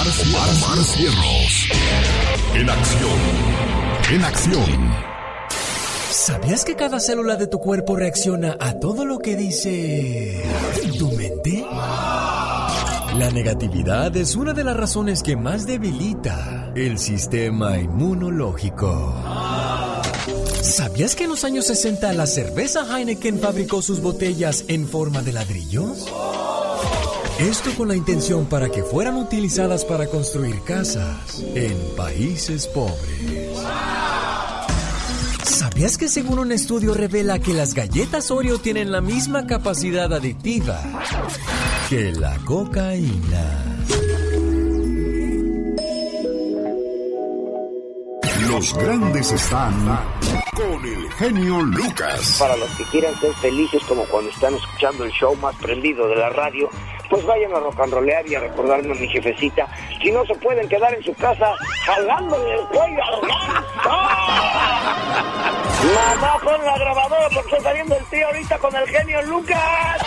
Omar, Cierros. En acción. En acción. ¿Sabías que cada célula de tu cuerpo reacciona a todo lo que dice tu mente? La negatividad es una de las razones que más debilita el sistema inmunológico. ¿Sabías que en los años 60 la cerveza Heineken fabricó sus botellas en forma de ladrillos? Esto con la intención para que fueran utilizadas para construir casas en países pobres. ¿Sabías que según un estudio revela que las galletas Oreo tienen la misma capacidad adictiva que la cocaína? Los grandes están con el genio Lucas. Para los que quieran ser felices como cuando están escuchando el show más prendido de la radio, pues vayan a rollear y a recordarme a mi jefecita. Si no se pueden quedar en su casa jalándole el cuello al. Mamá, pon la grabadora porque está saliendo el tío ahorita con el genio Lucas.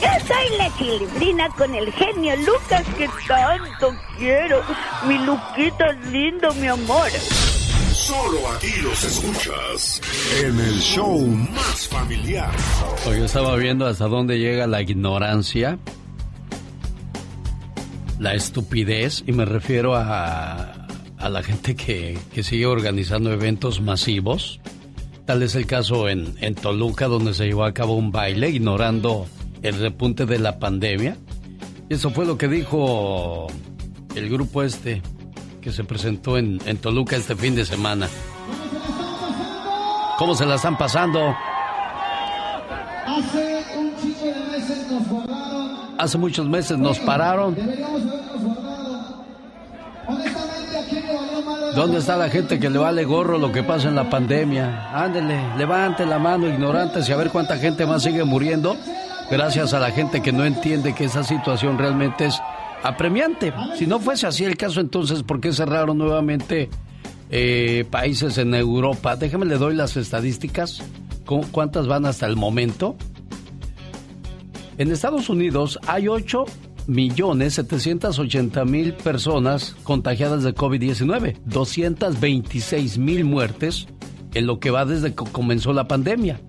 Yo soy la chilibrina con el genio Lucas que tanto quiero. Mi Luquita lindo, mi amor. Solo aquí los escuchas en el show más familiar. Yo estaba viendo hasta dónde llega la ignorancia, la estupidez, y me refiero a, a la gente que, que, sigue organizando eventos masivos. Tal es el caso en, en Toluca, donde se llevó a cabo un baile ignorando el repunte de la pandemia. Y eso fue lo que dijo el grupo este que se presentó en, en Toluca este fin de semana. ¿Cómo se la están pasando? Hace un chico de meses nos guardaron. Hace muchos meses nos pararon. ¿Dónde está la gente que le vale gorro lo que pasa en la pandemia? Ándele, levante la mano, ignorantes, y a ver cuánta gente más sigue muriendo. Gracias a la gente que no entiende que esa situación realmente es apremiante. Si no fuese así el caso, entonces, ¿por qué cerraron nuevamente eh, países en Europa? Déjeme le doy las estadísticas. ¿Cuántas van hasta el momento? En Estados Unidos hay 8 millones 780 mil personas contagiadas de COVID-19, 226 mil muertes en lo que va desde que comenzó la pandemia.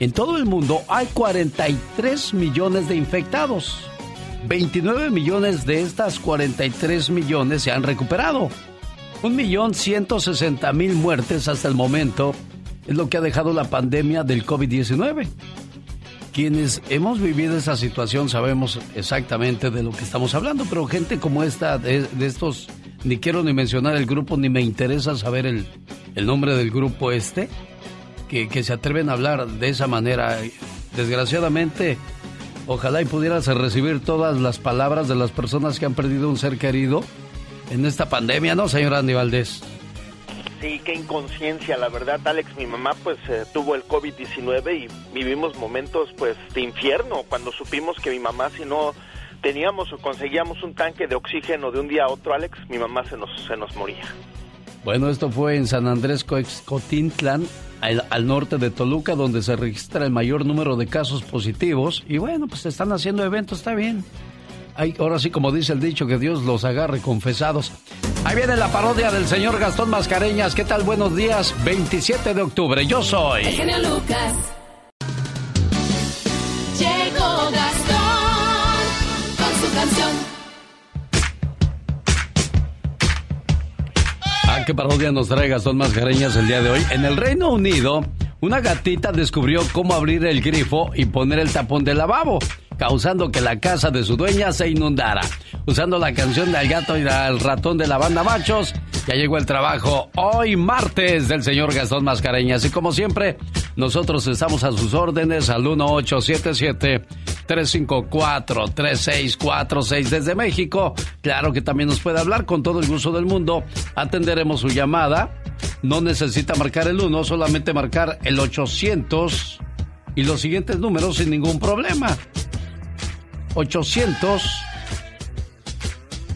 En todo el mundo hay 43 millones de infectados. 29 millones de estas 43 millones se han recuperado. Un millón 160 mil muertes hasta el momento es lo que ha dejado la pandemia del COVID-19. Quienes hemos vivido esa situación sabemos exactamente de lo que estamos hablando, pero gente como esta, de, de estos, ni quiero ni mencionar el grupo, ni me interesa saber el, el nombre del grupo este, que, que se atreven a hablar de esa manera. Desgraciadamente, Ojalá y pudieras recibir todas las palabras de las personas que han perdido un ser querido en esta pandemia, ¿no, señor Andy Valdés? Sí, qué inconsciencia, la verdad, Alex, mi mamá pues eh, tuvo el COVID-19 y vivimos momentos pues de infierno cuando supimos que mi mamá si no teníamos o conseguíamos un tanque de oxígeno de un día a otro, Alex, mi mamá se nos, se nos moría. Bueno, esto fue en San Andrés Coexcotintlan, al, norte de Toluca, donde se registra el mayor número de casos positivos. Y bueno, pues están haciendo eventos, está bien. Ahora sí, como dice el dicho, que Dios los agarre confesados. Ahí viene la parodia del señor Gastón Mascareñas. ¿Qué tal? Buenos días. 27 de octubre. Yo soy. Genio Lucas. Llegó ¿Qué parodia nos trae Gastón Mascareñas el día de hoy? En el Reino Unido, una gatita descubrió cómo abrir el grifo y poner el tapón del lavabo, causando que la casa de su dueña se inundara. Usando la canción del gato y el ratón de la banda Machos, ya llegó el trabajo hoy martes del señor Gastón Mascareñas. Y como siempre, nosotros estamos a sus órdenes al 1877 354-3646 desde México. Claro que también nos puede hablar con todo el gusto del mundo. Atenderemos su llamada. No necesita marcar el 1, solamente marcar el 800 y los siguientes números sin ningún problema. 800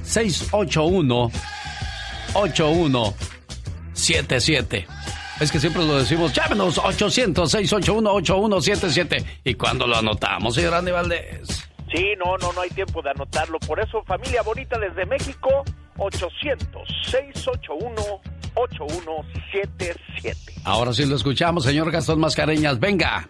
681 8177. Es que siempre lo decimos, llámenos 800-681-8177. ¿Y cuando lo anotamos, señor Andy Valdés? Sí, no, no, no hay tiempo de anotarlo. Por eso, familia bonita desde México, 800-681-8177. Ahora sí lo escuchamos, señor Gastón Mascareñas. Venga.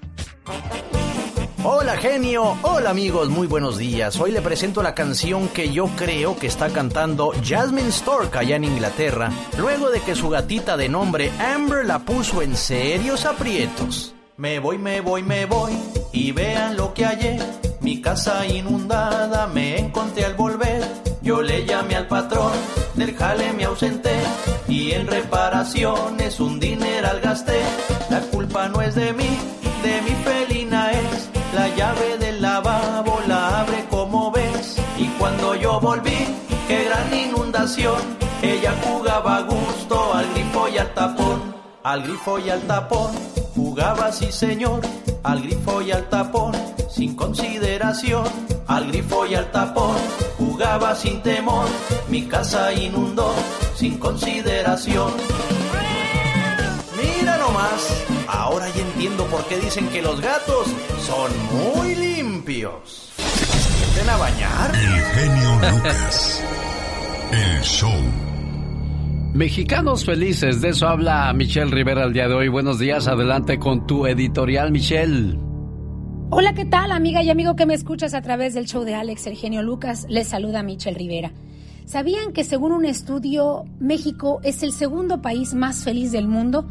Hola genio, hola amigos, muy buenos días. Hoy le presento la canción que yo creo que está cantando Jasmine Stork allá en Inglaterra, luego de que su gatita de nombre Amber la puso en serios aprietos. Me voy, me voy, me voy, y vean lo que hallé. Mi casa inundada me encontré al volver. Yo le llamé al patrón, del jale me ausenté, y en reparaciones un dineral gasté. La culpa no es de mí, de mi es. La llave del lavabo la abre como ves. Y cuando yo volví, qué gran inundación. Ella jugaba a gusto al grifo y al tapón, al grifo y al tapón. Jugaba sí señor, al grifo y al tapón, sin consideración. Al grifo y al tapón, jugaba sin temor. Mi casa inundó, sin consideración. Ahora ya entiendo por qué dicen que los gatos son muy limpios. ¿Se a bañar? El genio Lucas. El show. Mexicanos felices, de eso habla Michelle Rivera el día de hoy. Buenos días, adelante con tu editorial, Michelle. Hola, ¿qué tal, amiga y amigo que me escuchas a través del show de Alex, el genio Lucas? Les saluda Michelle Rivera. ¿Sabían que según un estudio, México es el segundo país más feliz del mundo?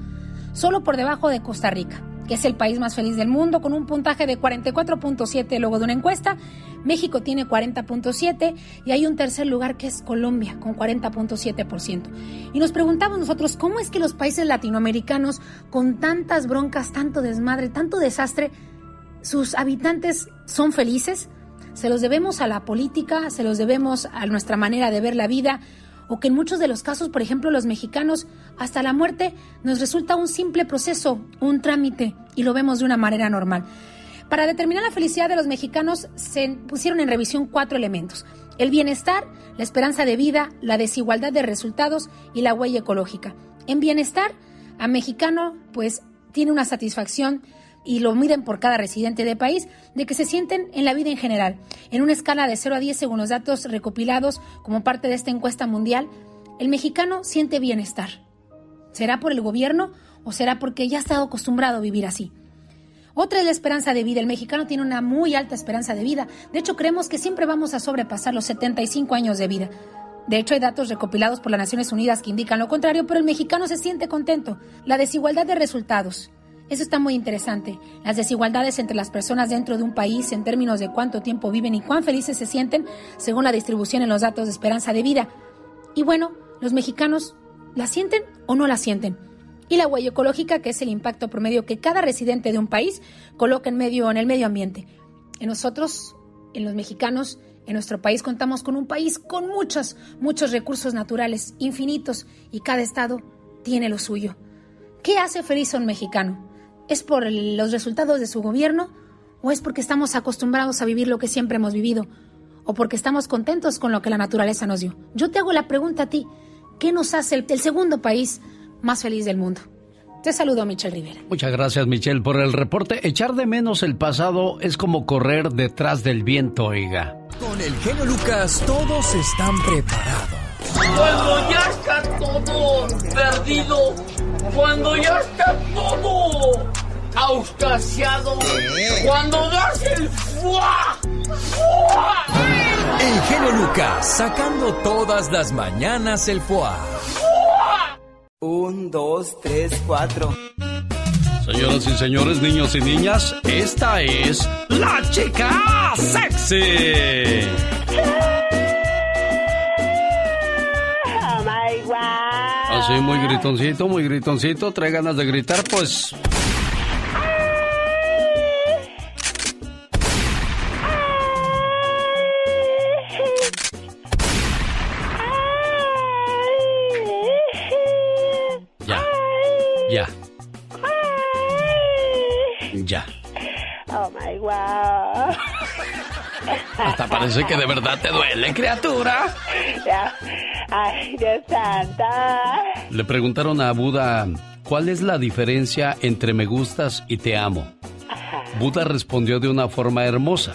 Solo por debajo de Costa Rica, que es el país más feliz del mundo, con un puntaje de 44.7 luego de una encuesta. México tiene 40.7 y hay un tercer lugar que es Colombia, con 40.7%. Y nos preguntamos nosotros, ¿cómo es que los países latinoamericanos, con tantas broncas, tanto desmadre, tanto desastre, sus habitantes son felices? Se los debemos a la política, se los debemos a nuestra manera de ver la vida, o que en muchos de los casos, por ejemplo, los mexicanos, hasta la muerte nos resulta un simple proceso, un trámite, y lo vemos de una manera normal. Para determinar la felicidad de los mexicanos se pusieron en revisión cuatro elementos. El bienestar, la esperanza de vida, la desigualdad de resultados y la huella ecológica. En bienestar, a mexicano pues tiene una satisfacción y lo miden por cada residente de país, de que se sienten en la vida en general. En una escala de 0 a 10 según los datos recopilados como parte de esta encuesta mundial, el mexicano siente bienestar. ¿Será por el gobierno o será porque ya ha estado acostumbrado a vivir así? Otra es la esperanza de vida. El mexicano tiene una muy alta esperanza de vida. De hecho, creemos que siempre vamos a sobrepasar los 75 años de vida. De hecho, hay datos recopilados por las Naciones Unidas que indican lo contrario, pero el mexicano se siente contento. La desigualdad de resultados. Eso está muy interesante. Las desigualdades entre las personas dentro de un país en términos de cuánto tiempo viven y cuán felices se sienten según la distribución en los datos de esperanza de vida. Y bueno, los mexicanos la sienten o no la sienten. Y la huella ecológica, que es el impacto promedio que cada residente de un país coloca en, medio, en el medio ambiente. En nosotros, en los mexicanos, en nuestro país contamos con un país con muchos, muchos recursos naturales, infinitos, y cada estado tiene lo suyo. ¿Qué hace feliz a un mexicano? ¿Es por los resultados de su gobierno? ¿O es porque estamos acostumbrados a vivir lo que siempre hemos vivido? ¿O porque estamos contentos con lo que la naturaleza nos dio? Yo te hago la pregunta a ti. ¿Qué nos hace el, segundo país más feliz del mundo? Te saludo, Michelle Rivera. Muchas gracias, Michelle, por el reporte. Echar de menos el pasado es como correr detrás del viento, oiga. Con el genio Lucas, todos están preparados. Cuando ya está todo perdido, cuando ya está todo auscasiado, cuando das el fuá, El genio Lucas sacando todas las mañanas el fuá. Un, dos, tres, cuatro. Señoras y señores, niños y niñas, esta es la chica sexy. Así, muy gritoncito, muy gritoncito. Trae ganas de gritar, pues. Ya. Ya. Oh my wow. Hasta parece que de verdad te duele, criatura. Ya. Ay, Dios santa. Le preguntaron a Buda, ¿cuál es la diferencia entre me gustas y te amo? Buda respondió de una forma hermosa.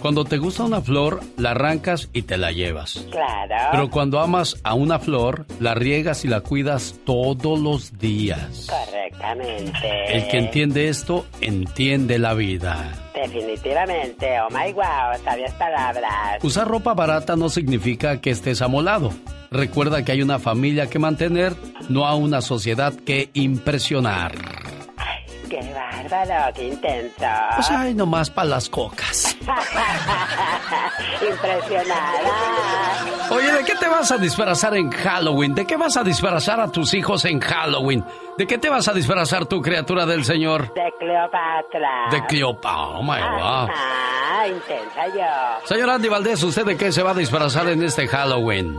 Cuando te gusta una flor, la arrancas y te la llevas. Claro. Pero cuando amas a una flor, la riegas y la cuidas todos los días. Correctamente. El que entiende esto, entiende la vida. Definitivamente. Oh my wow, sabias palabras. Usar ropa barata no significa que estés amolado. Recuerda que hay una familia que mantener, no a una sociedad que impresionar. Qué bárbaro, qué intenso. Pues ay, nomás para las cocas. Impresionada. Oye, ¿de qué te vas a disfrazar en Halloween? ¿De qué vas a disfrazar a tus hijos en Halloween? ¿De qué te vas a disfrazar tu criatura del Señor? De Cleopatra. De Cleopatra. Oh my God. Ah, intensa yo. Señor Andy Valdés, ¿usted de qué se va a disfrazar en este Halloween?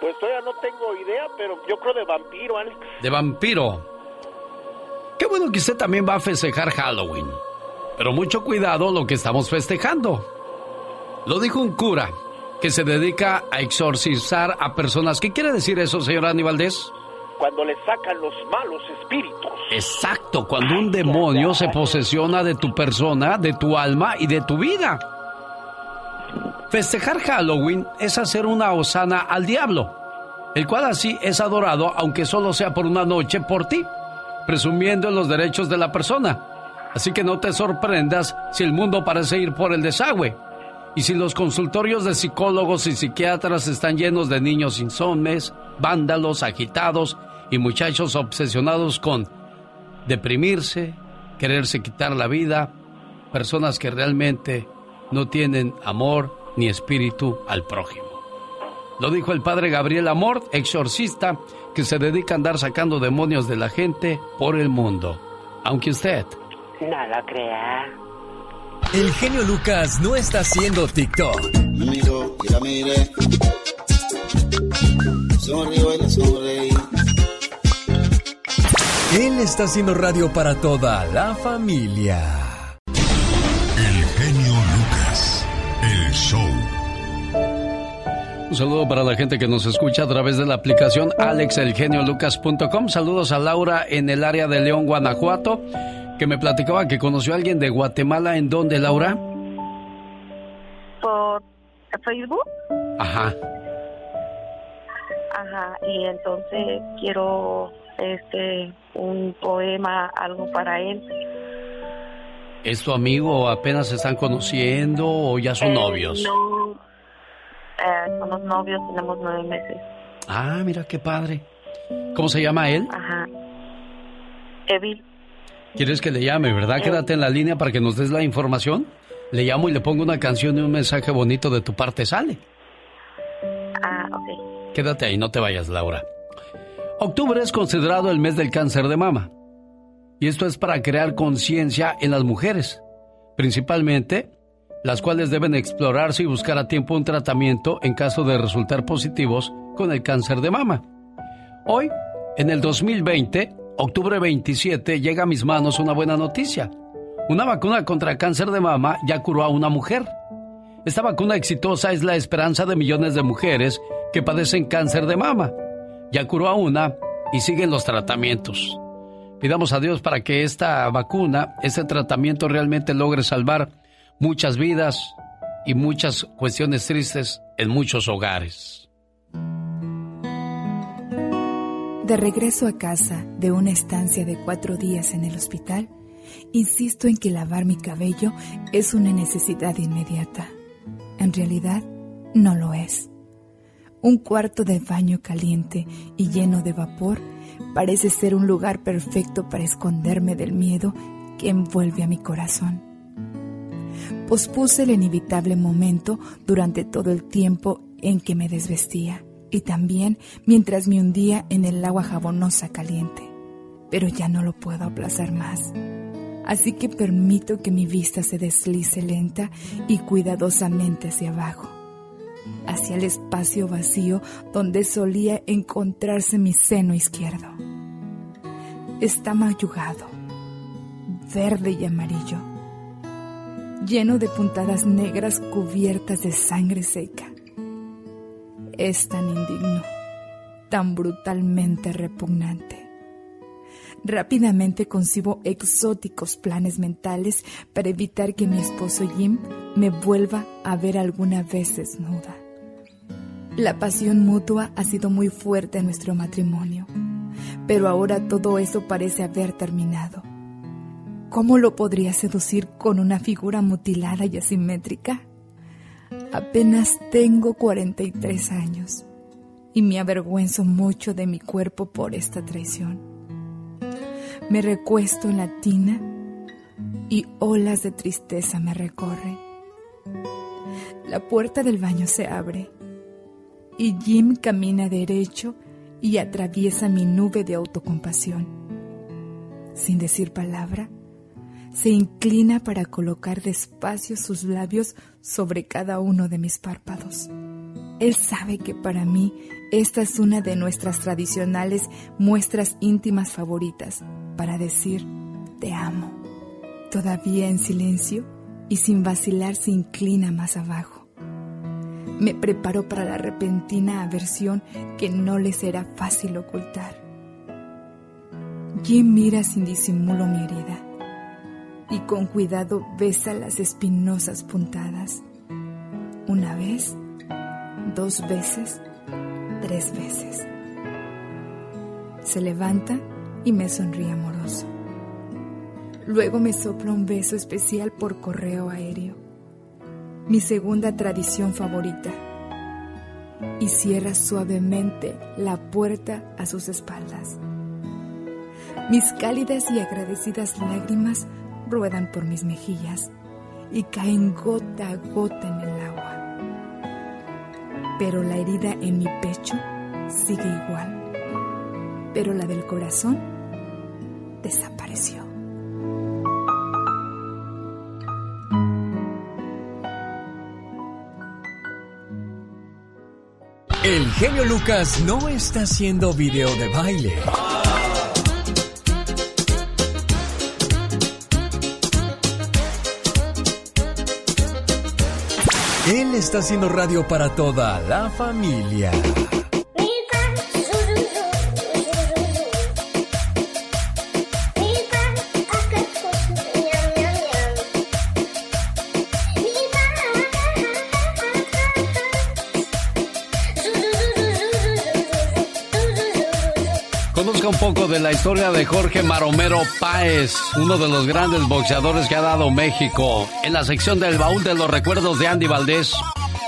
Pues todavía no tengo idea, pero yo creo de vampiro, Alex. De vampiro. Qué bueno que usted también va a festejar Halloween. Pero mucho cuidado lo que estamos festejando. Lo dijo un cura que se dedica a exorcizar a personas. ¿Qué quiere decir eso, señor Andy Valdés? Cuando le sacan los malos espíritus. Exacto, cuando un demonio se posesiona de tu persona, de tu alma y de tu vida. Festejar Halloween es hacer una osana al diablo, el cual así es adorado aunque solo sea por una noche por ti, presumiendo los derechos de la persona. Así que no te sorprendas si el mundo parece ir por el desagüe. Y si los consultorios de psicólogos y psiquiatras están llenos de niños insomnes, vándalos, agitados y muchachos obsesionados con deprimirse, quererse quitar la vida, personas que realmente no tienen amor ni espíritu al prójimo. Lo dijo el padre Gabriel Amor, exorcista, que se dedica a andar sacando demonios de la gente por el mundo. Aunque usted No lo crea. El genio Lucas no está haciendo TikTok. Me miro y la mire. Sonrío y le sonreí. Él está haciendo radio para toda la familia. Un saludo para la gente que nos escucha a través de la aplicación alexelgeniolucas.com. Saludos a Laura en el área de León, Guanajuato, que me platicaba que conoció a alguien de Guatemala. ¿En dónde, Laura? por Facebook. Ajá. Ajá, y entonces quiero este un poema, algo para él. ¿Es tu amigo o apenas se están conociendo o ya son Eh, novios? No, eh, somos novios, tenemos nueve meses. Ah, mira qué padre. ¿Cómo se llama él? Ajá. Evil. ¿Quieres que le llame, verdad? Quédate en la línea para que nos des la información. Le llamo y le pongo una canción y un mensaje bonito de tu parte. Sale. Ah, ok. Quédate ahí, no te vayas, Laura. Octubre es considerado el mes del cáncer de mama. Y esto es para crear conciencia en las mujeres, principalmente las cuales deben explorarse y buscar a tiempo un tratamiento en caso de resultar positivos con el cáncer de mama. Hoy, en el 2020, octubre 27, llega a mis manos una buena noticia. Una vacuna contra el cáncer de mama ya curó a una mujer. Esta vacuna exitosa es la esperanza de millones de mujeres que padecen cáncer de mama. Ya curó a una y siguen los tratamientos. Pidamos a Dios para que esta vacuna, este tratamiento realmente logre salvar muchas vidas y muchas cuestiones tristes en muchos hogares. De regreso a casa de una estancia de cuatro días en el hospital, insisto en que lavar mi cabello es una necesidad inmediata. En realidad, no lo es. Un cuarto de baño caliente y lleno de vapor parece ser un lugar perfecto para esconderme del miedo que envuelve a mi corazón. Pospuse el inevitable momento durante todo el tiempo en que me desvestía y también mientras me hundía en el agua jabonosa caliente. Pero ya no lo puedo aplazar más. Así que permito que mi vista se deslice lenta y cuidadosamente hacia abajo, hacia el espacio vacío donde solía encontrarse mi seno izquierdo. Está mayugado, verde y amarillo, lleno de puntadas negras cubiertas de sangre seca. Es tan indigno, tan brutalmente repugnante. Rápidamente concibo exóticos planes mentales para evitar que mi esposo Jim me vuelva a ver alguna vez desnuda. La pasión mutua ha sido muy fuerte en nuestro matrimonio, pero ahora todo eso parece haber terminado. ¿Cómo lo podría seducir con una figura mutilada y asimétrica? Apenas tengo 43 años y me avergüenzo mucho de mi cuerpo por esta traición. Me recuesto en la tina y olas de tristeza me recorren. La puerta del baño se abre y Jim camina derecho y atraviesa mi nube de autocompasión. Sin decir palabra, se inclina para colocar despacio sus labios sobre cada uno de mis párpados. Él sabe que para mí esta es una de nuestras tradicionales muestras íntimas favoritas para decir te amo. Todavía en silencio y sin vacilar se inclina más abajo. Me preparo para la repentina aversión que no le será fácil ocultar. Jim mira sin disimulo mi herida y con cuidado besa las espinosas puntadas. Una vez, dos veces, tres veces. Se levanta y me sonríe amoroso. Luego me sopla un beso especial por correo aéreo, mi segunda tradición favorita, y cierra suavemente la puerta a sus espaldas. Mis cálidas y agradecidas lágrimas ruedan por mis mejillas y caen gota a gota en el agua. Pero la herida en mi pecho sigue igual, pero la del corazón desapareció. El genio Lucas no está haciendo video de baile. Él está haciendo radio para toda la familia. La historia de Jorge Maromero Páez, uno de los grandes boxeadores que ha dado México, en la sección del baúl de los recuerdos de Andy Valdés.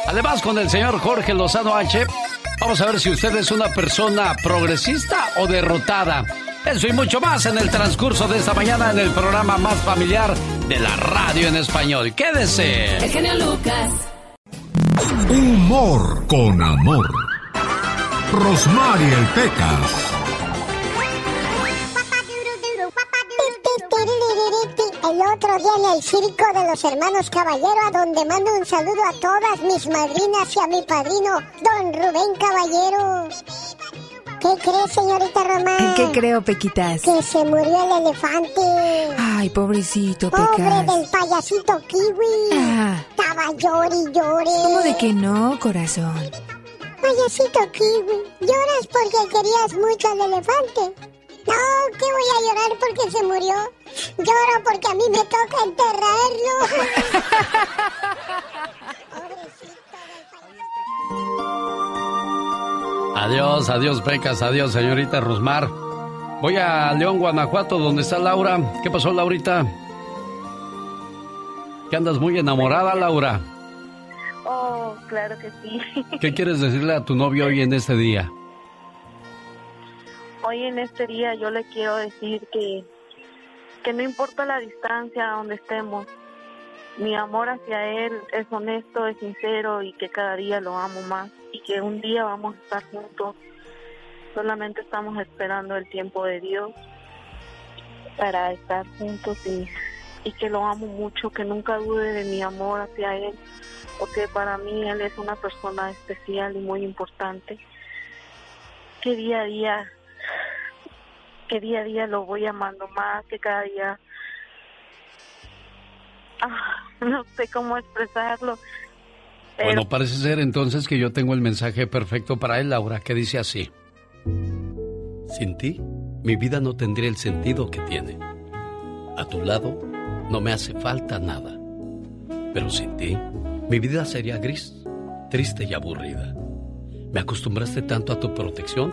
Además, con el señor Jorge Lozano H, vamos a ver si usted es una persona progresista o derrotada. Eso y mucho más en el transcurso de esta mañana en el programa más familiar de la radio en español. Quédese. El genio Lucas. Humor con amor. Rosmarie Pecas. El otro en el circo de los hermanos Caballero, a donde mando un saludo a todas mis madrinas y a mi padrino, don Rubén Caballero. ¿Qué cree, señorita Román? ¿Qué creo, Pequitas? Que se murió el elefante. Ay, pobrecito, Pobre Pecas. del payasito kiwi. Ah. Estaba llore y llore. ¿Cómo de que no, corazón? Payasito kiwi, lloras porque querías mucho al elefante. No, que voy a llorar porque se murió. Lloro porque a mí me toca enterrarlo. Adiós, adiós, Pecas, adiós, señorita Rosmar. Voy a León, Guanajuato, donde está Laura. ¿Qué pasó, Laurita? ¿Que andas muy enamorada, Laura? Oh, claro que sí. ¿Qué quieres decirle a tu novio hoy en este día? Hoy en este día yo le quiero decir que, que no importa la distancia donde estemos, mi amor hacia él es honesto, es sincero y que cada día lo amo más y que un día vamos a estar juntos. Solamente estamos esperando el tiempo de Dios para estar juntos y, y que lo amo mucho, que nunca dude de mi amor hacia él, porque para mí él es una persona especial y muy importante. Que día a día que día a día lo voy amando más, que cada día ah, no sé cómo expresarlo. Pero Bueno, parece ser entonces que yo tengo el mensaje perfecto para él, Laura, que dice así. Sin ti, mi vida no tendría el sentido que tiene. A tu lado, no me hace falta nada. Pero sin ti, mi vida sería gris, triste y aburrida. Me acostumbraste tanto a tu protección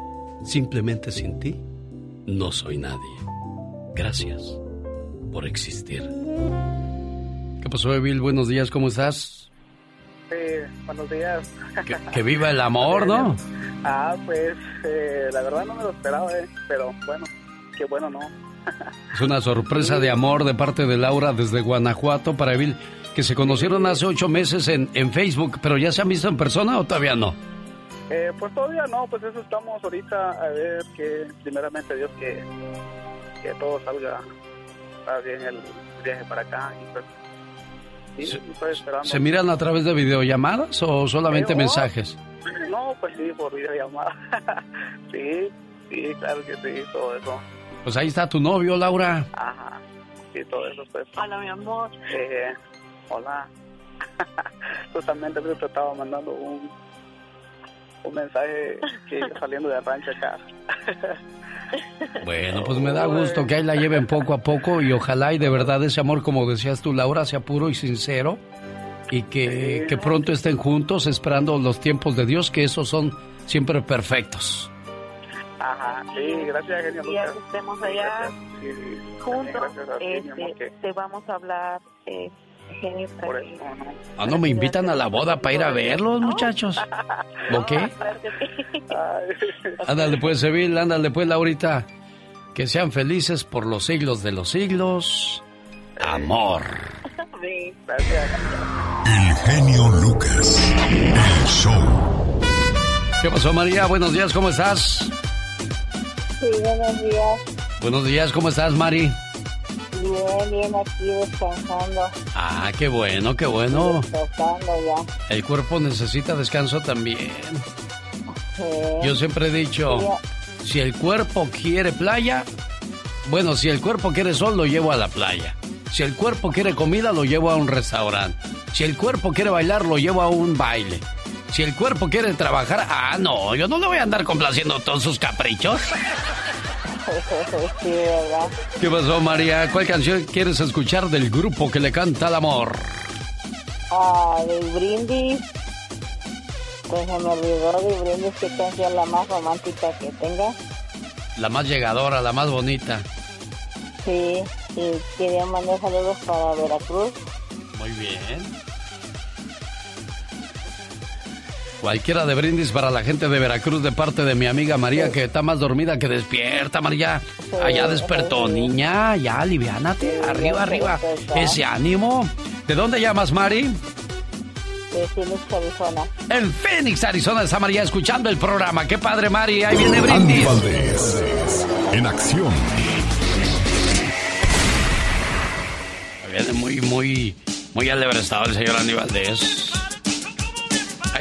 simplemente sin ti, no soy nadie. Gracias por existir. ¿Qué pasó, Evil? Buenos días, ¿cómo estás? Sí, buenos días. Que, viva el amor, ¿no? Ah, pues eh, la verdad no me lo esperaba, eh, pero bueno, qué bueno, ¿no? Es una sorpresa de amor de parte de Laura desde Guanajuato para Evil, que se conocieron hace ocho meses en, en Facebook, pero ya se han visto en persona o todavía no? Eh, pues todavía no, pues eso estamos ahorita a ver que primeramente Dios que, que todo salga bien el viaje para acá y pues sí, estoy esperando. ¿Se miran a través de videollamadas o solamente Eh, oh. mensajes? No, pues sí, por videollamada. sí, sí, claro que sí, todo eso. Pues ahí está tu novio, Laura. Ajá, sí, todo eso pues. Hola, mi amor. Eh, hola. Justamente te estaba mandando un, un mensaje que iba saliendo de rancho acá. Bueno, pues me da gusto que ahí la lleven poco a poco y ojalá y de verdad ese amor, como decías tú, Laura, sea puro y sincero y que, que pronto estén juntos esperando los tiempos de Dios, que esos son siempre perfectos. Ajá, sí, gracias, genio Y ya Lucas. que estemos allá sí, juntos, gracias a ti, mi amor, este, que te vamos a hablar, eh, genio, eso, ¿no? Ah, no me invitan a la boda para ir a verlos, muchachos. ¿O qué? Ándale pues, Evil, ándale pues, Laurita. Que sean felices por los siglos de los siglos. Amor. Sí, gracias. El genio Lucas. El show. ¿Qué pasó, María? Buenos días, ¿cómo estás? Sí, buenos días. Buenos días, ¿cómo estás, Mari? Bien, bien, aquí descansando. Ah, qué bueno, qué bueno. Descansando ya. El cuerpo necesita descanso también. Sí. Yo siempre he dicho, si el cuerpo quiere playa, bueno, si el cuerpo quiere sol, lo llevo a la playa. Si el cuerpo quiere comida, lo llevo a un restaurante. Si el cuerpo quiere bailar, lo llevo a un baile. Si el cuerpo quiere trabajar, ah, no, yo no le voy a andar complaciendo todos sus caprichos. Sí, ¿verdad? ¿Qué pasó, María? ¿Cuál canción quieres escuchar del grupo que le canta al amor? Ah, del brindis. Pues se me olvidó de brindis qué canción la más romántica que tenga. La más llegadora, la más bonita. Sí, y quería mandar saludos para Veracruz. Muy bien. Cualquiera de brindis para la gente de Veracruz de parte de mi amiga María que está más dormida que despierta, María. Allá despertó, niña, ya aliviánate, arriba, arriba. Ese ánimo. ¿De dónde llamas, Mari? De Phoenix, Arizona. En Phoenix, Arizona está María escuchando el programa. Qué padre, Mari. Ahí viene Andy brindis. Valdés. En acción. Viene muy, muy, muy alebrestado el señor Andy Valdés.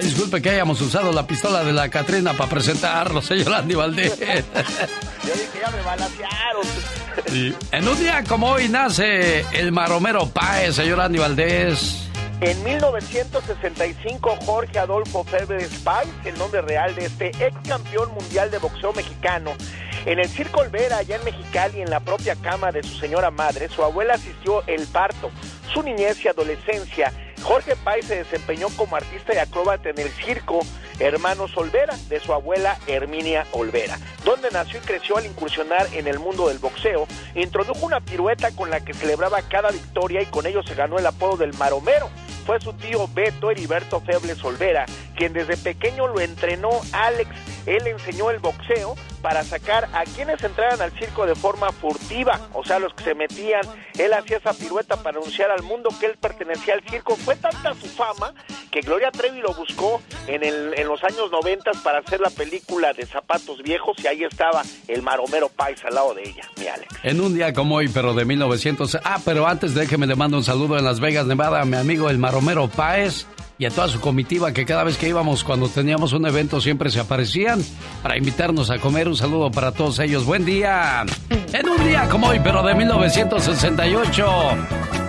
Ay, disculpe que hayamos usado la pistola de la Catrina para presentarlo, señor Andy Valdés. Yo dije, ya me balancearon. Sí. En un día como hoy nace el maromero Páez, señor Andy Valdés. En 1965, Jorge Adolfo Febres Páez, el nombre real de este ex campeón mundial de boxeo mexicano, en el Circo Olvera, allá en Mexicali, en la propia cama de su señora madre, su abuela asistió el parto, su niñez y adolescencia. Jorge Páez se desempeñó como artista y acróbata en el circo Hermanos Olvera, de su abuela Herminia Olvera, donde nació y creció al incursionar en el mundo del boxeo. Introdujo una pirueta con la que celebraba cada victoria y con ello se ganó el apodo del maromero fue su tío Beto Heriberto Febles Olvera, quien desde pequeño lo entrenó Alex. Él enseñó el boxeo para sacar a quienes entraran al circo de forma furtiva, o sea, los que se metían. Él hacía esa pirueta para anunciar al mundo que él pertenecía al circo. Fue tanta su fama que Gloria Trevi lo buscó en, el, en los años 90 para hacer la película de Zapatos Viejos y ahí estaba el Maromero Pais al lado de ella, mi Alex. En un día como hoy, pero de 1900... Ah, pero antes déjeme le mando un saludo en Las Vegas, Nevada, a mi amigo el Maromero Páez y a toda su comitiva que cada vez que íbamos cuando teníamos un evento siempre se aparecían para invitarnos a comer. Un saludo para todos ellos. Buen día. En un día como hoy, pero de 1968.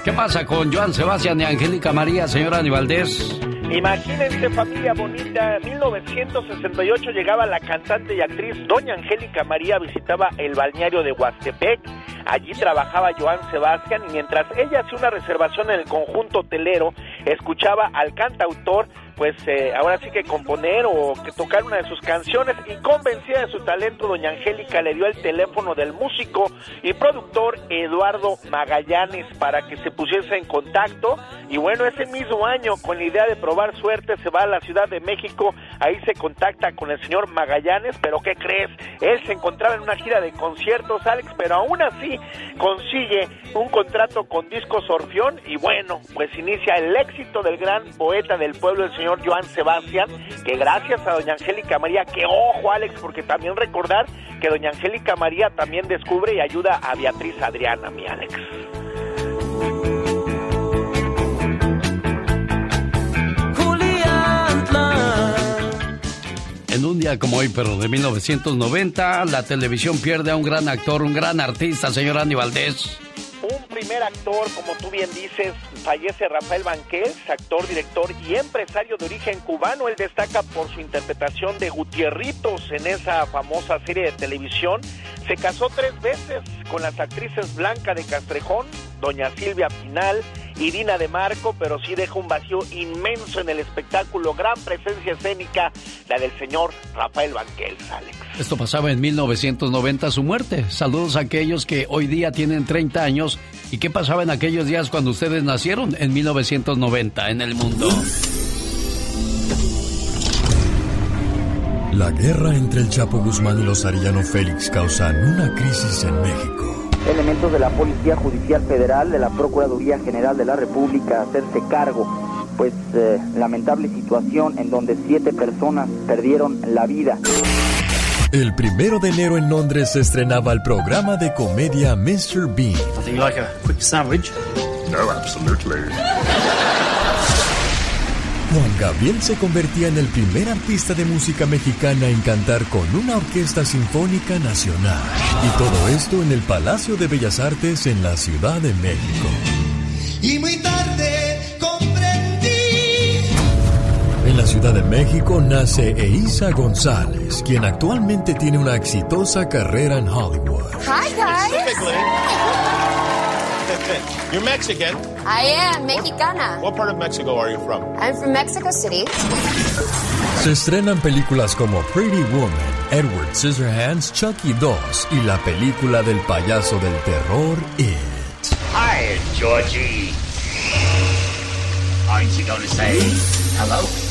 ¿Qué pasa con Joan Sebastián y Angélica María, señora Aníbaldez? Imagínense familia bonita, en 1968 llegaba la cantante y actriz Doña Angélica María, visitaba el balneario de Huastepec, allí trabajaba Joan Sebastián y mientras ella hacía una reservación en el conjunto hotelero, escuchaba al cantautor pues eh, ahora sí que componer o que tocar una de sus canciones y convencida de su talento, doña Angélica le dio el teléfono del músico y productor Eduardo Magallanes para que se pusiese en contacto y bueno, ese mismo año con la idea de probar suerte se va a la Ciudad de México, ahí se contacta con el señor Magallanes, pero ¿qué crees? Él se encontraba en una gira de conciertos, Alex, pero aún así consigue un contrato con Discos Orfión y bueno, pues inicia el éxito del gran poeta del pueblo, el señor Joan Sebastián, que gracias a doña Angélica María, que ojo Alex, porque también recordar que doña Angélica María también descubre y ayuda a Beatriz Adriana, mi Alex. En un día como hoy, pero de 1990, la televisión pierde a un gran actor, un gran artista, señor Andy Valdés. Un primer actor, como tú bien dices, fallece Rafael Banquels, actor, director y empresario de origen cubano. Él destaca por su interpretación de Gutierritos en esa famosa serie de televisión. Se casó tres veces con las actrices Blanca de Castrejón, Doña Silvia Pinal y Dina de Marco, pero sí deja un vacío inmenso en el espectáculo. Gran presencia escénica, la del señor Rafael Banquels, Alex. Esto pasaba en 1990, su muerte. Saludos a aquellos que hoy día tienen 30 años. ¿Y qué pasaba en aquellos días cuando ustedes nacieron? En 1990, en el mundo. La guerra entre el Chapo Guzmán y los Arellano Félix causan una crisis en México. Elementos de la Policía Judicial Federal, de la Procuraduría General de la República, hacerse cargo, pues eh, lamentable situación en donde siete personas perdieron la vida. El primero de enero en Londres se estrenaba el programa de comedia Mr. Bean. Nothing like a quick sandwich. No, absolutely. Juan Gabriel se convertía en el primer artista de música mexicana en cantar con una orquesta sinfónica nacional. Y todo esto en el Palacio de Bellas Artes en la Ciudad de México. Y muy tarde comprendí. En la Ciudad de México nace Eiza González, quien actualmente tiene una exitosa carrera en Hollywood. Hi, guys. You're Mexican. I am mexicana. What part of Mexico are you from? I'm from Mexico City. Se estrenan películas como Pretty Woman, Edward Scissorhands, Chucky 2 y la película del payaso del terror It. Hi, Georgie. Aren't you going to say hello?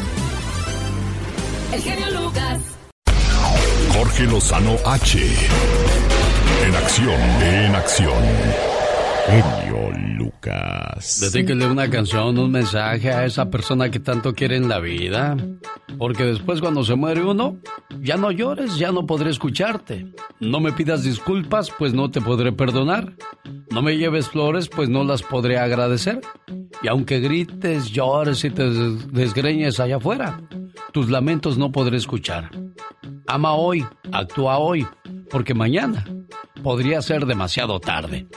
El genio Lucas. Jorge Lozano H. En acción, en acción. Genio Lucas. Dedíquele una canción, un mensaje a esa persona que tanto quiere en la vida. Porque después cuando se muere uno, ya no llores, ya no podré escucharte. No me pidas disculpas, pues no te podré perdonar. No me lleves flores, pues no las podré agradecer. Y aunque grites, llores y te desgreñes allá afuera, tus lamentos no podré escuchar. Ama hoy, actúa hoy, porque mañana podría ser demasiado tarde.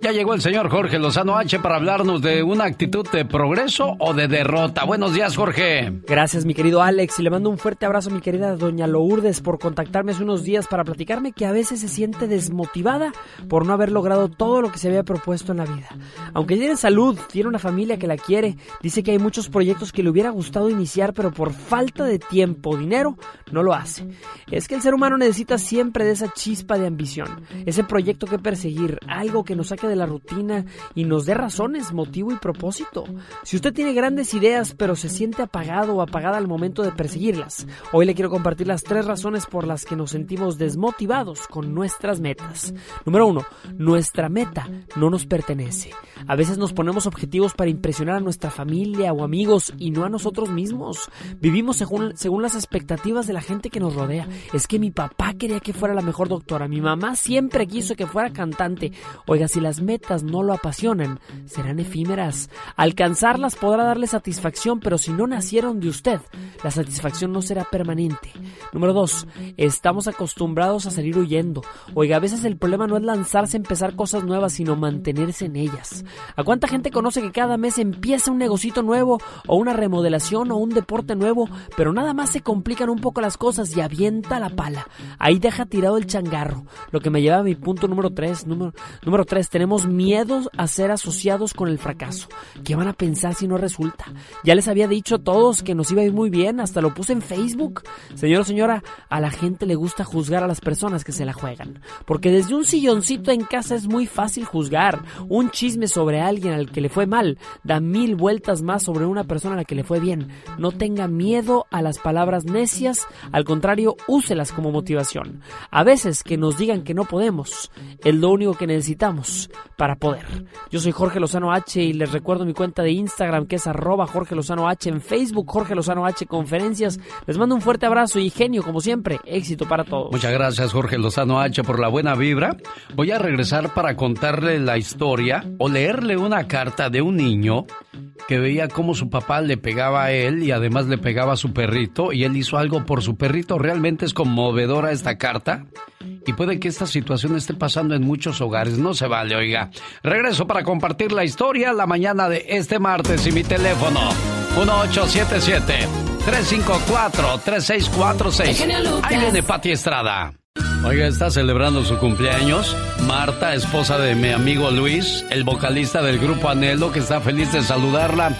Ya llegó el señor Jorge Lozano H para hablarnos de una actitud de progreso o de derrota. Buenos días, Jorge. Gracias, mi querido Alex, y le mando un fuerte abrazo a mi querida doña Lourdes por contactarme hace unos días para platicarme que a veces se siente desmotivada por no haber logrado todo lo que se había propuesto en la vida. Aunque tiene salud, tiene una familia que la quiere, dice que hay muchos proyectos que le hubiera gustado iniciar, pero por falta de tiempo o dinero, no lo hace. Es que el ser humano necesita siempre de esa chispa de ambición, ese proyecto que perseguir, algo que nos saque de la rutina y nos dé razones, motivo y propósito. Si usted tiene grandes ideas pero se siente apagado o apagada al momento de perseguirlas, hoy le quiero compartir las tres razones por las que nos sentimos desmotivados con nuestras metas. Número uno, nuestra meta no nos pertenece. A veces nos ponemos objetivos para impresionar a nuestra familia o amigos y no a nosotros mismos. Vivimos según, según las expectativas de la gente que nos rodea. Es que mi papá quería que fuera la mejor doctora, mi mamá siempre quiso que fuera cantante. Oiga, si las metas no lo apasionan, serán efímeras. Alcanzarlas podrá darle satisfacción, pero si no nacieron de usted, la satisfacción no será permanente. Número dos, estamos acostumbrados a salir huyendo. Oiga, a veces el problema no es lanzarse a empezar cosas nuevas, sino mantenerse en ellas. ¿A cuánta gente conoce que cada mes empieza un negocito nuevo, o una remodelación, o un deporte nuevo, pero nada más se complican un poco las cosas y avienta la pala? Ahí deja tirado el changarro. Lo que me lleva a mi punto número tres. Número, número tres, tenemos miedo a ser asociados con el fracaso. ¿Qué van a pensar si no resulta? Ya les había dicho a todos que nos iba a ir muy bien, hasta lo puse en Facebook. Señor o señora, a la gente le gusta juzgar a las personas que se la juegan. Porque desde un silloncito en casa es muy fácil juzgar. Un chisme sobre alguien al que le fue mal da mil vueltas más sobre una persona a la que le fue bien. No tenga miedo a las palabras necias, al contrario, úselas como motivación. A veces que nos digan que no podemos es lo único que necesitamos para poder. Yo soy Jorge Lozano H y les recuerdo mi cuenta de Instagram que es arroba Jorge Lozano H, en Facebook Jorge Lozano H Conferencias. Les mando un fuerte abrazo y genio como siempre, éxito para todos. Muchas gracias Jorge Lozano H por la buena vibra. Voy a regresar para contarle la historia o leerle una carta de un niño que veía cómo su papá le pegaba a él y además le pegaba a su perrito y él hizo algo por su perrito. Realmente es conmovedora esta carta y puede que esta situación esté pasando en muchos hogares. No se vale, oiga. Regreso para compartir la historia la mañana de este martes y mi teléfono 1877-354-3646. Ahí viene Pati Estrada. Oiga, está celebrando su cumpleaños. Marta, esposa de mi amigo Luis, el vocalista del grupo Anhelo, que está feliz de saludarla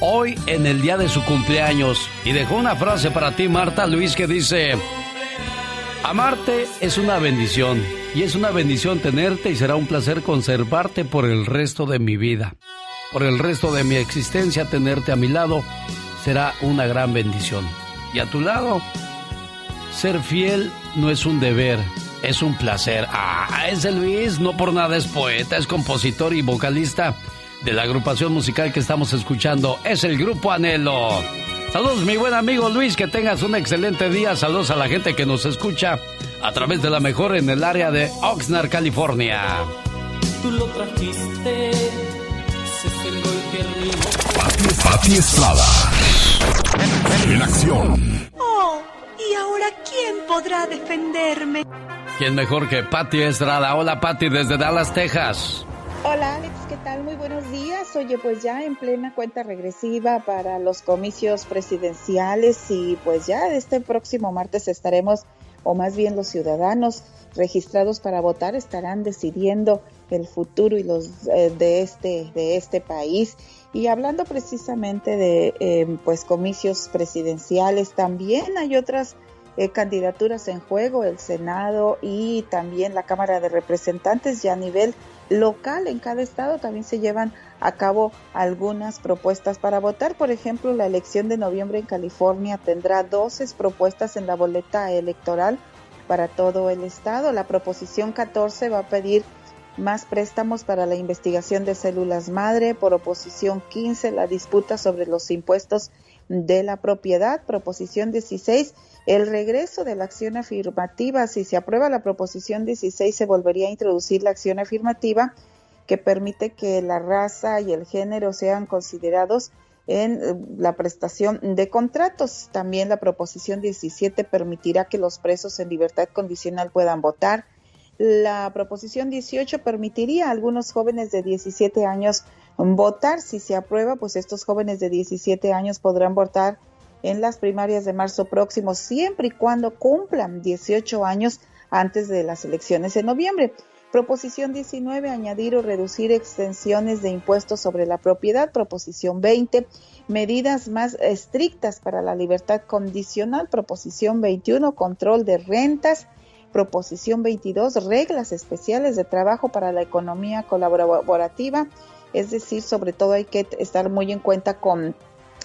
hoy en el día de su cumpleaños. Y dejó una frase para ti, Marta Luis, que dice: Amarte es una bendición. Y es una bendición tenerte y será un placer conservarte por el resto de mi vida. Por el resto de mi existencia, tenerte a mi lado será una gran bendición. Y a tu lado, ser fiel no es un deber, es un placer. Ah, ese Luis no por nada es poeta, es compositor y vocalista de la agrupación musical que estamos escuchando. Es el Grupo Anhelo. Saludos mi buen amigo Luis, que tengas un excelente día. Saludos a la gente que nos escucha a través de la mejor en el área de Oxnard, California. Tú lo trajiste, Pati Estrada. En acción. Oh, ¿y ahora quién podrá defenderme? ¿Quién mejor que Patti Estrada? Hola Patti desde Dallas, Texas. Hola Alex, ¿qué tal? Muy buenos días. Oye, pues ya en plena cuenta regresiva para los comicios presidenciales y pues ya este próximo martes estaremos, o más bien los ciudadanos registrados para votar estarán decidiendo el futuro y los eh, de este de este país y hablando precisamente de eh, pues comicios presidenciales también hay otras eh, candidaturas en juego el Senado y también la Cámara de Representantes ya a nivel local en cada estado también se llevan a cabo algunas propuestas para votar. Por ejemplo, la elección de noviembre en California tendrá 12 propuestas en la boleta electoral para todo el estado. La proposición 14 va a pedir más préstamos para la investigación de células madre. Por oposición 15, la disputa sobre los impuestos de la propiedad. Proposición 16, el regreso de la acción afirmativa. Si se aprueba la proposición 16, se volvería a introducir la acción afirmativa que permite que la raza y el género sean considerados en eh, la prestación de contratos. También la proposición 17 permitirá que los presos en libertad condicional puedan votar. La proposición 18 permitiría a algunos jóvenes de 17 años votar. Si se aprueba, pues estos jóvenes de 17 años podrán votar en las primarias de marzo próximo, siempre y cuando cumplan 18 años antes de las elecciones en noviembre. Proposición 19, añadir o reducir extensiones de impuestos sobre la propiedad. Proposición 20, medidas más estrictas para la libertad condicional. Proposición 21, control de rentas. Proposición 22, reglas especiales de trabajo para la economía colaborativa. Es decir, sobre todo hay que estar muy en cuenta con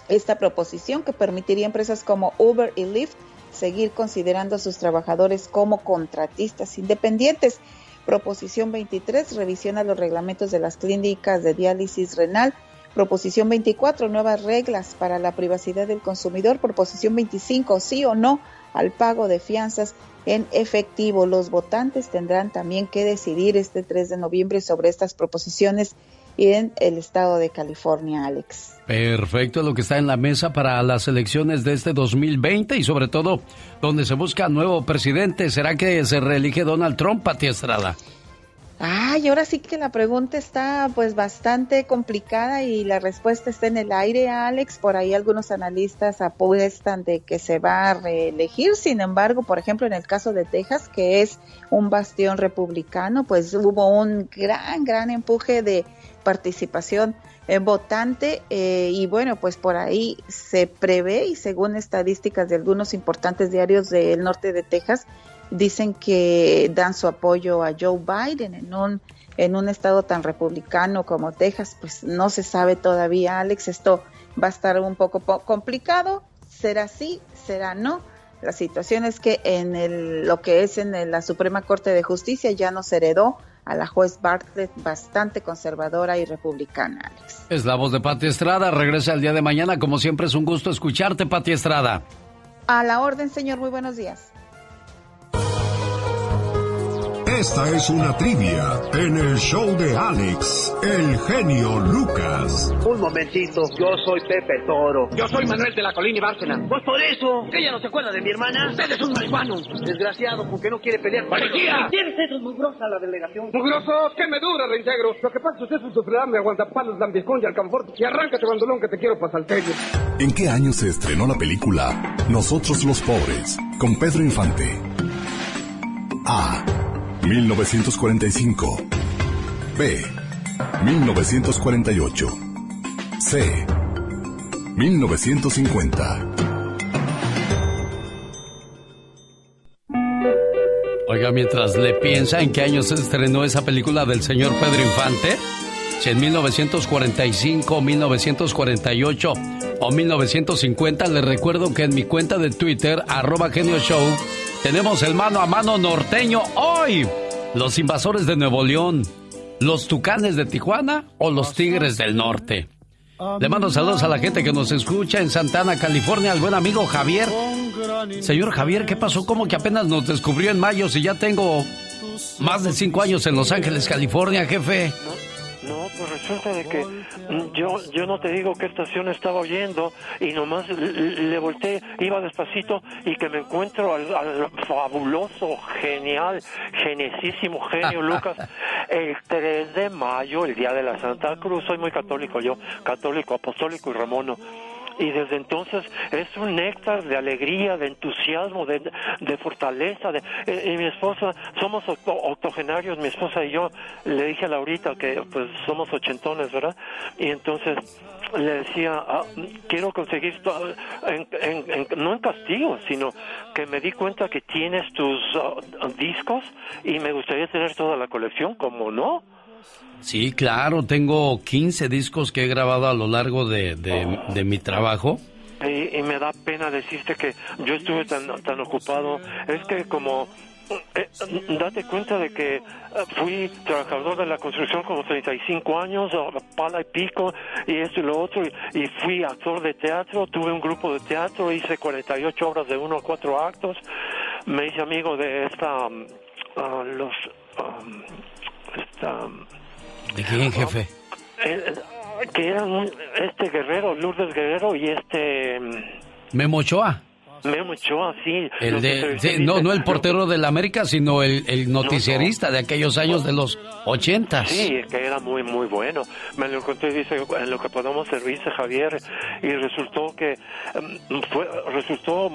esta proposición que permitiría a empresas como Uber y Lyft seguir considerando a sus trabajadores como contratistas independientes. Proposición 23, revisión a los reglamentos de las clínicas de diálisis renal. Proposición 24, nuevas reglas para la privacidad del consumidor. Proposición 25, sí o no al pago de fianzas en efectivo. Los votantes tendrán también que decidir este 3 de noviembre sobre estas proposiciones en el estado de California, Alex. Perfecto, lo que está en la mesa para las elecciones de este 2020 y sobre todo donde se busca nuevo presidente. ¿Será que se reelige Donald Trump, Pati Estrada? Ay, ahora sí que la pregunta está pues bastante complicada y la respuesta está en el aire, Alex. Por ahí algunos analistas apuestan de que se va a reelegir. Sin embargo, por ejemplo, en el caso de Texas, que es un bastión republicano, pues hubo un gran, gran empuje de participación votante eh, y bueno, pues por ahí se prevé y según estadísticas de algunos importantes diarios del norte de Texas, dicen que dan su apoyo a Joe Biden en un en un estado tan republicano como Texas, pues no se sabe todavía, Alex, esto va a estar un poco complicado, será sí, será no. La situación es que en el, lo que es en la Suprema Corte de Justicia ya no se heredó a la juez Bartlett, bastante conservadora y republicana, Alex. Es la voz de Pati Estrada. Regresa el día de mañana. Como siempre, es un gusto escucharte, Pati Estrada. A la orden, señor. Muy buenos días. Esta es una trivia en el show de Alex, el genio Lucas. Un momentito, yo soy Pepe Toro. Yo soy Manuel de la Colina y Bárcena. Pues por eso, que ella no se acuerda de mi hermana. Usted es un marihuano. Desgraciado, porque no quiere pelear. ¡Policía! Tienes eso mugrosa la delegación. ¡Mugroso! ¡Qué me dura, reintegro! Lo que pasa es que usted es un sufridame, aguantapalos, lambiscón y alcanfor. Y arráncate, bandolón, que te quiero salteño. ¿En qué año se estrenó la película Nosotros los Pobres? Con Pedro Infante. A. 1945. B. 1948. C. 1950. Oiga, mientras le piensa en qué año se estrenó esa película del señor Pedro Infante, si en 1945, 1948 o 1950, le recuerdo que en mi cuenta de Twitter, arroba genio show, tenemos el mano a mano norteño hoy. Los invasores de Nuevo León, los tucanes de Tijuana o los tigres del norte. Le mando saludos a la gente que nos escucha en Santana, California, al buen amigo Javier. Señor Javier, ¿qué pasó? ¿Cómo que apenas nos descubrió en mayo si ya tengo más de cinco años en Los Ángeles, California, jefe? No, pues resulta de que yo yo no te digo qué estación estaba oyendo y nomás le, volteé, iba despacito y que me encuentro al, fabuloso, genial, genesísimo genio Lucas el 3 de mayo, el día de la Santa Cruz. Soy muy católico yo, católico, apostólico y ramono y desde entonces es un néctar de alegría, de entusiasmo, de, de fortaleza. De, eh, y mi esposa, somos octogenarios, mi esposa y yo, le dije a Laurita que pues somos ochentones, ¿verdad? Y entonces le decía, ah, quiero conseguir, no en castigo, sino que me di cuenta que tienes tus ah, discos y me gustaría tener toda la colección, como no. Sí, claro, tengo 15 discos que he grabado a lo largo de, de, mi trabajo. Y, me da pena decirte que yo estuve tan, tan ocupado. Es que como eh, date cuenta de que eh, fui trabajador de la construcción como 35 años, pala y pico, y esto y lo otro, y, fui actor de teatro, tuve un grupo de teatro, hice 48 obras de uno a cuatro actos, me hice amigo de esta, um, uh, los, um, esta, ¿De quién, jefe? Eh, que eran este Guerrero, Lourdes Guerrero y este... Memo Ochoa. Memo Ochoa, sí. El de, sí, no, no el portero del América, sino el, el noticierista de aquellos años de los ochentas. Sí, que era muy, muy bueno. Me lo encontré, dice, en lo que podemos servirse, Javier, y resultó que mm, fue, resultó,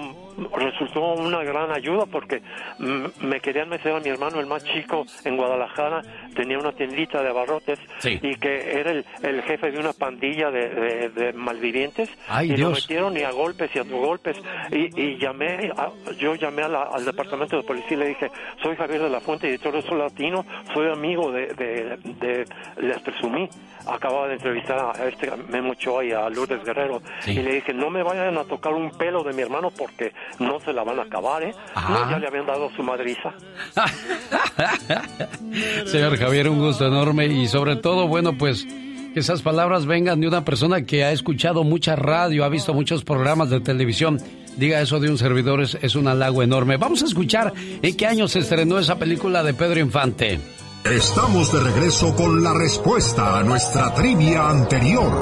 resultó una gran ayuda porque mm, me querían meter a mi hermano, el más chico, en Guadalajara, tenía una tiendita de abarrotes Sí. y que era el, el jefe de una pandilla de, de- de malvivientes Ay, y lo metieron y a golpes y a golpes y, y llamé, a- yo llamé a la- al departamento de policía y le dije, soy Javier de la Fuente, editor de Sol Latino, soy amigo de, de, de- les presumí, acababa de entrevistar a este Memo Ochoa y a Lourdes Guerrero Sí. y le dije, no me vayan a tocar un pelo de mi hermano porque no se la van a acabar, ¿eh? No, ya le habían dado su madriza. Señor Javier, un gusto enorme y sobre todo, bueno, pues que esas palabras vengan de una persona que ha escuchado mucha radio, ha visto muchos programas de televisión. Diga eso de un servidor es, es un halago enorme. Vamos a escuchar en qué año se estrenó esa película de Pedro Infante. Estamos de regreso con la respuesta a nuestra trivia anterior.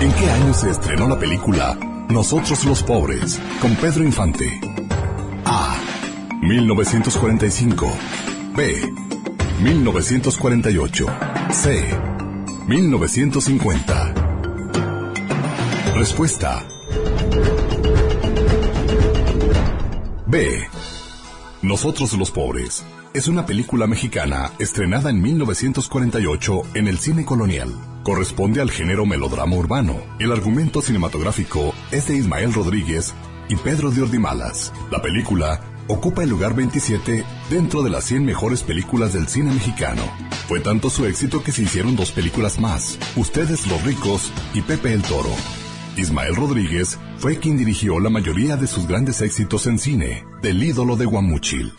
¿En qué año se estrenó la película Nosotros los Pobres con Pedro Infante? A. 1945. B. 1948. C. 1950. Respuesta. Nosotros los pobres. Es una película mexicana estrenada en 1948 en el cine colonial. Corresponde al género melodrama urbano. El argumento cinematográfico es de Ismael Rodríguez y Pedro de Ordimalas. La película ocupa el lugar 27 dentro de las 100 mejores películas del cine mexicano. Fue tanto su éxito que se hicieron dos películas más, Ustedes los ricos y Pepe el Toro. Ismael Rodríguez fue quien dirigió la mayoría de sus grandes éxitos en cine, del ídolo de Guamúchil.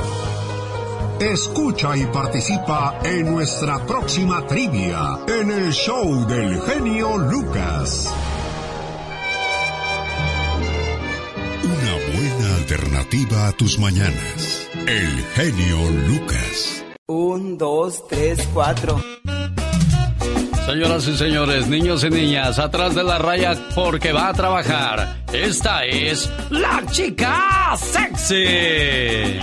Escucha y participa en nuestra próxima trivia en el show del genio Lucas. Una buena alternativa a tus mañanas. El genio Lucas. Un, dos, tres, cuatro. Señoras y señores, niños y niñas, atrás de la raya porque va a trabajar. Esta es la chica sexy.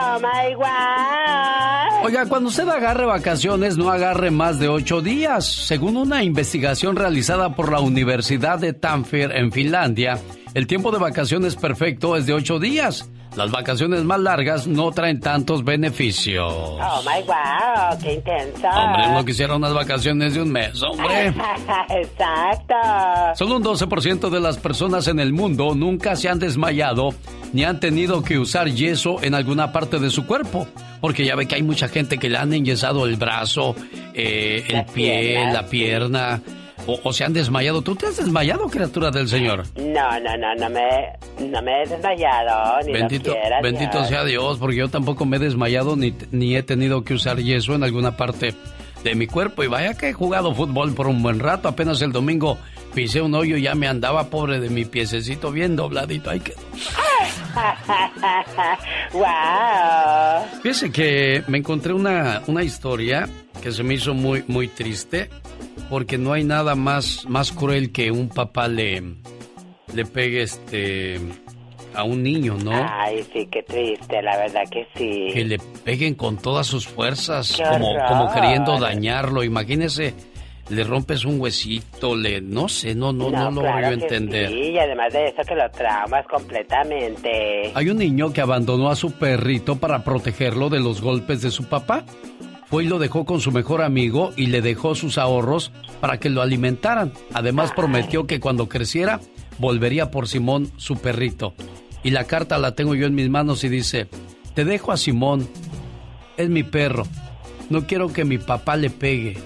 Oh my God. Oiga, cuando usted agarre vacaciones, no agarre más de ocho días. Según una investigación realizada por la Universidad de Tampere en Finlandia, el tiempo de vacaciones perfecto es de ocho días. Las vacaciones más largas no traen tantos beneficios. Oh my wow, qué intenso. Hombre, no quisiera unas vacaciones de un mes, hombre. Exacto. Solo un 12% de las personas en el mundo nunca se han desmayado ni han tenido que usar yeso en alguna parte de su cuerpo. Porque ya ve que hay mucha gente que le han enyesado el brazo, eh, el pie, piernas. la pierna, o, o se han desmayado. ¿Tú te has desmayado, criatura del Señor? No, no, no, no me, no me he desmayado, ni Bendito, lo quiera, bendito sea Dios, porque yo tampoco me he desmayado ni, ni he tenido que usar yeso en alguna parte de mi cuerpo. Y vaya que he jugado fútbol por un buen rato. Apenas el domingo pisé un hoyo y ya me andaba pobre de mi piececito bien dobladito. Ay, que... wow. Fíjese que me encontré una, una historia que se me hizo muy, muy triste. Porque no hay nada más, más cruel que un papá le, le pegue este a un niño, ¿no? Ay, sí, qué triste, la verdad que sí. que le peguen con todas sus fuerzas, como, como queriendo dañarlo. Imagínese, le rompes un huesito, le, no sé, no, no, no, logro claro yo que entender. Sí, y además de eso que lo traumas completamente. Hay un niño que abandonó a su perrito para protegerlo de los golpes de su papá. Fue y lo dejó con su mejor amigo y le dejó sus ahorros para que lo alimentaran. Además prometió que cuando creciera volvería por Simón, su perrito. Y la carta la tengo yo en mis manos y dice, te dejo a Simón, es mi perro. No quiero que mi papá le pegue.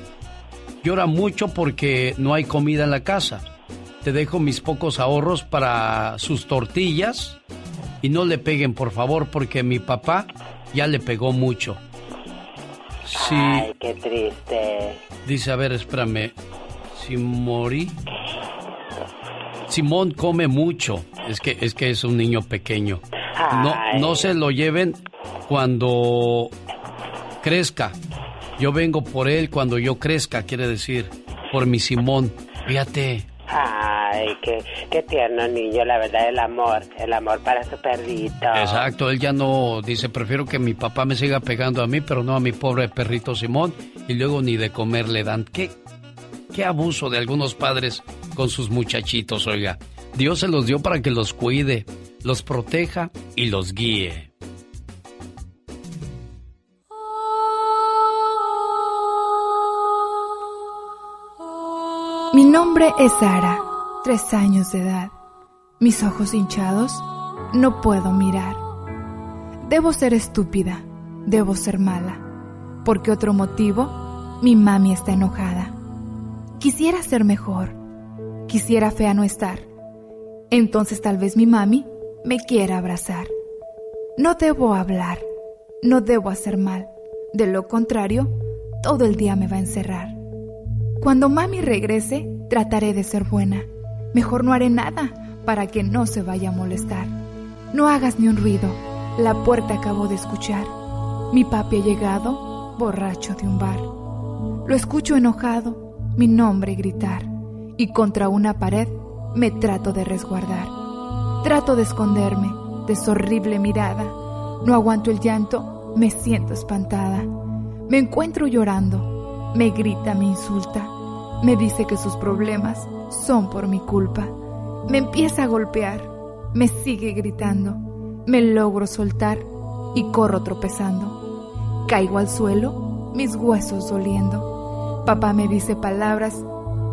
Llora mucho porque no hay comida en la casa. Te dejo mis pocos ahorros para sus tortillas y no le peguen, por favor, porque mi papá ya le pegó mucho. Sí, Ay, qué triste. dice, a ver, espérame. Si morí. Simón come mucho. Es que es que es un niño pequeño. No, no se lo lleven cuando crezca. Yo vengo por él cuando yo crezca, quiere decir, por mi Simón. Fíjate. Ay, qué, qué tierno niño, la verdad, el amor, el amor para su perrito. Exacto, él ya no dice, prefiero que mi papá me siga pegando a mí, pero no a mi pobre perrito Simón, y luego ni de comer le dan. ¿Qué, qué abuso de algunos padres con sus muchachitos, oiga. Dios se los dio para que los cuide, los proteja y los guíe. Nombre es Sara, tres años de edad. Mis ojos hinchados, no puedo mirar. Debo ser estúpida, debo ser mala, porque otro motivo, mi mami está enojada. Quisiera ser mejor, quisiera fea no estar. Entonces tal vez mi mami me quiera abrazar. No debo hablar, no debo hacer mal. De lo contrario, todo el día me va a encerrar. Cuando mami regrese, trataré de ser buena. Mejor no haré nada para que no se vaya a molestar. No hagas ni un ruido. La puerta acabo de escuchar. Mi papi ha llegado, borracho de un bar. Lo escucho enojado, mi nombre gritar, y contra una pared me trato de resguardar. Trato de esconderme de su horrible mirada. No aguanto el llanto, me siento espantada. Me encuentro llorando, me grita, me insulta. Me dice que sus problemas son por mi culpa. Me empieza a golpear, me sigue gritando. Me logro soltar y corro tropezando. Caigo al suelo, mis huesos doliendo. Papá me dice palabras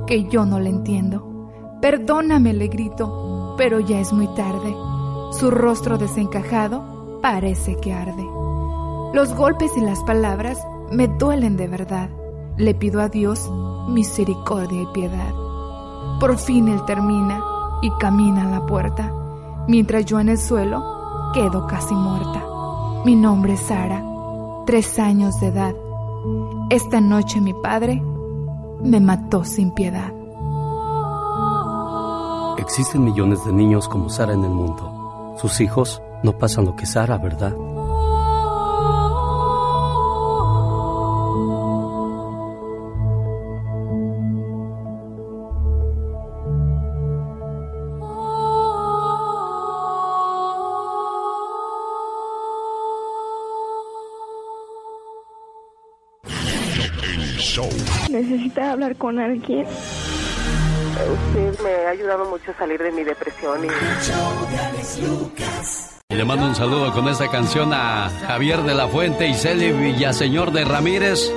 que yo no le entiendo. Perdóname, le grito, pero ya es muy tarde. Su rostro desencajado parece que arde. Los golpes y las palabras me duelen de verdad. Le pido a Dios misericordia y piedad. Por fin él termina y camina a la puerta, mientras yo en el suelo quedo casi muerta. Mi nombre es Sara, tres años de edad. Esta noche mi padre me mató sin piedad. Existen millones de niños como Sara en el mundo. Sus hijos no pasan lo que Sara, ¿verdad? Con alguien. Usted me ha ayudado mucho a salir de mi depresión. Y... Y le mando un saludo con esta canción a Javier de la Fuente y Celi Villaseñor de Ramírez.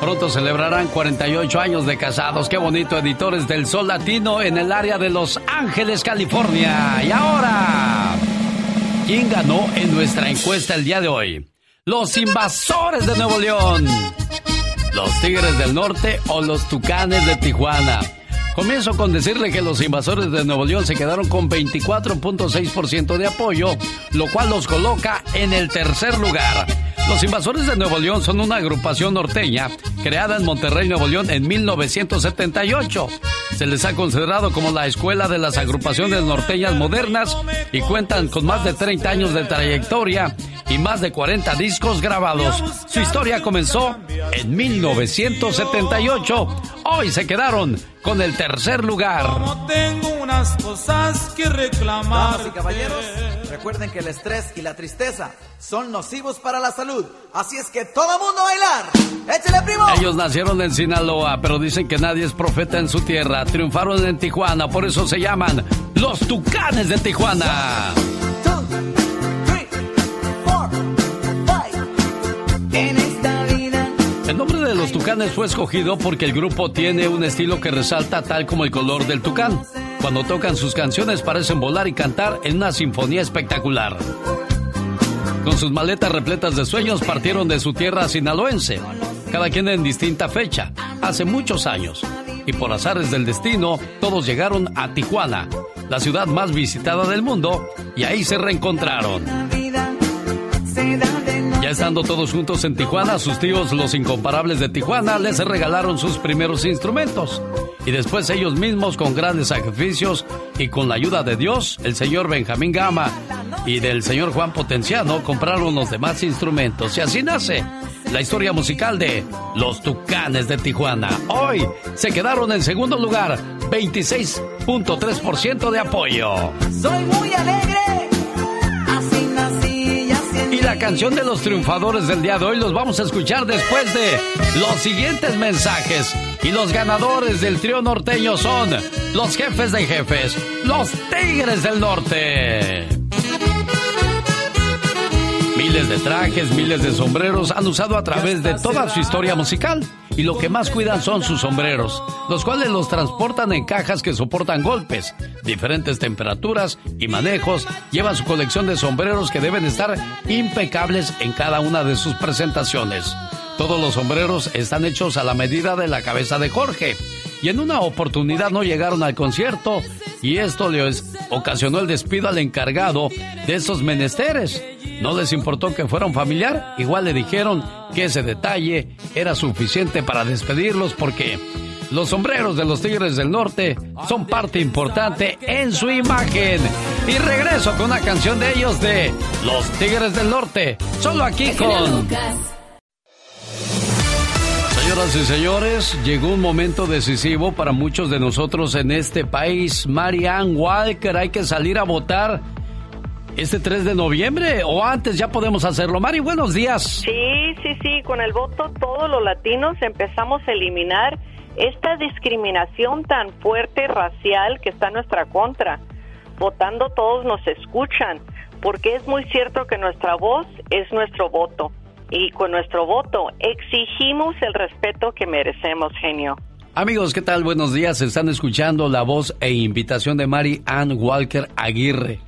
Pronto celebrarán 48 años de casados. Qué bonito, editores del Sol Latino en el área de Los Ángeles, California. Y ahora, ¿quién ganó en nuestra encuesta el día de hoy? Los invasores de Nuevo León, los Tigres del Norte o los Tucanes de Tijuana. Comienzo con decirle que los invasores de Nuevo León se quedaron con 24.6% de apoyo, lo cual los coloca en el tercer lugar. Los invasores de Nuevo León son una agrupación norteña creada en Monterrey, Nuevo León en 1978. Se les ha considerado como la escuela de las agrupaciones norteñas modernas y cuentan con más de 30 años de trayectoria y más de 40 discos grabados. Su historia comenzó en 1978. Hoy se quedaron con el tercer lugar. tengo unas cosas que reclamar. Damas y caballeros, recuerden que el estrés y la tristeza son nocivos para la salud. Así es que todo mundo a bailar. ¡Échale, primo! Ellos nacieron en Sinaloa, pero dicen que nadie es profeta en su tierra. Triunfaron en Tijuana, por eso se llaman los Tucanes de Tijuana. El nombre de los Tucanes fue escogido porque el grupo tiene un estilo que resalta tal como el color del tucán. Cuando tocan sus canciones parecen volar y cantar en una sinfonía espectacular. Con sus maletas repletas de sueños partieron de su tierra sinaloense, cada quien en distinta fecha, hace muchos años. Y por azares del destino, todos llegaron a Tijuana, la ciudad más visitada del mundo, y ahí se reencontraron. Estando todos juntos en Tijuana, sus tíos, los incomparables de Tijuana, les regalaron sus primeros instrumentos. Y después ellos mismos, con grandes sacrificios y con la ayuda de Dios, el señor Benjamín Gama y del señor Juan Potenciano, compraron los demás instrumentos. Y así nace la historia musical de Los Tucanes de Tijuana. Hoy se quedaron en segundo lugar, 26.3% de apoyo. Soy muy alegre. Canción de los triunfadores del día de hoy los vamos a escuchar después de los siguientes mensajes. Y los ganadores del trío norteño son los jefes de jefes, los Tigres del Norte. Miles de trajes, miles de sombreros han usado a través de toda su historia musical. Y lo que más cuidan son sus sombreros, los cuales los transportan en cajas que soportan golpes, diferentes temperaturas y manejos. Llevan su colección de sombreros que deben estar impecables en cada una de sus presentaciones. Todos los sombreros están hechos a la medida de la cabeza de Jorge. Y en una oportunidad no llegaron al concierto y esto les ocasionó el despido al encargado de esos menesteres. No les importó que fuera un familiar, igual le dijeron que ese detalle era suficiente para despedirlos porque los sombreros de los Tigres del Norte son parte importante en su imagen. Y regreso con una canción de ellos de Los Tigres del Norte, solo aquí con... Señoras y señores, llegó un momento decisivo para muchos de nosotros en este país. Marianne Walker, hay que salir a votar este 3 de noviembre o antes ya podemos hacerlo. Mari, buenos días. Sí, sí, sí, con el voto todos los latinos empezamos a eliminar esta discriminación tan fuerte racial que está en nuestra contra. Votando todos nos escuchan, porque es muy cierto que nuestra voz es nuestro voto. Y con nuestro voto exigimos el respeto que merecemos, genio. Amigos, ¿qué tal? Buenos días. Están escuchando la voz e invitación de Mari Ann Walker Aguirre.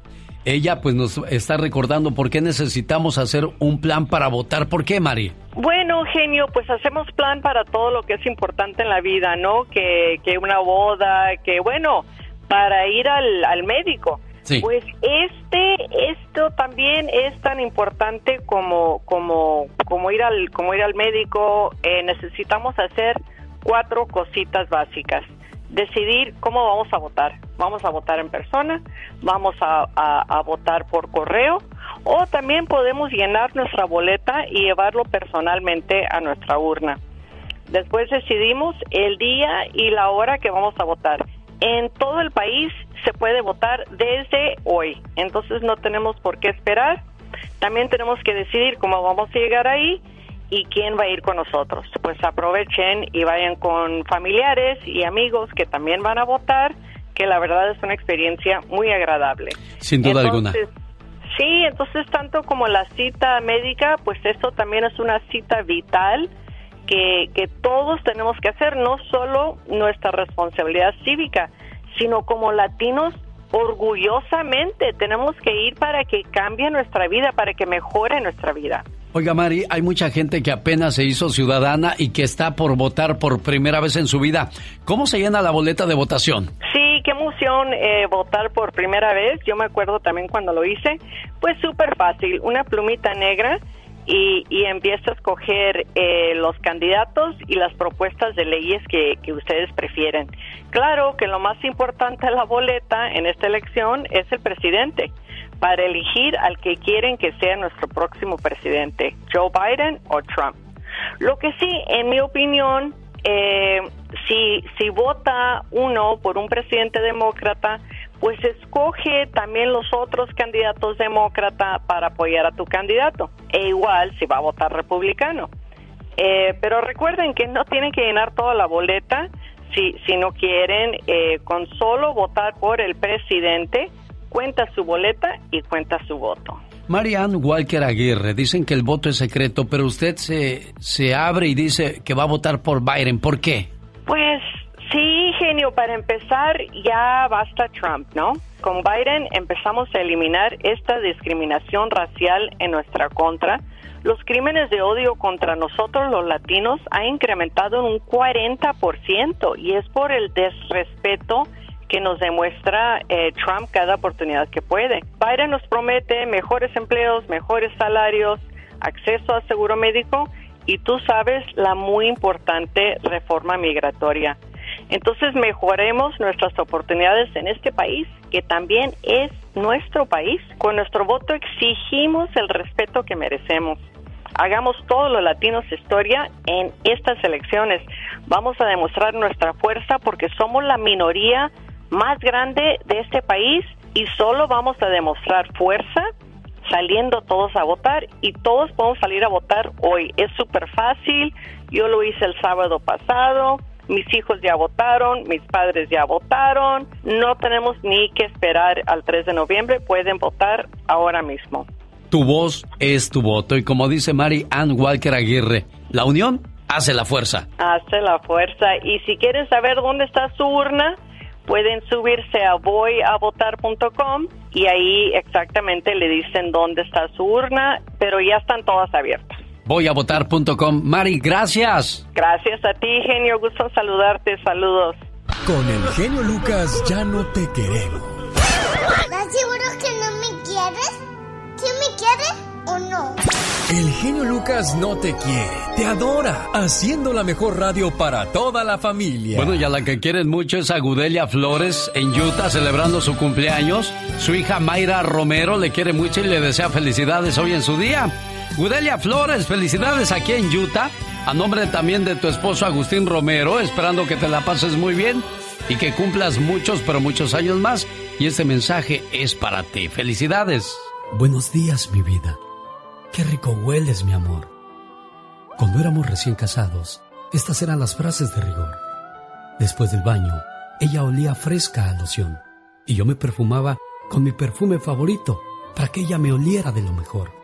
Ella pues nos está recordando por qué necesitamos hacer un plan para votar. ¿Por qué, Mari? Bueno, genio, pues hacemos plan para todo lo que es importante en la vida, ¿no? Que, que una boda, que bueno, para ir al, al médico. Sí. Pues este, esto también es tan importante como, como, como ir al, como ir al médico. Eh, necesitamos hacer cuatro cositas básicas. Decidir cómo vamos a votar. Vamos a votar en persona, vamos a, votar por correo o también podemos llenar nuestra boleta y llevarlo personalmente a nuestra urna. Después decidimos el día y la hora que vamos a votar. En todo el país se puede votar desde hoy, entonces no tenemos por qué esperar. También tenemos que decidir cómo vamos a llegar ahí y quién va a ir con nosotros. Pues aprovechen y vayan con familiares y amigos que también van a votar, que la verdad es una experiencia muy agradable. Sin duda alguna. Sí, entonces tanto como la cita médica, pues eso también es una cita vital que, que todos tenemos que hacer, no solo nuestra responsabilidad cívica, sino como latinos orgullosamente tenemos que ir para que cambie nuestra vida, para que mejore nuestra vida. Oiga, Mari, hay mucha gente que apenas se hizo ciudadana y que está por votar por primera vez en su vida. ¿Cómo se llena la boleta de votación? Sí, qué emoción eh, votar por primera vez. Yo me acuerdo también cuando lo hice. Pues súper fácil, una plumita negra y, y empieza a escoger eh, los candidatos y las propuestas de leyes que, ustedes prefieren. Claro que lo más importante de la boleta en esta elección es el presidente para elegir al que quieren que sea nuestro próximo presidente, Joe Biden o Trump. Lo que sí, en mi opinión, eh, si, si vota uno por un presidente demócrata, pues escoge también los otros candidatos demócrata para apoyar a tu candidato. E igual si va a votar republicano. Eh, pero recuerden que no tienen que llenar toda la boleta si, si no quieren, eh, con solo votar por el presidente, cuenta su boleta y cuenta su voto. Marianne Walker Aguirre, dicen que el voto es secreto, pero usted se, se abre y dice que va a votar por Biden. ¿Por qué? Pues sí, genio, para empezar ya basta Trump, ¿no? Con Biden empezamos a eliminar esta discriminación racial en nuestra contra. Los crímenes de odio contra nosotros los latinos ha incrementado en un 40% y es por el desrespeto que nos demuestra eh, Trump cada oportunidad que puede. Biden nos promete mejores empleos, mejores salarios, acceso a seguro médico y tú sabes la muy importante reforma migratoria. Entonces mejoremos nuestras oportunidades en este país, que también es nuestro país. Con nuestro voto exigimos el respeto que merecemos. Hagamos todos los latinos historia en estas elecciones. Vamos a demostrar nuestra fuerza porque somos la minoría más grande de este país y solo vamos a demostrar fuerza saliendo todos a votar y todos podemos salir a votar hoy. Es súper fácil. Yo lo hice el sábado pasado. Mis hijos ya votaron, mis padres ya votaron. No tenemos ni que esperar al 3 de noviembre. Pueden votar ahora mismo. Tu voz es tu voto. Y como dice Mary Ann Walker Aguirre, la unión hace la fuerza. Hace la fuerza. Y si quieren saber dónde está su urna, pueden subirse a voyavotar.com y ahí exactamente le dicen dónde está su urna, pero ya están todas abiertas. Voyavotar.com. Mari, gracias. Gracias a ti, genio. Gusto saludarte. Saludos. Con el genio Lucas ya no te queremos. ¿Estás seguro que no me quieres? ¿Quién me quiere o no? El genio Lucas no te quiere, te adora, haciendo la mejor radio para toda la familia. Bueno, y a la que quieren mucho es a Gudelia Flores en Utah celebrando su cumpleaños. Su hija Mayra Romero le quiere mucho y le desea felicidades hoy en su día. Gudelia Flores, felicidades aquí en Utah. A nombre también de tu esposo Agustín Romero, esperando que te la pases muy bien y que cumplas muchos, pero muchos años más. Y este mensaje es para ti. Felicidades. Buenos días, mi vida. Qué rico hueles, mi amor. Cuando éramos recién casados, estas eran las frases de rigor. Después del baño, ella olía fresca a loción y yo me perfumaba con mi perfume favorito para que ella me oliera de lo mejor.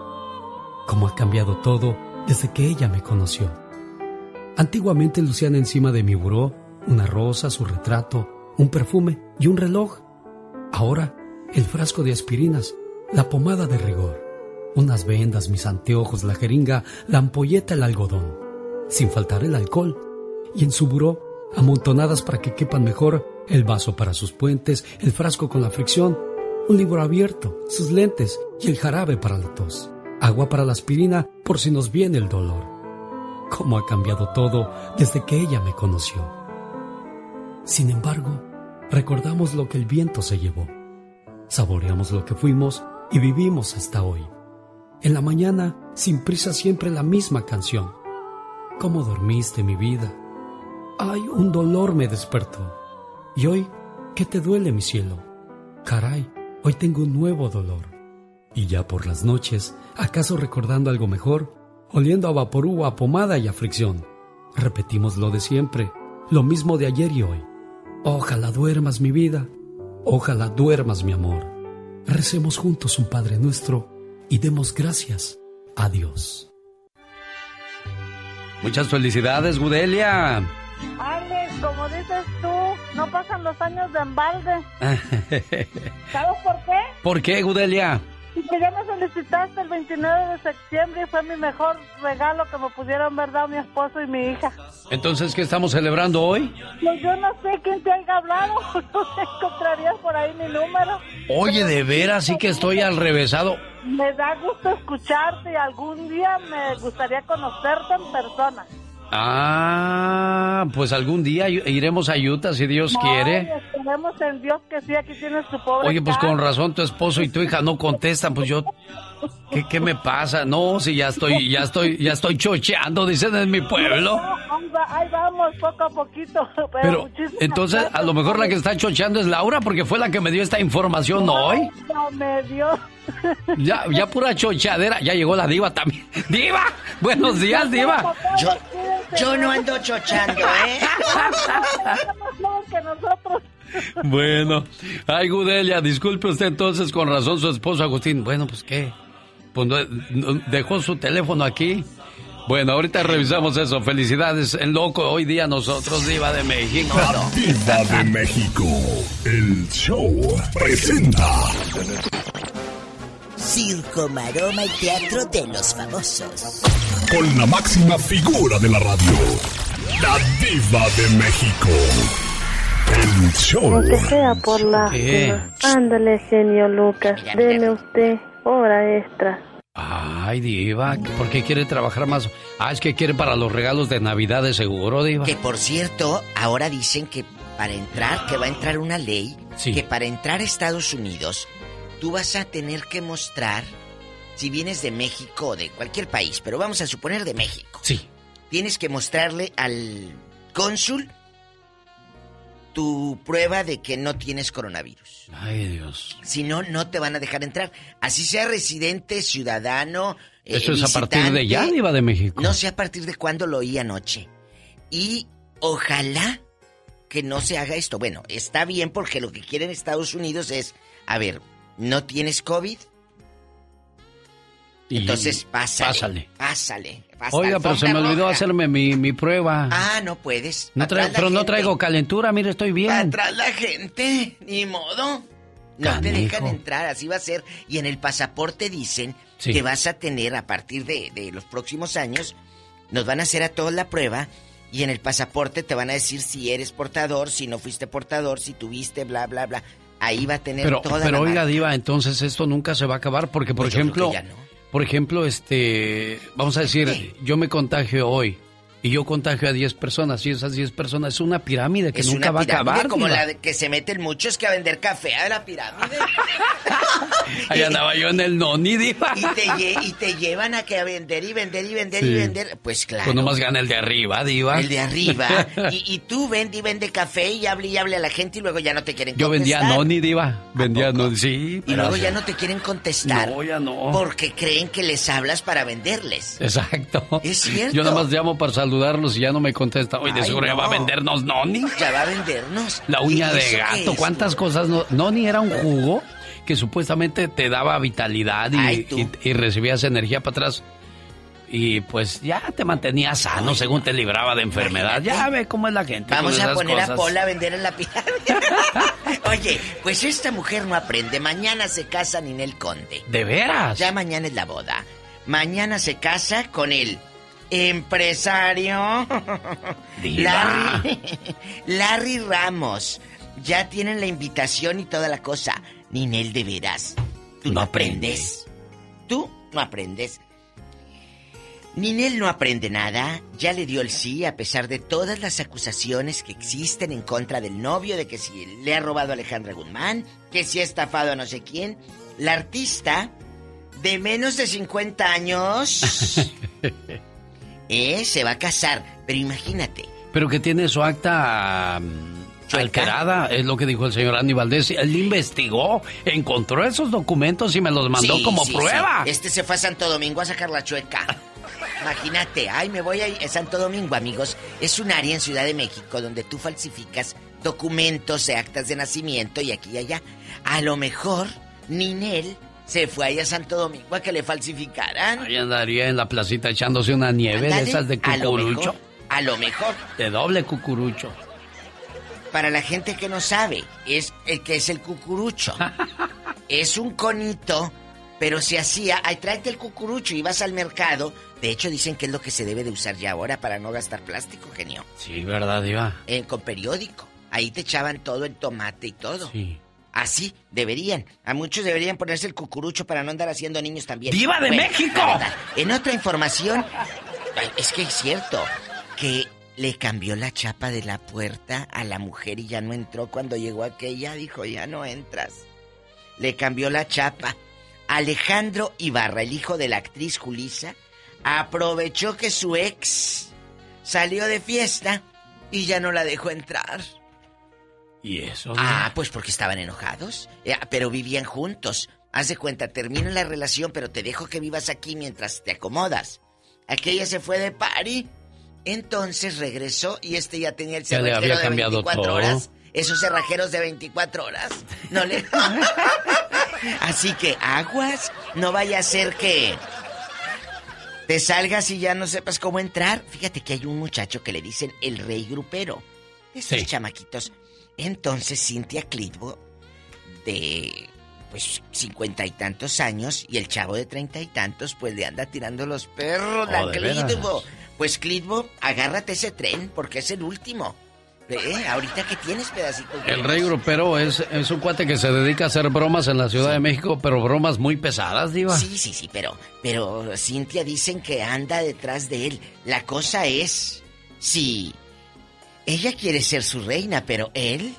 Cómo ha cambiado todo desde que ella me conoció. Antiguamente lucían encima de mi buró una rosa, su retrato, un perfume y un reloj. Ahora, el frasco de aspirinas, la pomada de rigor unas vendas, mis anteojos, la jeringa, la ampolleta, el algodón, sin faltar el alcohol, y en su buró, amontonadas para que quepan mejor el vaso para sus puentes, el frasco con la fricción, un libro abierto, sus lentes y el jarabe para la tos, agua para la aspirina por si nos viene el dolor. Cómo ha cambiado todo desde que ella me conoció. Sin embargo, recordamos lo que el viento se llevó, saboreamos lo que fuimos y vivimos hasta hoy. En la mañana, sin prisa, siempre la misma canción. ¿Cómo dormiste, mi vida? Ay, un dolor me despertó. Y hoy, ¿qué te duele, mi cielo? Caray, hoy tengo un nuevo dolor. Y ya por las noches, ¿acaso recordando algo mejor? Oliendo a vaporú, a pomada y a fricción. Repetimos lo de siempre, lo mismo de ayer y hoy. Ojalá duermas, mi vida. Ojalá duermas, mi amor. Recemos juntos un Padre nuestro y demos gracias a Dios. Muchas felicidades, Gudelia. Alex, como dices tú, no pasan los años de embalde. ¿Sabes por qué? ¿Por qué, Gudelia? Que ya me felicitaste el 29 de septiembre y fue mi mejor regalo que me pudieron ver dado mi esposo y mi hija. Entonces, ¿qué estamos celebrando hoy? Pues yo no sé quién te haya hablado. Tú encontrarías por ahí mi número. Oye, de veras, sí que estoy al revésado. Me da gusto escucharte y algún día me gustaría conocerte en persona. Ah, pues algún día iremos a Utah si Dios quiere. Esperemos en Dios que sí, aquí tienes tu pobre. Oye, pues con razón tu esposo y tu hija no contestan, pues yo ¿Qué, ¿Qué, me pasa? No, si ya estoy, ya estoy, ya estoy chocheando, dicen en mi pueblo. Ahí vamos, poco a poquito. Pero, entonces, a lo mejor la que está chocheando es Laura, porque fue la que me dio esta información hoy. No me dio. Ya, ya pura chochadera. Ya llegó la diva también. ¡Diva! Buenos días, diva. Yo, yo no ando chochando, ¿eh? que nosotros. Bueno, ay Gudelia, disculpe usted entonces con razón su esposo Agustín. Bueno, pues qué, pues dejó su teléfono aquí. Bueno, ahorita revisamos eso. Felicidades en loco hoy día nosotros, Diva de México. Diva de México, el show presenta. Circo, maroma y teatro de los famosos. Con la máxima figura de la radio, la diva de México. El show. Aunque sea por la... Ándale, genio Lucas, deme usted hora extra. Ay, Diva, ¿por qué quiere trabajar más? Ah, es que quiere para los regalos de Navidad de seguro, Diva. Que por cierto, ahora dicen que para entrar, que va a entrar una ley, Sí. que para entrar a Estados Unidos, tú vas a tener que mostrar, si vienes de México o de cualquier país, pero vamos a suponer de México. Sí. Tienes que mostrarle al cónsul tu prueba de que no tienes coronavirus. Ay, Dios. Si no, no te van a dejar entrar. Así sea residente, ciudadano. eh, Eso es a partir de ya. Diva de México. No sé a partir de cuándo lo oí anoche. Y ojalá que no se haga esto. Bueno, está bien porque lo que quieren Estados Unidos es, a ver, ¿no tienes COVID? Y- Entonces pásale. Pásale. Pásale. pásale. Oiga, pero se me olvidó roja. hacerme mi, mi prueba. Ah, no puedes. No pero no traigo calentura, mire, estoy bien. Atrás la gente, ni modo. No te dejan entrar, así va a ser. Y en el pasaporte dicen Sí. que vas a tener a partir de, de los próximos años, nos van a hacer a todos la prueba y en el pasaporte te van a decir si eres portador, si no fuiste portador, si tuviste, bla, bla, bla. Ahí va a tener Pero, toda pero la oiga, marca. Diva, entonces esto nunca se va a acabar porque, por Pues ejemplo, no. Por ejemplo, este, vamos a decir, yo me contagio hoy y yo contagio a 10 personas y esas 10 personas es una pirámide que Es nunca una va a acabar. como Diva. la de que se meten muchos que a vender café a la pirámide. Ahí andaba yo en el noni, Diva. y, te y te llevan a que a vender y vender y vender y vender. Pues claro. Pues nomás gana el de arriba, Diva. El de arriba. y, y tú vende y vende café y hable y hable a la gente y luego ya no te quieren Yo vendía contestar. noni, Diva. Vendía noni, sí. Y luego ya no te quieren contestar. No, ya no. Porque creen que les hablas para venderles. Exacto. Es cierto. Yo nada más llamo para saludarlos y ya no me contesta. Oye, de seguro ya va a vendernos noni. Ya va a vendernos. La uña ¿Y de gato? ¿cuántas cosas no? Noni era un jugo que supuestamente te daba vitalidad y, Ay, y- y recibías energía para atrás. Y pues ya te mantenía sano según te libraba de enfermedad. Ya ve cómo es la gente. Vamos a poner a. Pola a vender en la pirámide. Oye, pues esta mujer no aprende. Mañana se casa Ninel Conde. ¿De veras? Ya mañana es la boda. Mañana se casa con el empresario. Larry, Larry Ramos. Ya tienen la invitación y toda la cosa. Ninel, de veras. Tú no, aprendes. Tú no aprendes. Ninel no aprende nada, ya le dio el sí a pesar de todas las acusaciones que existen en contra del novio, de que si le ha robado a Alejandra Guzmán, que si ha estafado a no sé quién. La artista de menos de 50 años eh, se va a casar, pero imagínate, Pero que tiene su acta mm, alterada, es lo que dijo el señor Andy Valdés. Él investigó, encontró esos documentos y me los mandó Sí, como sí, prueba. sí. Este se fue a Santo Domingo a sacar la chueca. Imagínate, ay, me voy a Santo Domingo, amigos. Es un área en Ciudad de México donde tú falsificas documentos de actas de nacimiento y aquí y allá. A lo mejor Ninel se fue ahí a Santo Domingo a que le falsificaran. Ahí andaría en la placita echándose una nieve de esas de a lo cucurucho. mejor, A lo mejor. De doble cucurucho. Para la gente que no sabe, es el que es el cucurucho. es un conito, pero se hacía, ay, tráete el cucurucho y vas al mercado. De hecho, dicen que es lo que se debe de usar ya ahora para no gastar plástico, genio. Sí, ¿verdad, Diva? Eh, con periódico. Ahí te echaban todo el tomate y todo. Sí. Así, deberían. A muchos deberían ponerse el cucurucho para no andar haciendo niños también. ¡Viva de Bueno, México! En otra información, es que es cierto que le cambió la chapa de la puerta a la mujer y ya no entró cuando llegó aquella. Dijo, ya no entras. Le cambió la chapa. Alejandro Ibarra, el hijo de la actriz Julisa, aprovechó que su ex salió de fiesta y ya no la dejó entrar. ¿Y eso? Ah, pues porque estaban enojados. Eh, pero vivían juntos. Haz de cuenta, termina la relación, pero te dejo que vivas aquí mientras te acomodas. Aquella se fue de party. Entonces regresó y este ya tenía el cerrajero de cambiado 24 todo. horas. Esos cerrajeros de 24 horas. No le. Así que aguas. No vaya a ser que te salgas y ya no sepas cómo entrar. Fíjate que hay un muchacho que le dicen el rey grupero. Estos Sí. chamaquitos. Entonces Cintia Clitbo de pues cincuenta y tantos años y el chavo de treinta y tantos pues le anda tirando los perros Oh, la ¿de veras? Clitbo. Pues Clitbo, agárrate ese tren porque es el último. Ve, ahorita que tienes pedacitos. de El rey grupero es, es un cuate que se dedica a hacer bromas en la Ciudad de México, pero bromas muy pesadas, Diva. Sí, sí, sí, pero, pero Cintia dicen que anda detrás de él. La cosa es, si ella quiere ser su reina, pero él,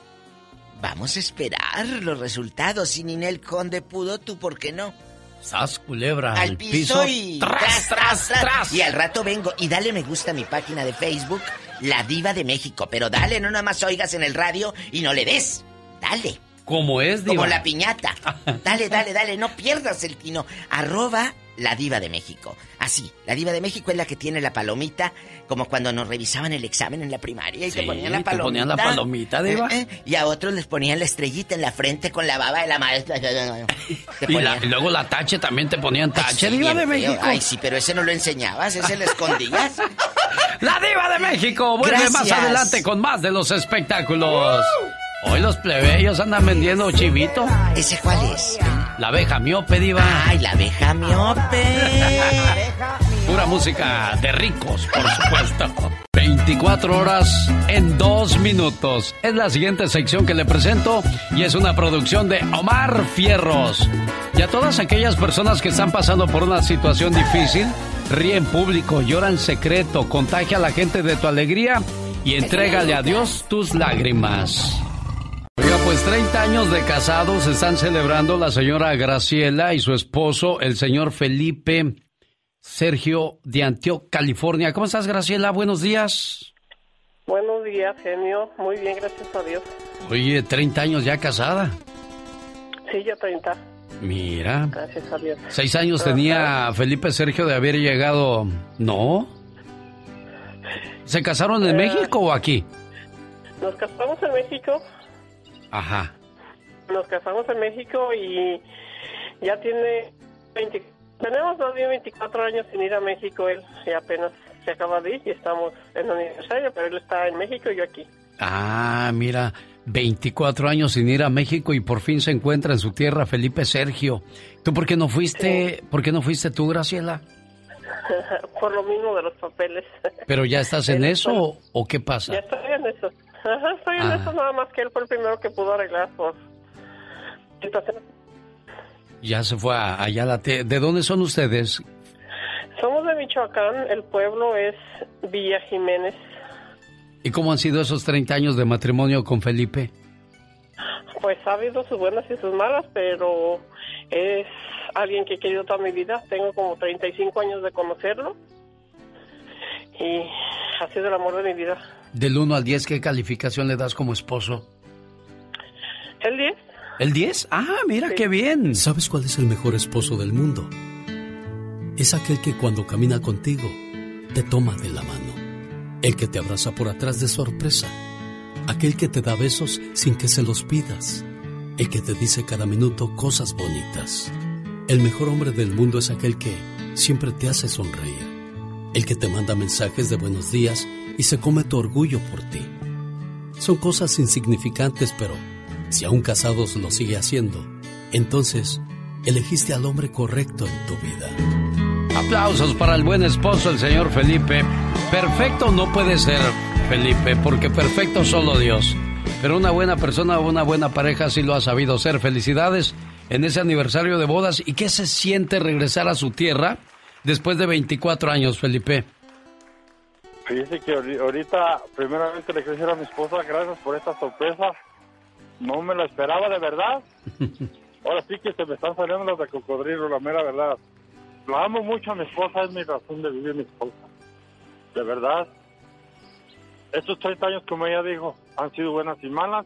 vamos a esperar los resultados. Si Ninel Conde pudo, tú, ¿por qué no? Sas, culebra, al piso, y tras, tras, tras, Y al rato vengo y dale me gusta a mi página de Facebook, La Diva de México. Pero dale, no nada más oigas en el radio y no le des. Dale. Como es, Diva. Como la piñata. Dale, dale, dale, no pierdas el tino. Arroba la diva de México. Así, la diva de México es la que tiene la palomita, como cuando nos revisaban el examen en la primaria y te Sí, ponían la te palomita. ponían la palomita, diva. Eh, eh, y a otros les ponían la estrellita en la frente con la baba de la maestra. Te Y, la- ponían- y luego la tache también te ponían Ay, tache, sí, Diva de. México. Ay, sí, pero ese no lo enseñabas, ese lo escondías. La Diva de México vuelve más Gracias. adelante con más de los espectáculos. Hoy los plebeyos andan vendiendo chivito. ¿Ese cuál es? La abeja miope, Diva. Ay, la abeja miope. Pura música de ricos, por supuesto. 24 horas en 2 minutos. Es la siguiente sección que le presento y es una producción de Omar Fierros. Y a todas aquellas personas que están pasando por una situación difícil, ríe en público, llora en secreto, contagia a la gente de tu alegría y entrégale a Dios tus lágrimas. Pues 30 años de casados están celebrando la señora Graciela y su esposo, el señor Felipe Sergio de Antioch, California. ¿Cómo estás, Graciela? Buenos días. Buenos días, genio. Muy bien, gracias a Dios. Oye, 30 años ya casada. Sí, ya 30. Mira. Gracias a Dios. Seis años tenía Felipe Sergio de haber llegado. ¿No? ¿Se casaron en Eh. México o aquí? Nos casamos en México. Ajá. Nos casamos en México y ya tiene 20, tenemos más bien 24 años sin ir a México él y apenas se acaba de ir y estamos en aniversario, pero él está en México y yo aquí. Ah, mira, 24 años sin ir a México y por fin se encuentra en su tierra Felipe Sergio. ¿Tú por qué no fuiste? ¿Por qué no fuiste tú, Graciela? Por lo mismo de los papeles. ¿Pero ya estás en eso o, o qué Ya pasa? estoy en eso. Ajá, estoy en Ah. eso nada más que él fue el primero que pudo arreglar por situación. Ya se fue a- allá a la... te- ¿De dónde son ustedes? Somos de Michoacán, el pueblo es Villa Jiménez. ¿Y cómo han sido esos 30 años de matrimonio con Felipe? Pues ha habido sus buenas y sus malas, pero es alguien que he querido toda mi vida. Tengo como 35 años de conocerlo y ha sido el amor de mi vida. Del 1 al 10, ¿qué calificación le das como esposo? ¿El 10? ¿El 10? Ah, mira qué bien. ¿Sabes cuál es el mejor esposo del mundo? Es aquel que cuando camina contigo te toma de la mano. El que te abraza por atrás de sorpresa. Aquel que te da besos sin que se los pidas. El que te dice cada minuto cosas bonitas. El mejor hombre del mundo es aquel que siempre te hace sonreír. El que te manda mensajes de buenos días y se come tu orgullo por ti. Son cosas insignificantes, pero si aún casados lo sigue haciendo, entonces elegiste al hombre correcto en tu vida. Aplausos para el buen esposo, el señor Felipe. Perfecto no puede ser Felipe, porque perfecto solo Dios. Pero una buena persona o una buena pareja sí lo ha sabido ser. Felicidades en ese aniversario de bodas. ¿Y qué se siente regresar a su tierra después de 24 años, Felipe? Fíjese que ahori- ahorita, primeramente le quiero decir a mi esposa, gracias por esta sorpresa. No me lo esperaba de verdad. Ahora sí que se me están saliendo las de cocodrilo, la mera verdad. La amo mucho a mi esposa, es mi razón de vivir mi esposa. De verdad. Estos 30 años, como ella dijo, han sido buenas y malas,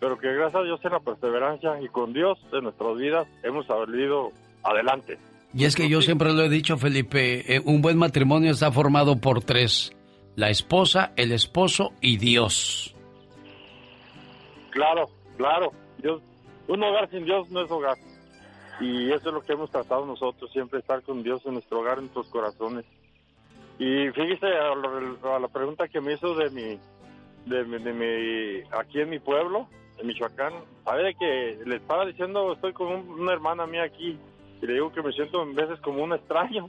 pero que gracias a Dios en la perseverancia y con Dios en nuestras vidas hemos salido adelante. Y es que yo siempre lo he dicho, Felipe, eh, un buen matrimonio está formado por tres. La esposa, el esposo y Dios. Claro, claro. Dios, un hogar sin Dios no es hogar. Y eso es lo que hemos tratado nosotros, siempre estar con Dios en nuestro hogar, en nuestros corazones. Y fíjese a, lo- a la pregunta que me hizo de mi, de, mi- de mi, aquí en mi pueblo, en Michoacán, sabe que le estaba diciendo, estoy con un- una hermana mía aquí, y le digo que me siento en veces como un extraño,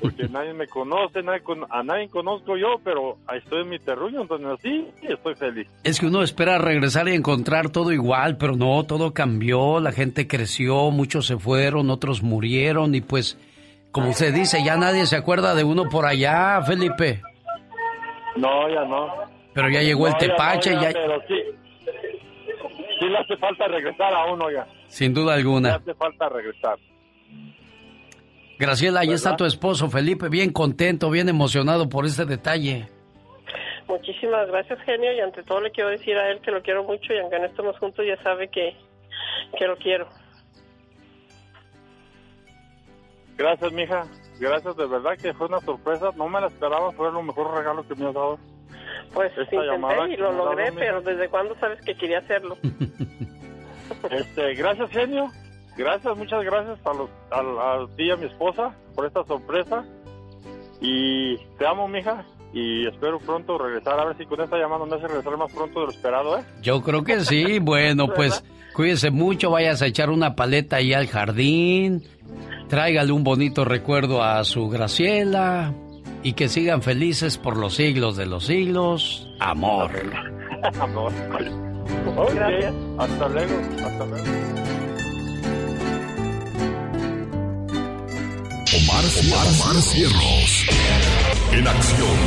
porque nadie me conoce, nadie con- a nadie conozco yo, pero ahí estoy en mi terruño, entonces sí, estoy feliz. Es que uno espera regresar y encontrar todo igual, pero no, todo cambió, la gente creció, muchos se fueron, otros murieron y pues, como se dice, ya nadie se acuerda de uno por allá, Felipe. No, ya no. Pero ya llegó el No, ya no, tepache, ya, ya, Pero sí, sí le hace falta regresar a uno ya, sin duda le alguna. hace falta regresar. Graciela, ahí está tu esposo, Felipe, bien contento, bien emocionado por este detalle. Muchísimas gracias, genio, y ante todo le quiero decir a él que lo quiero mucho y aunque no estemos juntos ya sabe que, que lo quiero. Gracias, mija. Gracias, de verdad que fue una sorpresa. No me la esperaba, fue lo mejor regalo que me has dado. Pues Esta intenté y lo dado, logré, mija. pero ¿desde cuándo sabes que quería hacerlo? Este, gracias, genio. Gracias, muchas gracias a, los, a, a ti y a mi esposa por esta sorpresa. Y te amo, mija. Y espero pronto regresar. A ver si con esta llamada me hace regresar más pronto de lo esperado, ¿eh? Yo creo que sí, bueno, pues cuídese mucho, vayas a echar una paleta ahí al jardín, tráigale un bonito recuerdo a su Graciela y que sigan felices por los siglos de los siglos. Amor. Amor. Ok, Gracias. Hasta luego. Hasta luego. Omar, Omar, Cierros. En acción.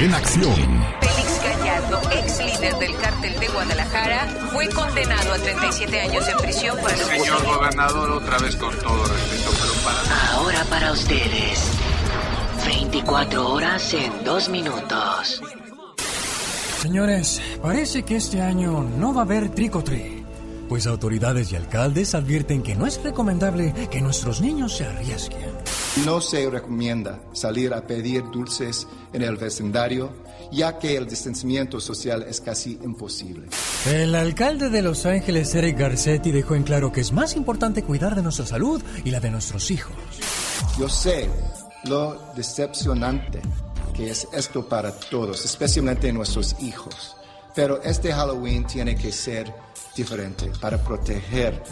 En acción. Félix Gallardo, ex líder del cártel de Guadalajara, fue condenado a 37 años de prisión por el Señor gobernador, otra vez con todo respeto, pero para... Ahora para ustedes. 24 horas en 2 minutos. Señores, parece que este año no va a haber tricotri. Pues autoridades y alcaldes advierten que no es recomendable que nuestros niños se arriesguen. No se recomienda salir a pedir dulces en el vecindario, ya que el distanciamiento social es casi imposible. El alcalde de Los Ángeles, Eric Garcetti, dejó en claro que es más importante cuidar de nuestra salud y la de nuestros hijos. Yo sé lo decepcionante que es esto para todos, especialmente nuestros hijos. Pero este Halloween tiene que ser diferente para proteger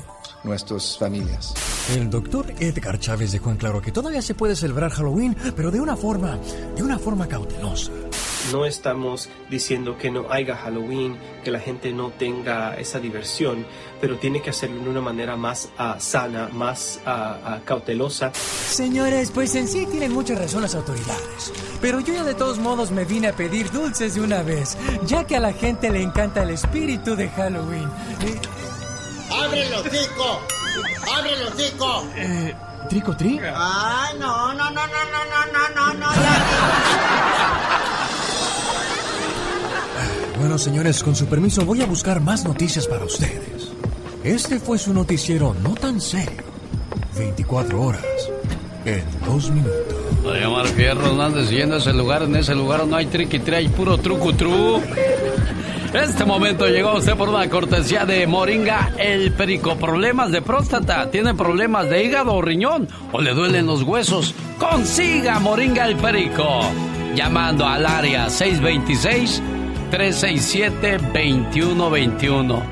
nuestras familias. El doctor Edgar Chávez dejó en claro que todavía se puede celebrar Halloween, pero de una forma, de una forma cautelosa. No estamos diciendo que no haya Halloween, que la gente no tenga esa diversión, pero tiene que hacerlo de una manera más ah, sana, más ah, ah, cautelosa. Señores, pues en sí tienen mucha razón las autoridades. Pero yo ya de todos modos me vine a pedir dulces de una vez, ya que a la gente le encanta el espíritu de Halloween. Eh, ¡Abre el hocico! ¡Abre el hocico! eh, ¿Trico tri? ¡Ay, no, no, no, no, no, no, no, no, no! Bueno, señores, con su permiso voy a buscar más noticias para ustedes. Este fue su noticiero no tan serio. 24 horas en 2 minutos. No llamar fierro, no andes siguiendo ese lugar. En ese lugar no hay triqui hay puro truco tru. Este momento llegó a usted por una cortesía de Moringa El Perico. Problemas de próstata, tiene problemas de hígado o riñón o le duelen los huesos. Consiga Moringa El Perico. Llamando al área 626-367-2121.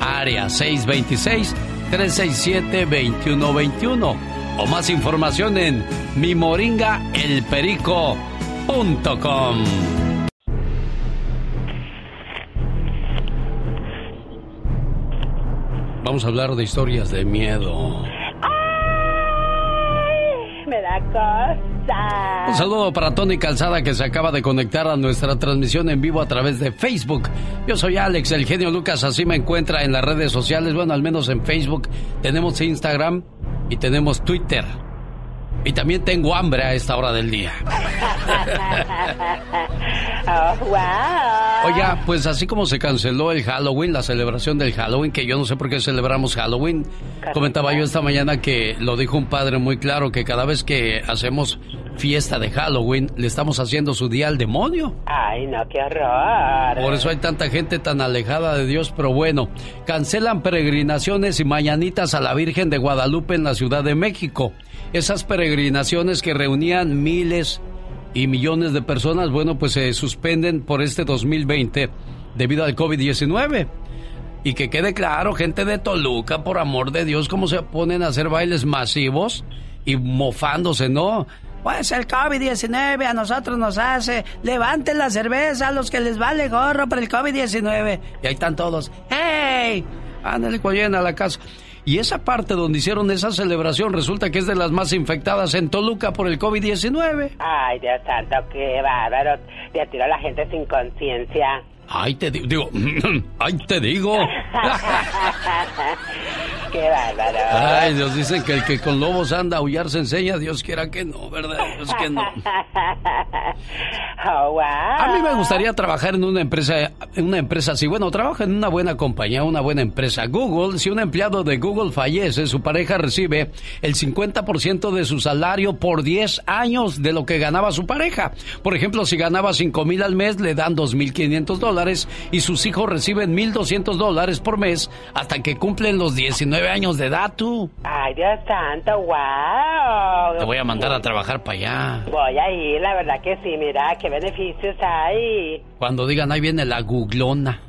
Área 626-367-2121. O más información en mimoringaelperico.com. Vamos a hablar de historias de miedo. Me da cosa. Un saludo para Tony Calzada que se acaba de conectar a nuestra transmisión en vivo a través de Facebook. Yo soy Alex, el genio Lucas, así me encuentra en las redes sociales, bueno, al menos en Facebook. Tenemos Instagram y tenemos Twitter. Y también tengo hambre a esta hora del día. oh, wow. Oiga, pues así como se canceló el Halloween, la celebración del Halloween, que yo no sé por qué celebramos Halloween, comentaba yo esta mañana que lo dijo un padre muy claro, que cada vez que hacemos fiesta de Halloween, le estamos haciendo su día al demonio. Ay, no, qué horror. Por eso hay tanta gente tan alejada de Dios, pero bueno, cancelan peregrinaciones y mañanitas a la Virgen de Guadalupe en la Ciudad de México. Esas peregrinaciones que reunían miles y millones de personas, bueno, pues se suspenden por este 2020 debido al COVID-19. Y que quede claro, gente de Toluca, por amor de Dios, cómo se ponen a hacer bailes masivos y mofándose, ¿no? Pues el COVID-19 a nosotros nos hace, levanten la cerveza a los que les vale gorro por el COVID-19. Y ahí están todos, ¡hey! Ándale, cuando a la casa. Y esa parte donde hicieron esa celebración resulta que es de las más infectadas en Toluca por el COVID-19. Ay, Dios santo, qué bárbaro. Ya tiró a la gente sin conciencia. Ay, te digo, digo, ay, te digo. Qué bárbaro. Ay, Dios dice que el que con lobos anda a aullar se enseña. Dios quiera que no, ¿verdad? Dios que no. Oh, wow. A mí me gustaría trabajar en una empresa, en una empresa así. Bueno, trabajo en una buena compañía, una buena empresa. Google, si un empleado de Google fallece, su pareja recibe el 50% de su salario por 10 años de lo que ganaba su pareja. Por ejemplo, si ganaba 5 mil al mes, le dan 2.500 dólares y sus hijos reciben 1.200 dólares por mes hasta que cumplen los 19 años de edad, tú. Ay, Dios santo, wow. Te voy a mandar a trabajar para allá. Voy a ir, la verdad que sí, mira, qué beneficios hay. Cuando digan, ahí viene la googlona.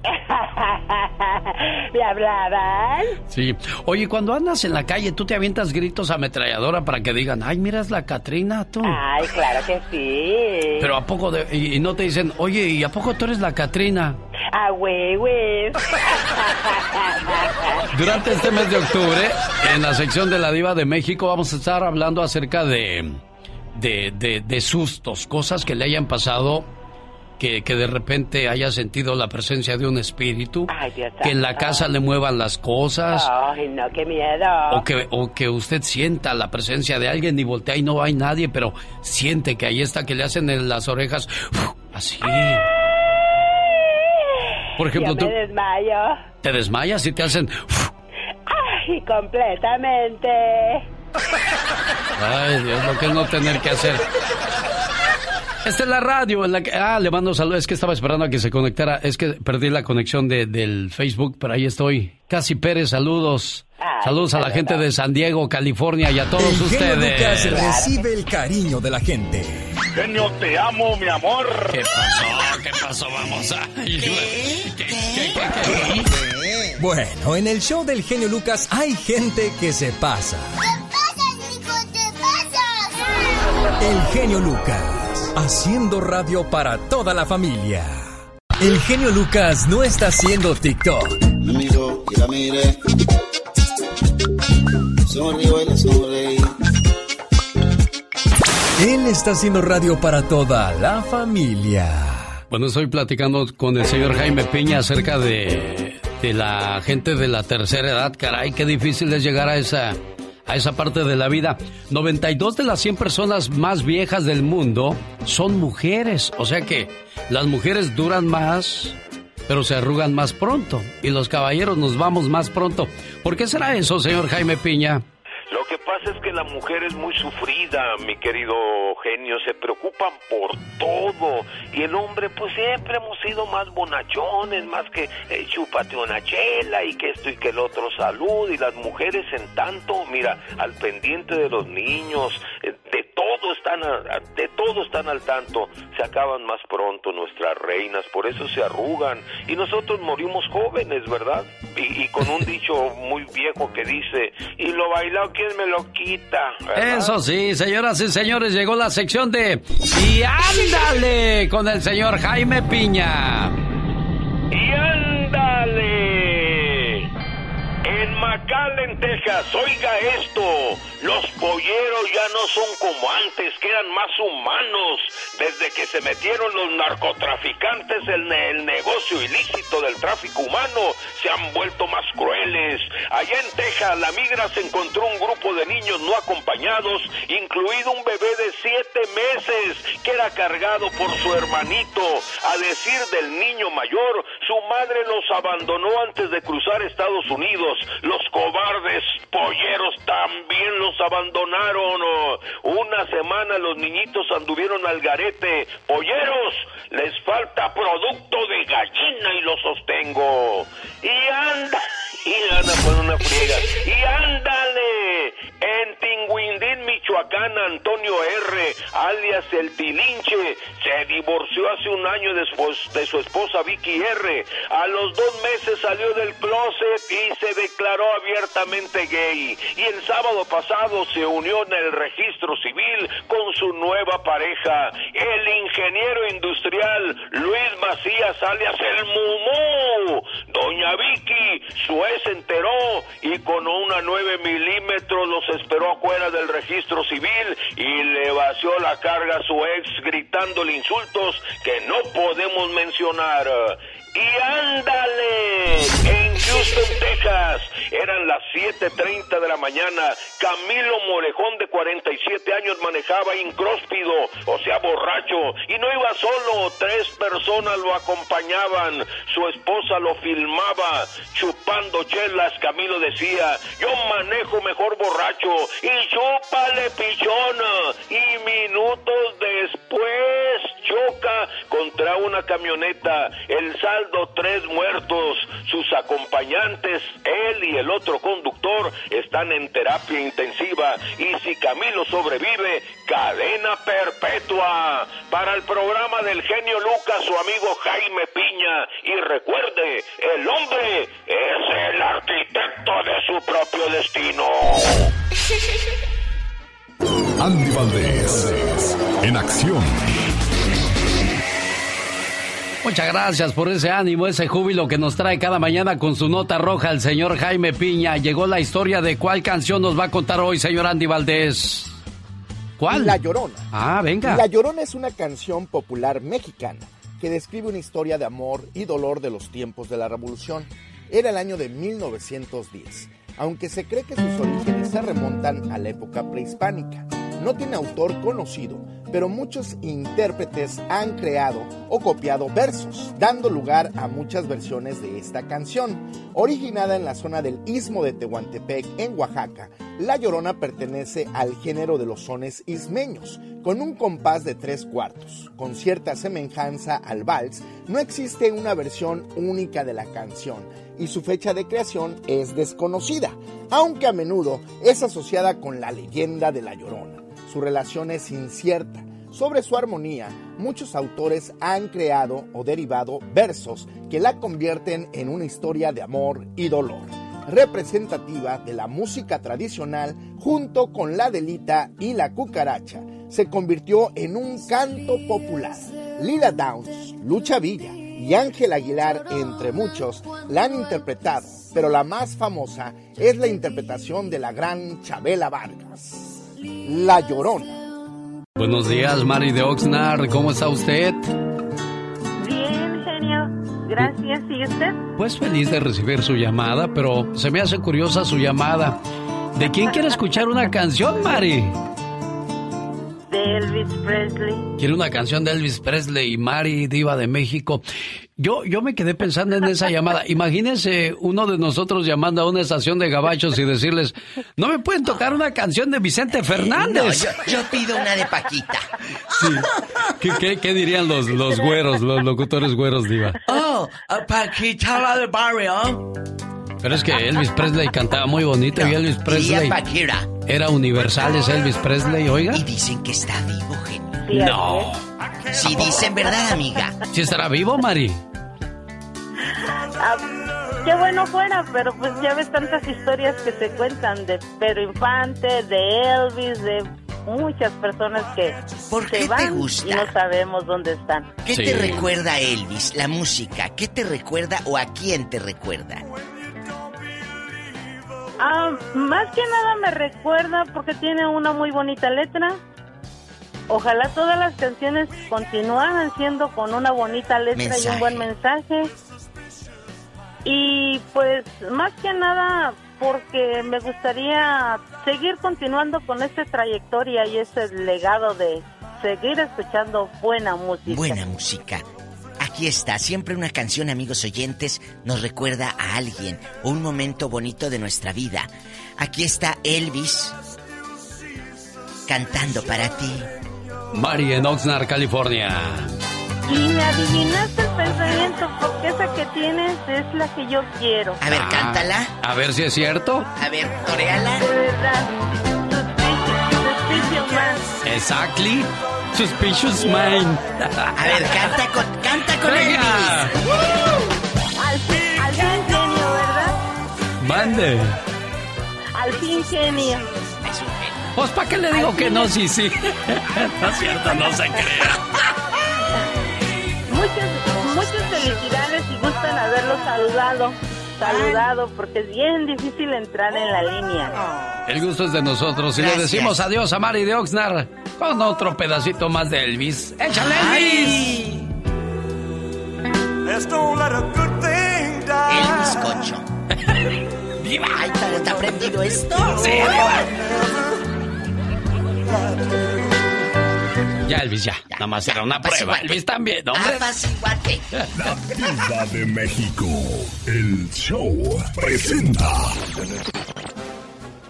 ¿Me hablaban? Sí. Oye, cuando andas en la calle, tú te avientas gritos ametralladora para que digan, ay, mira, es la Catrina, tú. Ay, claro que sí. Pero a poco de... Y, no te dicen, oye, ¿y a poco tú eres la Catrina? Ah, güey, güey. Durante este mes de octubre, en la sección de la Diva de México, vamos a estar hablando acerca de, de, de, sustos, cosas que le hayan pasado que, que, de repente haya sentido la presencia de un espíritu, que en la casa le muevan las cosas. Ay, no, qué miedo. O que, o que usted sienta la presencia de alguien y voltea y no hay nadie, pero siente que ahí está, que le hacen en las orejas así. Por ejemplo, Yo tú. Me desmayo. ¿Te desmayas y te hacen.? Ay, completamente. Ay, Dios, lo que es no tener que hacer. Esta es la radio en la que... Ah, le mando saludos. Es que estaba esperando a que se conectara. Es que perdí la conexión de, del Facebook, pero ahí estoy. Casi Pérez, saludos. saludos a la gente de San Diego, California y a todos el ustedes. Lucas recibe el cariño de la gente. Genio, te amo, mi amor. ¿Qué pasó? ¿Qué pasó? Vamos a... Bueno, en el show del genio Lucas hay gente que se pasa. El genio Lucas, haciendo radio para toda la familia. El genio Lucas no está haciendo TikTok. Él está haciendo radio para toda la familia. Bueno, estoy platicando con el señor Jaime Piña acerca de, la gente de la tercera edad. Caray, qué difícil es llegar a esa, a esa parte de la vida. 92 de las 100 personas más viejas del mundo son mujeres. O sea que las mujeres duran más, pero se arrugan más pronto. Y los caballeros nos vamos más pronto. ¿Por qué será eso, señor Jaime Piña? Que pasa es que la mujer es muy sufrida, mi querido genio, se preocupan por todo. Y el hombre, pues siempre hemos sido más bonachones, más que eh, chúpate una chela y que esto y que el otro salud. Y las mujeres, en tanto, mira, al pendiente de los niños, eh, de todo están, de todo están al tanto. Se acaban más pronto nuestras reinas, por eso se arrugan. Y nosotros morimos jóvenes, ¿verdad? Y, con un dicho muy viejo que dice, y lo bailado, ¿quién me lo quita? Eso sí, señoras y señores, llegó la sección de Y ándale con el señor Jaime Piña. McAllen, Texas, oiga esto, los polleros ya no son como antes, que eran más humanos. Desde que se metieron los narcotraficantes en el negocio ilícito del tráfico humano, se han vuelto más crueles. Allá en Texas, la migra se encontró un grupo de niños no acompañados, incluido un bebé de siete meses, que era cargado por su hermanito. A decir del niño mayor, su madre los abandonó antes de cruzar Estados Unidos. Los cobardes polleros también los abandonaron. Una semana los niñitos anduvieron al garete. Polleros, les falta producto de gallina y lo sostengo. Y anda, y anda por una friega. Y ándale, en Tinguindín, Michoacán. Michoacán, Antonio R., alias El Tilinche, se divorció hace un año después de su esposa Vicky R. A los dos meses salió del closet y se declaró abiertamente gay. Y el sábado pasado se unió en el registro civil con su nueva pareja, el ingeniero industrial Luis Macías, alias El Mumú. Doña Vicky, su ex enteró y con una 9 milímetros los esperó afuera del registro civil y le vació la carga a su ex gritándole insultos que no podemos mencionar. Y ándale, en Houston, Texas, eran las 7.30 de la mañana, Camilo Morejón de 47 años manejaba incróspido, o sea, borracho, y no iba solo, tres personas lo acompañaban, su esposa lo filmaba, chupando chelas, Camilo decía, yo manejo mejor borracho, y chúpale pichona, y minutos después choca contra una camioneta, el tres muertos, sus acompañantes, él y el otro conductor están en terapia intensiva y si Camilo sobrevive, cadena perpetua. Para el programa del genio Lucas, su amigo Jaime Piña. Y recuerde, el hombre es el arquitecto de su propio destino. Andy Valdés, en acción. Muchas gracias por ese ánimo, ese júbilo que nos trae cada mañana con su nota roja el señor Jaime Piña. Llegó la historia de cuál canción nos va a contar hoy, señor Andy Valdés. ¿Cuál? La Llorona. Ah, venga. La Llorona es una canción popular mexicana que describe una historia de amor y dolor de los tiempos de la Revolución. Era el año de 1910, aunque se cree que sus orígenes se remontan a la época prehispánica. No tiene autor conocido, pero muchos intérpretes han creado o copiado versos, dando lugar a muchas versiones de esta canción. Originada en la zona del Istmo de Tehuantepec, en Oaxaca, La Llorona pertenece al género de los sones ismeños, con un compás de tres cuartos. Con cierta semejanza al vals, no existe una versión única de la canción y su fecha de creación es desconocida, aunque a menudo es asociada con la leyenda de La Llorona. Su relación es incierta. Sobre su armonía, muchos autores han creado o derivado versos que la convierten en una historia de amor y dolor, representativa de la música tradicional junto con la delita y la cucaracha. Se convirtió en un canto popular. Lila Downs, Lucha Villa y Ángel Aguilar, entre muchos, la han interpretado, pero la más famosa es la interpretación de la gran Chabela Vargas. La Llorona. Buenos días, Mari de Oxnard. ¿Cómo está usted? Bien, genio. Gracias. ¿Y usted? Pues feliz de recibir su llamada, pero se me hace curiosa su llamada. ¿De quién quiere escuchar una canción, Mari? Elvis Presley. Quiere una canción de Elvis Presley y Mari, diva de México. Yo, yo me quedé pensando en esa llamada. Imagínense uno de nosotros llamando a una estación de gabachos y decirles, ¿no me pueden tocar una canción de Vicente Fernández? No, yo, yo, pido una de Paquita. Sí. ¿Qué, qué, qué dirían los, los güeros, los locutores güeros, diva? Oh, Paquita la de barrio. Pero es que Elvis Presley cantaba muy bonito no, y Elvis Presley era universal, es Elvis Presley, oiga. Y dicen que está vivo, genio. No. Si dicen verdad, amiga. ¿Si estará vivo, Mari? Ah, qué bueno fuera, pero pues ya ves tantas historias que se cuentan de Pedro Infante, de Elvis, de muchas personas que ¿Por se qué van te gusta? y no sabemos dónde están. ¿Qué Sí. te recuerda Elvis? La música. ¿Qué te recuerda o a quién te recuerda? Ah, más que nada me recuerda porque tiene una muy bonita letra. Ojalá todas las canciones continuaran siendo con una bonita letra y un buen mensaje. Y pues más que nada porque me gustaría seguir continuando con esta trayectoria y ese legado de seguir escuchando buena música. Buena música. Aquí está, siempre una canción, amigos oyentes, nos recuerda a alguien o un momento bonito de nuestra vida. Aquí está Elvis cantando para ti. Mari en Oxnard, California. Y me adivinaste el pensamiento porque esa que tienes es la que yo quiero. A ver, cántala. A ver si es cierto. A ver, toreala. De verdad. Suspicious, Exactly. Suspicious mind. A ver, canta con, canta con Venga. Elvis. Al fin, al fin genio, ¿verdad? Mande. Al fin genio. Pues, ¿para qué le digo que no? Sí, sí. No es cierto, no se crea. Muchas, muchas felicidades y gustan haberlo saludado. Saludado, porque es bien difícil entrar en la línea. El gusto es de nosotros y le Gracias. decimos adiós a Mari de Oxnard con otro pedacito más de Elvis. ¡Échale, Elvis! El bizcocho. ¡Viva! Ay, ¿está, está prendido esto? Sí, Diva. Ya, Elvis, ya. Nada más era una prueba. Elvis también, hombre. Apaciguate. La Diva de México. El show presenta.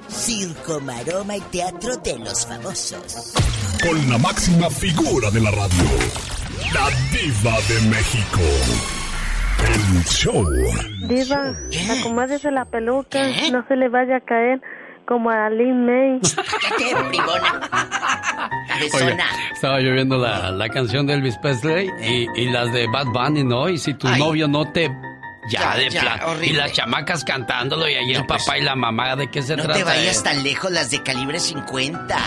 Circo, maroma y teatro de los famosos. Con la máxima figura de la radio. La Diva de México. El show. Diva, acomódese la peluca, no se le vaya a caer como a Lin May. ¡Qué bribona! Oye, Cabezona. estaba yo viendo la, la canción de Elvis Presley y, y las de Bad Bunny, ¿no? Y si tu novio no te... Ya, Ya, de ya, plan. Y las chamacas cantándolo y ahí el papá y la mamá, ¿de qué se No trata? te vayas eh? tan lejos las de calibre 50.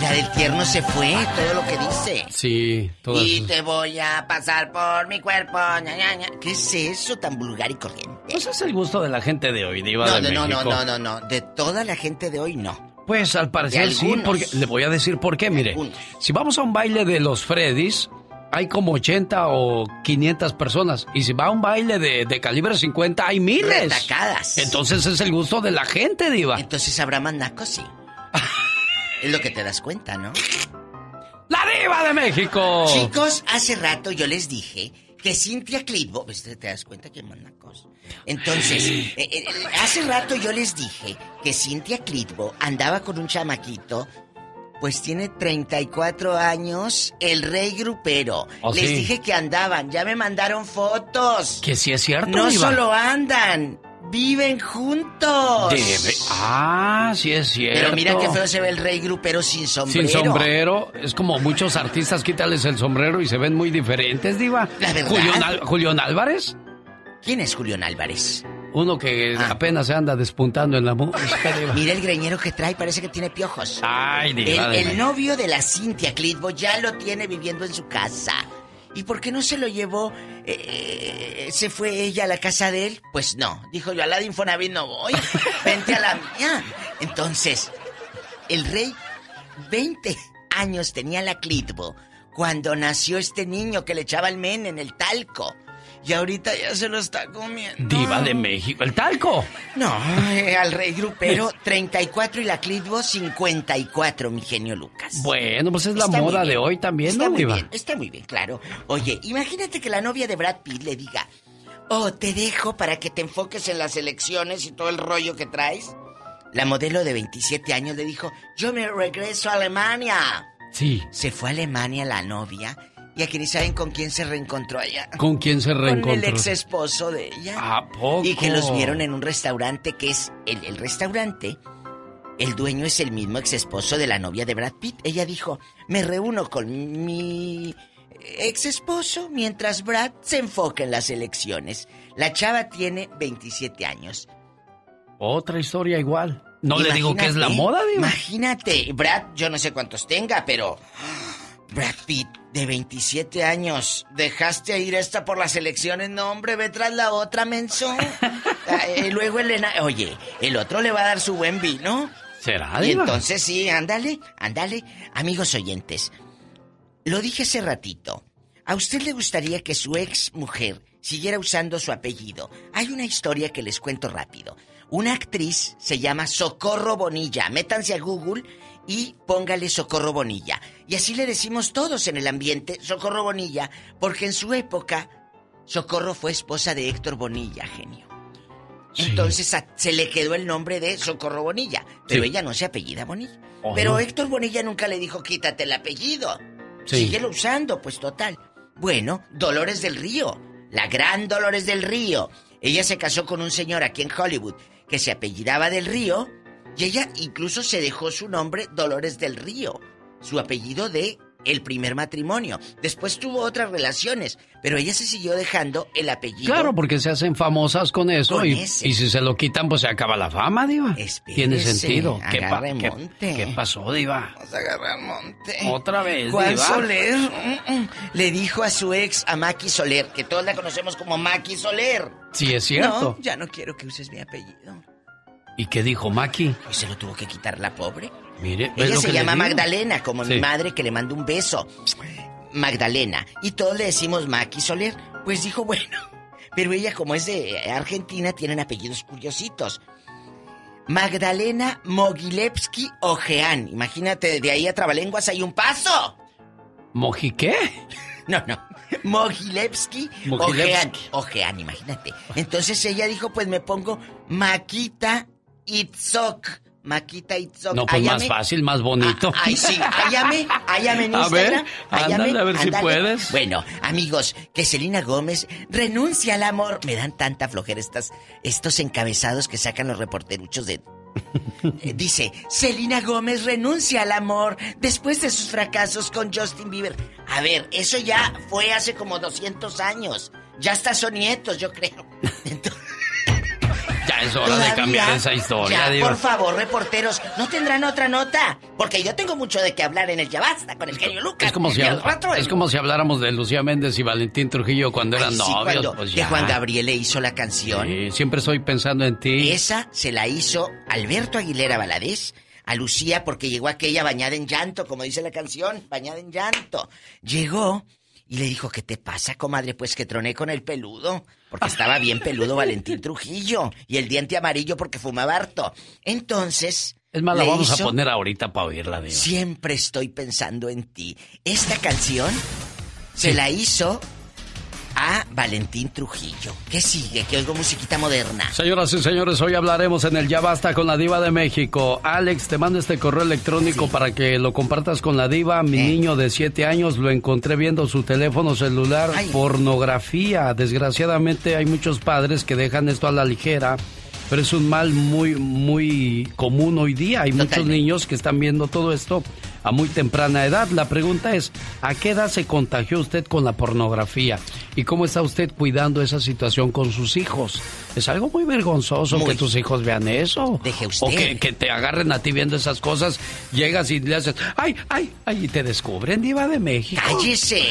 La del tierno se fue, todo lo que dice. Sí, todas Y te voy a pasar por mi cuerpo. ña, ña, ña. ¿Qué es eso tan vulgar y corriente? Pues es el gusto de la gente de hoy, Diva No, de no, no, México. no, no, no. De toda la gente de hoy, no. Pues al parecer sí, algunos. porque le voy a decir por qué, mire. Si vamos a un baile de los Freddys, hay como 80 o 500 personas. Y si va a un baile de, de calibre 50, hay miles. Retacadas. Entonces es el gusto de la gente, Diva. Entonces habrá más nacos, sí. es lo que te das cuenta, ¿no? ¡La Diva de México! Chicos, hace rato yo les dije que Cintia Clitbo... ¿Ves? ¿Te das cuenta que más nacos? Entonces, eh, eh, hace rato yo les dije que Cintia Clitbo andaba con un chamaquito... Pues tiene 34 años, el rey grupero. ¿Oh, Les sí? dije que andaban, ya me mandaron fotos. Que sí es cierto, No Diva. solo andan, viven juntos. Debe- Ah, sí es cierto. Pero mira qué feo se ve el rey grupero sin sombrero. Sin sombrero, es como muchos artistas, quítales el sombrero y se ven muy diferentes, Diva. La verdad. Julián, Al- Julián Álvarez, ¿Quién es Julián Álvarez? uno que Ah. apenas se anda despuntando en la música, Diva. Mira el greñero que trae, parece que tiene piojos. Ay, El, Diva. el novio de la Cintia Clitbo ya lo tiene viviendo en su casa. ¿Y por qué no se lo llevó? eh, ¿Se fue ella a la casa de él? Pues no. Dijo yo, a la de Infonavit no voy. Vente a la mía. Entonces, el rey, 20 años tenía la Clitbo cuando nació este niño que le echaba el men en el talco. Y ahorita ya se lo está comiendo. Diva de México, el talco. No, eh, al rey grupero 34 y la Clitbo 54, mi genio Lucas. Bueno, pues es la Está moda de hoy también, Está ¿no, muy Diva? bien, está muy bien, claro. Oye, imagínate que la novia de Brad Pitt le diga, oh, te dejo para que te enfoques en las elecciones y todo el rollo que traes. La modelo de 27 años le dijo, yo me regreso a Alemania. Sí. Se fue a Alemania la novia y aquí ni saben con quién se reencontró allá. ¿Con quién se Con reencontró? el ex esposo de ella. ¿A poco? Y que los vieron en un restaurante que es el, el restaurante. El dueño es el mismo ex esposo de la novia de Brad Pitt. Ella dijo, me reúno con mi ex esposo mientras Brad se enfoca en las elecciones. La chava tiene 27 años. Otra historia igual. No le digo que es la moda, Diva. Imagínate, Brad, yo no sé cuántos tenga, pero... Brad Pitt, de 27 años, dejaste ir esta por las elecciones, no hombre, ve tras la otra, menso. Eh, luego Elena, oye, el otro le va a dar su buen vino. ¿Será, Y Diva? entonces sí, ándale, ándale. Amigos oyentes, lo dije hace ratito. ¿A usted le gustaría que su ex mujer siguiera usando su apellido? Hay una historia que les cuento rápido. Una actriz se llama Socorro Bonilla. Métanse a Google y póngale Socorro Bonilla. Y así le decimos todos en el ambiente Socorro Bonilla, porque en su época Socorro fue esposa de Héctor Bonilla, genio. Entonces a- se le quedó el nombre de Socorro Bonilla, pero Sí. ella no se apellida Bonilla. Oh, pero no. Héctor Bonilla nunca le dijo quítate el apellido. Sí. Síguelo usando, pues total. Bueno, Dolores del Río, la gran Dolores del Río. Ella se casó con un señor aquí en Hollywood que se apellidaba del Río y ella incluso se dejó su nombre Dolores del Río. su apellido de el primer matrimonio. Después tuvo otras relaciones, pero ella se siguió dejando el apellido. Claro, porque se hacen famosas con eso Con y, si se lo quitan, pues se acaba la fama, Diva. Tiene sentido. ¿Qué, pa- agarre qué- monte. qué pasó, Diva? Vamos a agarrar monte. Otra vez, Juan Diva. Soler mm, mm, le dijo a su ex, a Maki Soler, que todos la conocemos como Maki Soler. Sí, es cierto. No, ya no quiero que uses mi apellido. ¿Y qué dijo Maki? Y se lo tuvo que quitar la pobre. Mire, ¿ves Ella se llama? Magdalena, como mi madre que le manda un beso. Magdalena. Y todos le decimos Maki Soler. Pues dijo, bueno. Pero ella, como es de Argentina, tienen apellidos curiositos. Magdalena Mogilevsky Ojean. Imagínate, de ahí a Trabalenguas hay un paso. ¿Moji qué? No, no. Mogilevsky Mogilevsky. Ojean. Ojean, imagínate. Entonces ella dijo, pues me pongo Maquita Itzok. Maquita Itzok. No, pues más fácil, más bonito. Ay, sí, hállame, hállame en A ver, ándale, a ver si ándale. puedes. Bueno, amigos, que Selena Gómez renuncia al amor. Me dan tanta flojera estas, estos encabezados que sacan los reporteruchos de... Eh, Dice, Selena Gómez renuncia al amor después de sus fracasos con Justin Bieber. A ver, eso ya fue hace como 200 años. Ya hasta son nietos, yo creo. Ya es hora de cambiar esa historia, ya, por favor, reporteros, ¿no tendrán otra nota? Porque yo tengo mucho de qué hablar en el Ya Basta con el genio Lucas. Es como, si, es como si habláramos de Lucía Méndez y Valentín Trujillo cuando eran sí, novios. cuando- pues ya. Juan Gabriel le hizo la canción. Sí, siempre estoy pensando en ti. Esa se la hizo Alberto Aguilera Valadez a Lucía porque llegó aquella bañada en llanto, como dice la canción, bañada en llanto. Llegó y le dijo, ¿qué te pasa, comadre? Pues que troné con el peludo, porque estaba bien peludo Valentín Trujillo, y el diente amarillo porque fumaba harto. Entonces... Es más, la vamos a poner ahorita para oírla. Siempre estoy pensando en ti. Esta canción se la hizo a Valentín Trujillo. ¿Qué sigue? Que oigo musiquita moderna. Señoras y señores, hoy hablaremos en el Ya Basta con la Diva de México. Alex, te mando este correo electrónico para que lo compartas con la Diva. Mi niño de 7 años lo encontré viendo su teléfono celular. Pornografía. Desgraciadamente hay muchos padres que dejan esto a la ligera. Pero es un mal muy, muy común hoy día. Hay muchos niños que están viendo todo esto a muy temprana edad. La pregunta es, ¿a qué edad se contagió usted con la pornografía? ¿Y cómo está usted cuidando esa situación con sus hijos? Es algo muy vergonzoso que tus hijos vean eso. Deje O usted. que, que te agarren a ti viendo esas cosas. Llegas y le haces, ¡ay, ay, ay! Y te descubren, Diva de México. Cállese,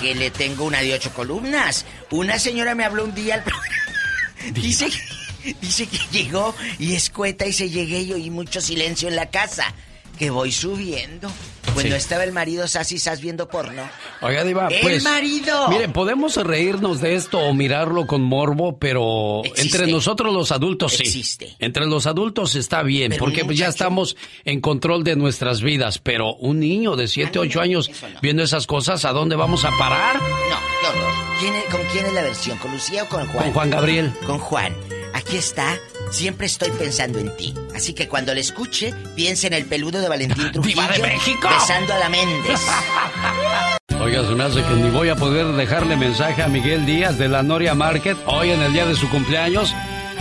que le tengo una de ocho columnas. Una señora me habló un día al. Dice, que- dice que llegó y escueta y se llegué y mucho silencio en la casa. Que voy subiendo. Cuando Sí. estaba el marido Sassy Sass viendo porno. Oiga, Diva, ¡El pues. marido! Mire, podemos reírnos de esto o mirarlo con morbo, pero Existe. entre nosotros los adultos sí. Existe. Entre los adultos está bien, Pero porque pues ya estamos en control de nuestras vidas, pero un niño de 7, 8 años viendo esas cosas, ¿a dónde vamos a parar? No. ¿Quién es- ¿Con quién es la versión? ¿Con Lucía o con Juan? Con Juan Gabriel. Con Juan. Aquí está. Siempre estoy pensando en ti. Así que cuando le escuche, piense en el peludo de Valentín Trujillo. ¡Viva de México! Besando a la Méndez. Oiga, se me hace que ni voy a poder dejarle mensaje a Miguel Díaz de la Noria Market hoy en el día de su cumpleaños.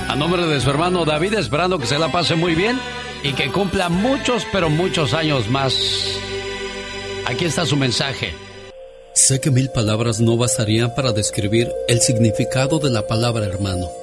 A nombre de su hermano David, esperando que se la pase muy bien y que cumpla muchos, pero muchos años más. Aquí está su mensaje. Sé que mil palabras no bastarían para describir el significado de la palabra hermano.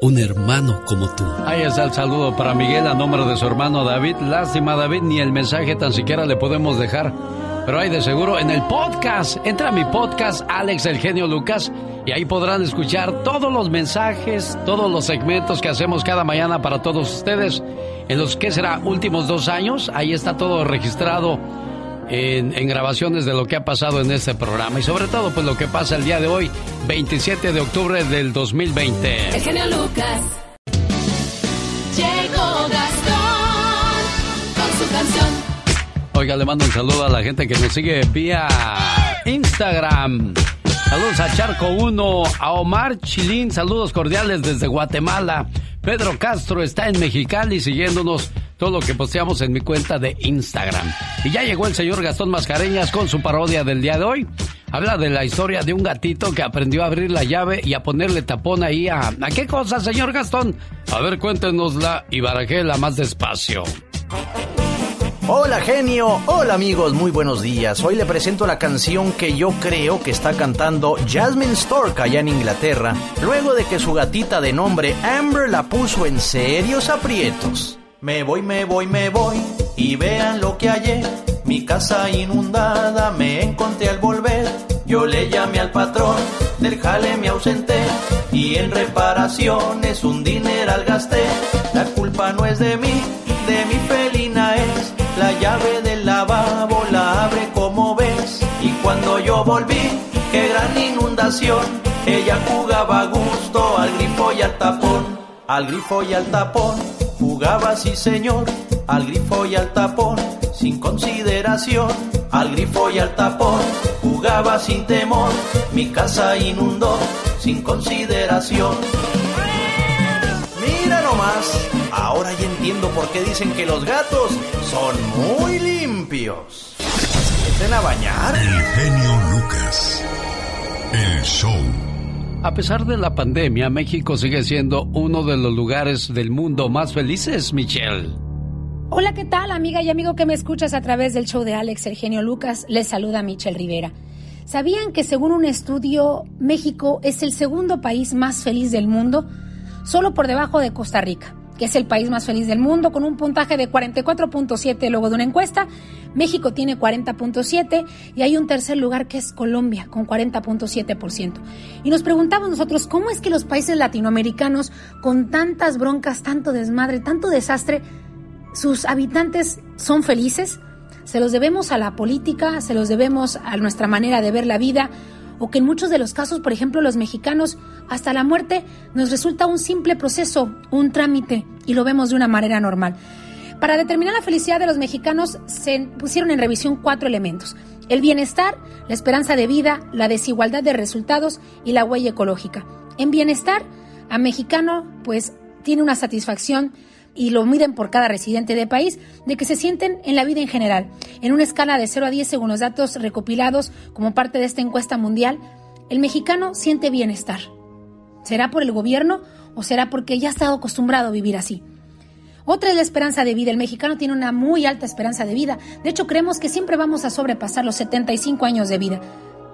un hermano como tú. Ahí está el saludo para Miguel a nombre de su hermano David. Lástima, David, ni el mensaje tan siquiera le podemos dejar. Pero hay de seguro en el podcast. Entra a mi podcast, Alex el genio Lucas, y ahí podrán escuchar todos los mensajes, todos los segmentos que hacemos cada mañana para todos ustedes. En los que será últimos dos años, ahí está todo registrado en, en grabaciones de lo que ha pasado en este programa. Y sobre todo, pues lo que pasa el día de hoy, 27 de octubre del 2020. El genio Lucas. Llegó Gastón con su canción. Oiga, le mando un saludo a la gente que nos sigue vía Instagram. Saludos a Charco 1, a Omar Chilín, saludos cordiales desde Guatemala. Pedro Castro está en Mexicali siguiéndonos todo lo que posteamos en mi cuenta de Instagram. Y ya llegó el señor Gastón Mascareñas con su parodia del día de hoy. Habla de la historia de un gatito que aprendió a abrir la llave y a ponerle tapón ahí a... ¿A qué cosa, señor Gastón? A ver, cuéntenosla y barajela más despacio. Hola genio, hola amigos, muy buenos días. Hoy le presento la canción que yo creo que está cantando Jasmine Stork allá en Inglaterra, luego de que su gatita de nombre Amber la puso en serios aprietos. Me voy, me voy, me voy, y vean lo que hallé. Mi casa inundada me encontré al volver. Yo le llamé al patrón, del jale me ausenté, y en reparaciones un dineral gasté. La culpa no es de mí, de mi es la llave del lavabo la abre como ves. Y cuando yo volví, qué gran inundación. Ella jugaba a gusto al grifo y al tapón. Al grifo y al tapón. Jugaba, sí señor, al grifo y al tapón. Sin consideración, al grifo y al tapón. Jugaba sin temor, mi casa inundó. Sin consideración. Ahora ya entiendo por qué dicen que los gatos son muy limpios. ¿Se meten a bañar? El genio Lucas. El show. A pesar de la pandemia, México sigue siendo uno de los lugares del mundo más felices, Michelle. Hola, ¿qué tal, amiga y amigo que me escuchas a través del show de Alex El Genio Lucas? Les saluda Michelle Rivera. ¿Sabían que según un estudio, México es el segundo país más feliz del mundo? Solo por debajo de Costa Rica que es el país más feliz del mundo, con un puntaje de 44.7 luego de una encuesta. México tiene 40.7 y hay un tercer lugar que es Colombia, con 40.7%. Y nos preguntamos nosotros, ¿cómo es que los países latinoamericanos, con tantas broncas, tanto desmadre, tanto desastre, sus habitantes son felices? Se los debemos a la política, se los debemos a nuestra manera de ver la vida, o que en muchos de los casos, por ejemplo, los mexicanos, hasta la muerte nos resulta un simple proceso, un trámite, y lo vemos de una manera normal. Para determinar la felicidad de los mexicanos se pusieron en revisión cuatro elementos. El bienestar, la esperanza de vida, la desigualdad de resultados y la huella ecológica. En bienestar, a mexicano pues tiene una satisfacción y lo miden por cada residente del país, de que se sienten en la vida en general. En una escala de 0 a 10 según los datos recopilados como parte de esta encuesta mundial, el mexicano siente bienestar. ¿Será por el gobierno o será porque ya ha estado acostumbrado a vivir así? Otra es la esperanza de vida. El mexicano tiene una muy alta esperanza de vida. De hecho, creemos que siempre vamos a sobrepasar los 75 años de vida.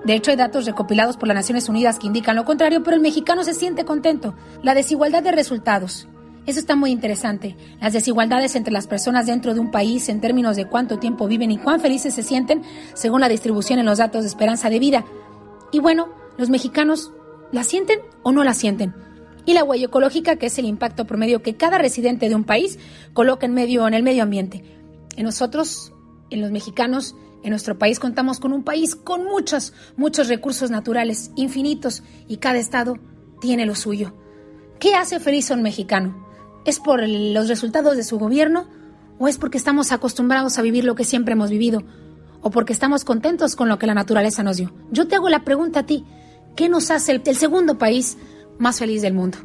De hecho, hay datos recopilados por las Naciones Unidas que indican lo contrario, pero el mexicano se siente contento. La desigualdad de resultados. Eso está muy interesante. Las desigualdades entre las personas dentro de un país en términos de cuánto tiempo viven y cuán felices se sienten según la distribución en los datos de esperanza de vida. Y bueno, los mexicanos la sienten o no la sienten. Y la huella ecológica, que es el impacto promedio que cada residente de un país coloca en, medio, en el medio ambiente. En nosotros, en los mexicanos, en nuestro país contamos con un país con muchos, muchos recursos naturales, infinitos, y cada estado tiene lo suyo. ¿Qué hace feliz a un mexicano? ¿Es por los resultados de su gobierno o es porque estamos acostumbrados a vivir lo que siempre hemos vivido o porque estamos contentos con lo que la naturaleza nos dio? Yo te hago la pregunta a ti, ¿qué nos hace el, segundo país más feliz del mundo?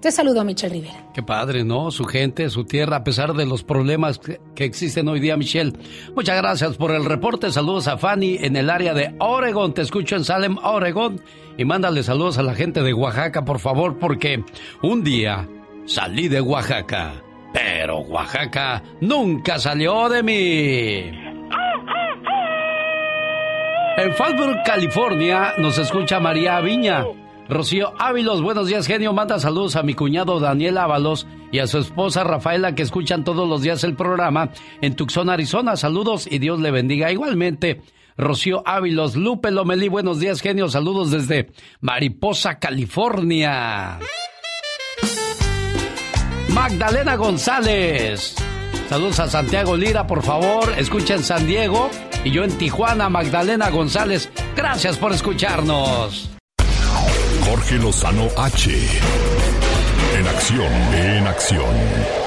Te saludo, Michelle Rivera. Qué padre, ¿no? Su gente, su tierra, a pesar de los problemas que, que, existen hoy día, Michelle. Muchas gracias por el reporte. Saludos a Fanny en el área de Oregon. Te escucho en Salem, Oregon. Y mándale saludos a la gente de Oaxaca, por favor, porque un día salí de Oaxaca, pero Oaxaca nunca salió de mí. En Fallbrook, California, nos escucha María Viña. Rocío Ávilos, buenos días, genio. Manda saludos a mi cuñado Daniel Ábalos y a su esposa Rafaela, que escuchan todos los días el programa en Tucson, Arizona. Saludos y Dios le bendiga. Igualmente, Rocío Ávilos, Lupe Lomelí, buenos días, genio. Saludos desde Mariposa, California. Magdalena González. Saludos a Santiago Lira, por favor. Escuchen San Diego. Y yo en Tijuana, Magdalena González. Gracias por escucharnos. Jorge Lozano H. En acción, en acción.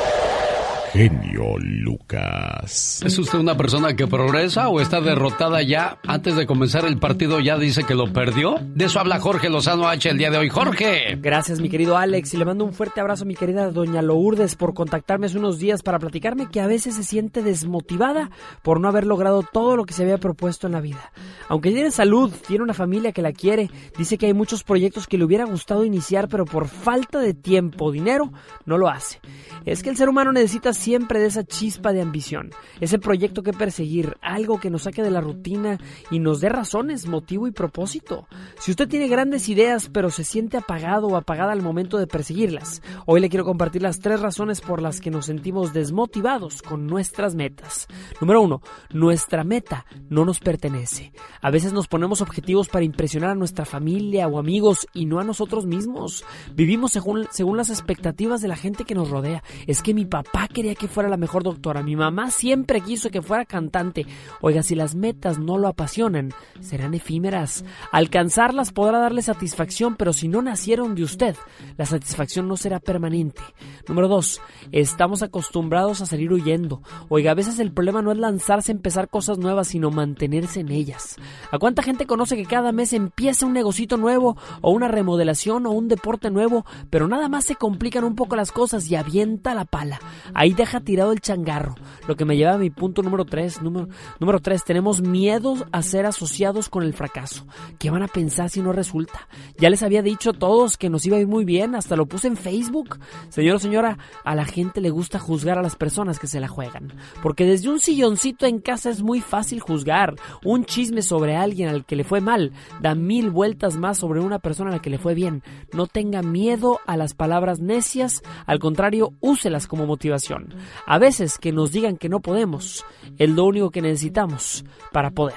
Genio Lucas. ¿Es usted una persona que progresa o está derrotada ya? Antes de comenzar el partido ya dice que lo perdió. De eso habla Jorge Lozano H el día de hoy. Jorge. Gracias, mi querido Alex. Y le mando un fuerte abrazo a mi querida doña Lourdes por contactarme hace unos días para platicarme que a veces se siente desmotivada por no haber logrado todo lo que se había propuesto en la vida. Aunque tiene salud, tiene una familia que la quiere, dice que hay muchos proyectos que le hubiera gustado iniciar, pero por falta de tiempo o dinero no lo hace. Es que el ser humano necesita siempre de esa chispa de ambición, ese proyecto que perseguir, algo que nos saque de la rutina y nos dé razones, motivo y propósito. Si usted tiene grandes ideas pero se siente apagado o apagada al momento de perseguirlas, hoy le quiero compartir las tres razones por las que nos sentimos desmotivados con nuestras metas. Número uno, nuestra meta no nos pertenece. A veces nos ponemos objetivos para impresionar a nuestra familia o amigos y no a nosotros mismos. Vivimos según, según las expectativas de la gente que nos rodea. Es que mi papá quería que fuera la mejor doctora, mi mamá siempre quiso que fuera cantante. Oiga, si las metas no lo apasionan, serán efímeras. Alcanzarlas podrá darle satisfacción, pero si no nacieron de usted, la satisfacción no será permanente. Número dos, estamos acostumbrados a salir huyendo. Oiga, a veces el problema no es lanzarse a empezar cosas nuevas, sino mantenerse en ellas. ¿A cuánta gente conoce que cada mes empieza un negocito nuevo, o una remodelación, o un deporte nuevo, pero nada más se complican un poco las cosas y avienta la pala? Ahí deja tirado el changarro. Lo que me lleva a mi punto número tres. Número, número tres, tenemos miedo a ser asociados con el fracaso. ¿Qué van a pensar si no resulta? Ya les había dicho a todos que nos iba a ir muy bien, hasta lo puse en Facebook. Señor o señora, a la gente le gusta juzgar a las personas que se la juegan. Porque desde un silloncito en casa es muy fácil juzgar. Un chisme sobre alguien al que le fue mal da mil vueltas más sobre una persona a la que le fue bien. No tenga miedo a las palabras necias, al contrario, úselas como motivación. A veces que nos digan que no podemos es lo único que necesitamos para poder.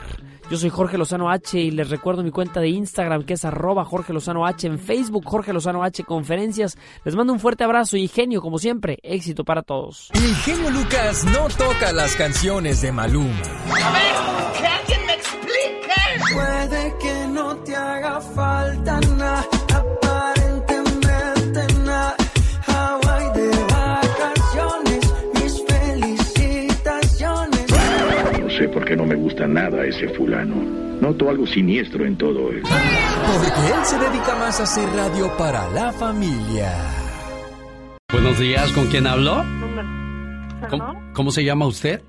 Yo soy Jorge Lozano H y les recuerdo mi cuenta de Instagram que es arroba Jorge Lozano H, en Facebook Jorge Lozano H Conferencias. Les mando un fuerte abrazo y genio, como siempre, éxito para todos. El genio Lucas no toca las canciones de Maluma. A ver, que alguien me explique. Puede que no te haga falta nada, sé por qué no me gusta nada ese fulano. Noto algo siniestro en todo él. Porque él se dedica más a hacer radio para la familia. Buenos días, ¿con quién habló? ¿Cómo, cómo se llama usted?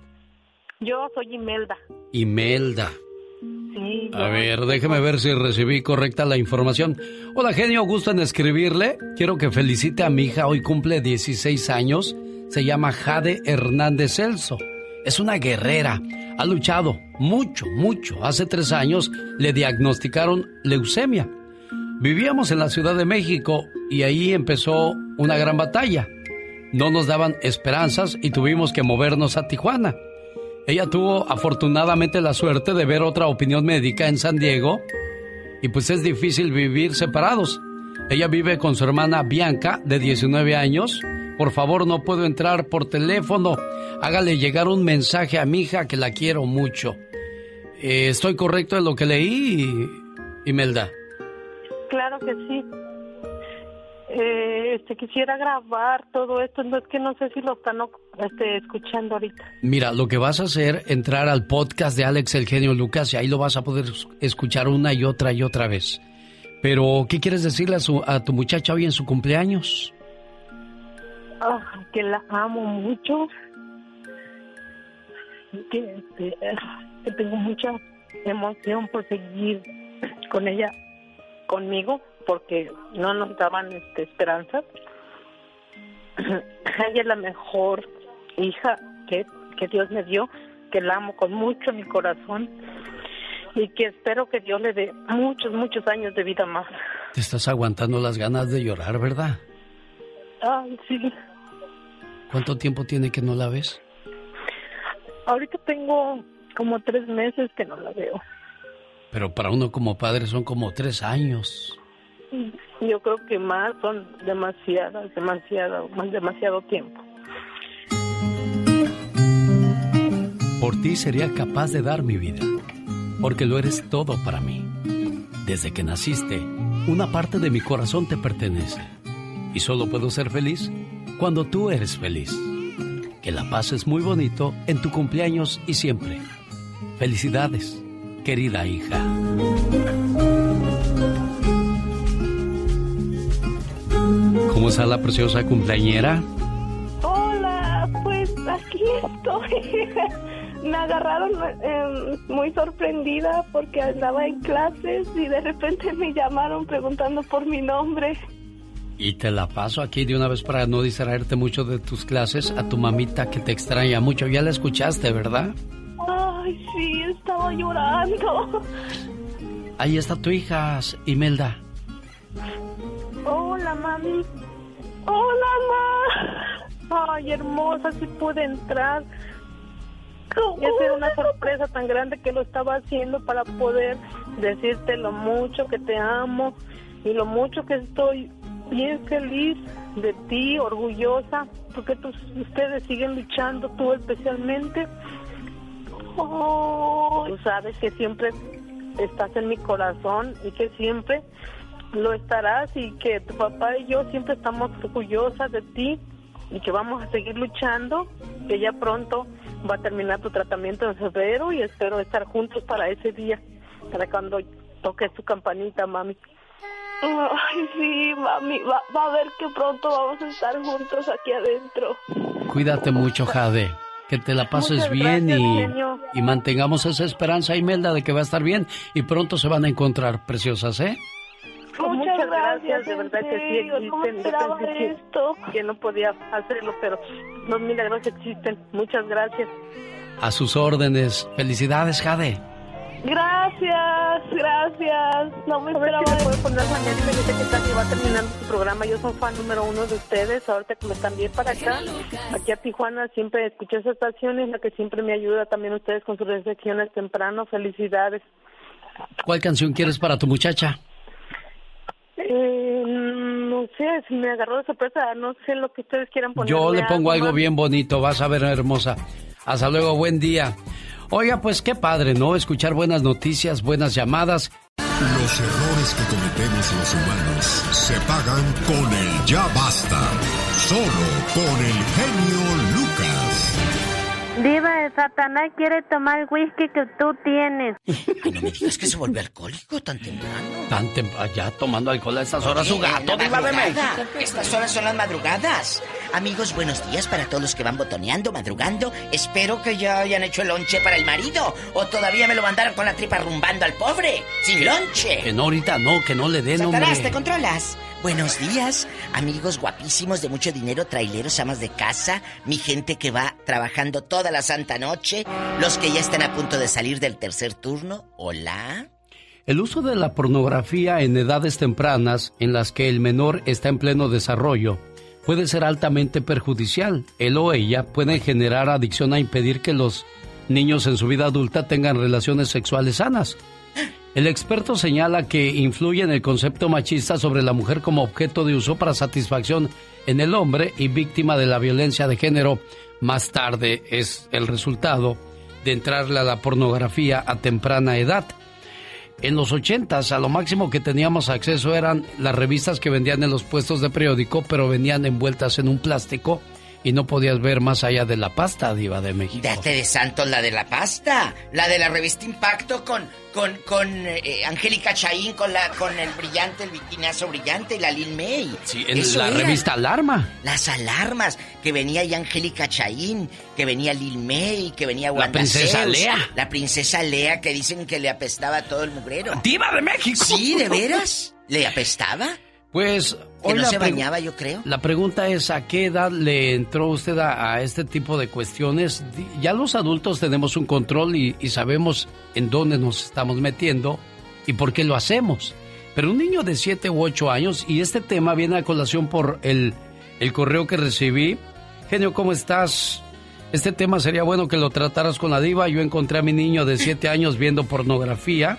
Yo soy Imelda. Imelda. Sí. A ver, déjeme ver si recibí correcta la información. Hola, genio, gusto en escribirle. Quiero que felicite a mi hija, hoy cumple 16 años. Se llama Jade Hernández Celso. Es una guerrera. Ha luchado mucho, mucho. Hace tres años le diagnosticaron leucemia. Vivíamos en la Ciudad de México y ahí empezó una gran batalla. No nos daban esperanzas y tuvimos que movernos a Tijuana. Ella tuvo afortunadamente la suerte de ver otra opinión médica en San Diego y pues es difícil vivir separados. Ella vive con su hermana Bianca de 19 años. Por favor, no puedo entrar por teléfono. Hágale llegar un mensaje a mi hija que la quiero mucho. Eh, ¿Estoy correcto en lo que leí, Imelda? Claro que sí. Eh, este quisiera grabar todo esto, no es que no sé si lo están este, escuchando ahorita. Mira, lo que vas a hacer, entrar al podcast de Alex El Genio Lucas y ahí lo vas a poder escuchar una y otra y otra vez. Pero, ¿qué quieres decirle a, su, a tu muchacha hoy en su cumpleaños? Ah, que la amo mucho. Que, este, que tengo mucha emoción por seguir con ella, conmigo, porque no nos daban este, esperanzas. Ella es la mejor hija que, que Dios me dio, que la amo con mucho mi corazón y que espero que Dios le dé muchos, muchos años de vida más. Te estás aguantando las ganas de llorar, ¿verdad? Ay, sí. ¿Cuánto tiempo tiene que no la ves? Ahorita tengo como tres meses que no la veo. Pero para uno como padre son como tres años. Yo creo que más son demasiadas, demasiado, más demasiado tiempo. Por ti sería capaz de dar mi vida, porque lo eres todo para mí. Desde que naciste, una parte de mi corazón te pertenece. Y solo puedo ser feliz cuando tú eres feliz. Que la pases muy bonito en tu cumpleaños y siempre. Felicidades, querida hija. ¿Cómo está la preciosa cumpleañera? Hola, pues aquí estoy. Me agarraron eh, muy sorprendida porque andaba en clases y de repente me llamaron preguntando por mi nombre. Y te la paso aquí de una vez para no distraerte mucho de tus clases a tu mamita que te extraña mucho. Ya la escuchaste, ¿verdad? Ay, sí, estaba llorando. Ahí está tu hija, Imelda. Hola, mami. Hola, ma. Ay, hermosa, si pude entrar. Y hacer una sorpresa tan grande que lo estaba haciendo para poder decirte lo mucho que te amo y lo mucho que estoy bien feliz de ti, orgullosa, porque tus, ustedes siguen luchando, tú especialmente. Oh, tú sabes que siempre estás en mi corazón y que siempre lo estarás y que tu papá y yo siempre estamos orgullosas de ti y que vamos a seguir luchando, que ya pronto va a terminar tu tratamiento en febrero y espero estar juntos para ese día, para cuando toque su campanita, mami. Ay, sí, mami, va, a ver que pronto vamos a estar juntos aquí adentro. Cuídate mucho, Jade. Que te la pases bien y, y, mantengamos esa esperanza, Imelda, de que va a estar bien y pronto se van a encontrar preciosas, ¿eh? Muchas, gracias, de verdad que sí existen. esto. Que no podía hacerlo, pero los milagros existen. Muchas gracias. A sus órdenes. Felicidades, Jade. Gracias, gracias. No me esperaba. Si me puede poner mañana y me dice que casi va terminando su programa. Yo soy fan número uno de ustedes. Ahorita que me cambié para acá, aquí a Tijuana, siempre escuché esa estación y es la que siempre me ayuda también ustedes con sus reflexiones temprano. Felicidades. ¿Cuál canción quieres para tu muchacha? Eh, no sé, si me agarró de sorpresa, no sé lo que ustedes quieran poner. Yo le pongo algo bien bonito, vas a ver, hermosa. Hasta luego, buen día. Oiga, pues qué padre, ¿no? Escuchar buenas noticias, buenas llamadas. Los errores que cometemos los humanos se pagan con el ya basta. Solo con el genio Lucas. Diva, Satanás quiere tomar el whisky que tú tienes. Ay, no me digas que se vuelve alcohólico tan temprano. Tan temprano, ya tomando alcohol a estas horas su gato, Diva de México. Estas horas son las madrugadas. Amigos, buenos días para todos los que van botoneando, madrugando. Espero que ya hayan hecho el lonche para el marido. O todavía me lo mandaron con la tripa rumbando al pobre. Sin lonche. Que no, ahorita no, que no le den, Satanás. ¿te controlas? Buenos días, amigos guapísimos de mucho dinero, traileros, amas de casa, mi gente que va trabajando toda la santa noche, los que ya están a punto de salir del tercer turno. Hola. El uso de la pornografía en edades tempranas, en las que el menor está en pleno desarrollo, puede ser altamente perjudicial. Él o ella pueden generar adicción a impedir que los niños en su vida adulta tengan relaciones sexuales sanas. El experto señala que influye en el concepto machista sobre la mujer como objeto de uso para satisfacción en el hombre y víctima de la violencia de género. Más tarde es el resultado de entrarle a la pornografía a temprana edad. En los ochentas, a lo máximo que teníamos acceso eran las revistas que vendían en los puestos de periódico, pero venían envueltas en un plástico y no podías ver más allá de la pasta, Diva de México. Date de santos la de la pasta, la de la revista Impacto con con con eh, Angélica Chaín con la con el brillante, el bikinazo brillante y la Lil May. Sí, en la revista Alarma. Las alarmas que venía ya Angélica Chaín, que venía Lil May, que venía Wanda La princesa Lea. La princesa Lea que dicen que le apestaba todo el mugrero. Diva de México. Sí, de veras. ¿Le apestaba? Pues que no se bañaba, yo creo. La pregunta es, ¿a qué edad le entró usted a, este tipo de cuestiones? Ya los adultos tenemos un control y, sabemos en dónde nos estamos metiendo y por qué lo hacemos. Pero un niño de 7 u 8 años, y este tema viene a colación por el, el correo que recibí. Genio, ¿cómo estás? Este tema sería bueno que lo trataras con la diva. Yo encontré a mi niño de 7 años viendo pornografía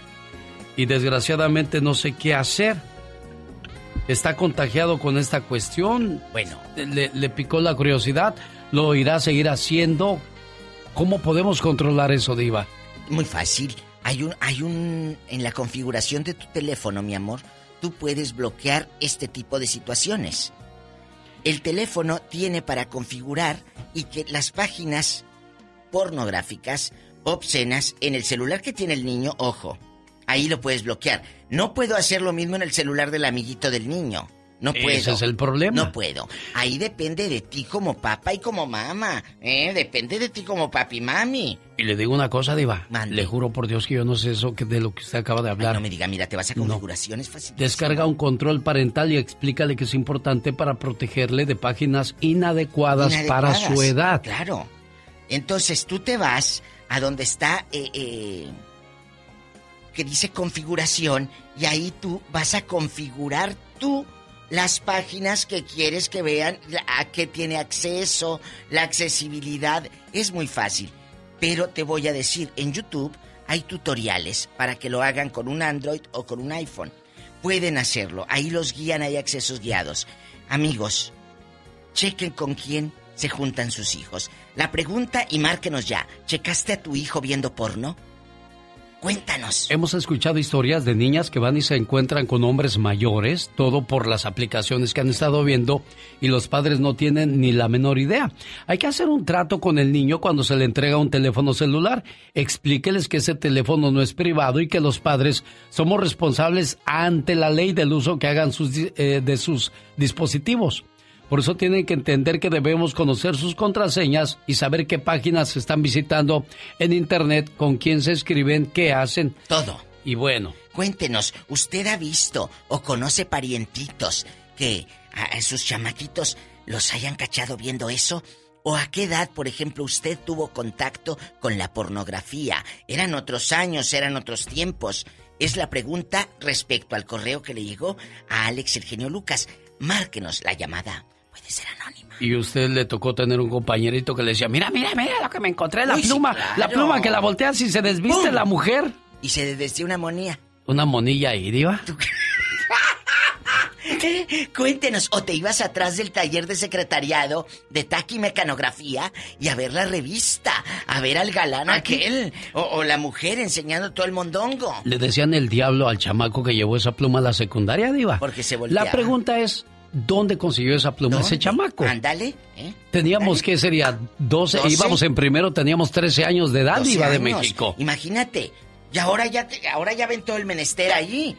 y desgraciadamente no sé qué hacer está contagiado con esta cuestión. Bueno. Le, picó la curiosidad, lo irá a seguir haciendo. ¿Cómo podemos controlar eso, Diva? Muy fácil. Hay un, hay un. En la configuración de tu teléfono, mi amor, tú puedes bloquear este tipo de situaciones. El teléfono tiene para configurar y que las páginas pornográficas, obscenas, en el celular que tiene el niño, ojo, ahí lo puedes bloquear. No puedo hacer lo mismo en el celular del amiguito del niño. No puedo. Ese es el problema. No puedo. Ahí depende de ti como papá y como mamá. ¿eh? Depende de ti como papi y mami. Y le digo una cosa, Diva. Le juro por Dios que yo no sé eso que de lo que usted acaba de hablar. no me diga, mira, te vas a configuraciones fácil. Descarga un control parental y explícale que es importante para protegerle de páginas inadecuadas, para su edad. Claro. Entonces tú te vas a donde está eh, eh, que dice configuración y ahí tú vas a configurar tú las páginas que quieres que vean, a qué tiene acceso, la accesibilidad. Es muy fácil. Pero te voy a decir, en YouTube hay tutoriales para que lo hagan con un Android o con un iPhone. Pueden hacerlo. Ahí los guían, hay accesos guiados. Amigos, chequen con quién se juntan sus hijos. La pregunta y márquenos ya. ¿Checaste a tu hijo viendo porno? Cuéntanos. Hemos escuchado historias de niñas que van y se encuentran con hombres mayores, todo por las aplicaciones que han estado viendo y los padres no tienen ni la menor idea. Hay que hacer un trato con el niño cuando se le entrega un teléfono celular. Explíqueles que ese teléfono no es privado y que los padres somos responsables ante la ley del uso que hagan sus, eh, de sus dispositivos. Por eso tienen que entender que debemos conocer sus contraseñas y saber qué páginas están visitando en Internet, con quién se escriben, qué hacen. Todo. Y bueno. Cuéntenos, ¿usted ha visto o conoce parientitos que a sus chamaquitos los hayan cachado viendo eso? ¿O a qué edad, por ejemplo, usted tuvo contacto con la pornografía? Eran otros años, eran otros tiempos. Es la pregunta respecto al correo que le llegó a Alex el genio Lucas. Márquenos la llamada Puede ser anónima. Y usted le tocó tener un compañerito que le decía, mira, mira, mira lo que me encontré, la pluma, la pluma que la volteas y se desviste la mujer. Y se desviste una monía. Una monilla ahí, diva. Cuéntenos, o te ibas atrás del taller de secretariado de taqui mecanografía y a ver la revista, a ver al galán aquel, o, o, la mujer enseñando todo el mondongo. Le decían el diablo al chamaco que llevó esa pluma a la secundaria, diva. Porque se volteaba. La pregunta es, ¿Dónde consiguió esa pluma ese chamaco? Ándale. ¿eh? Teníamos, ¿qué sería? 12, íbamos en primero, teníamos 13 años de edad, iba de México. Imagínate. Y ahora ya, te, ahora ya ven todo el menester allí.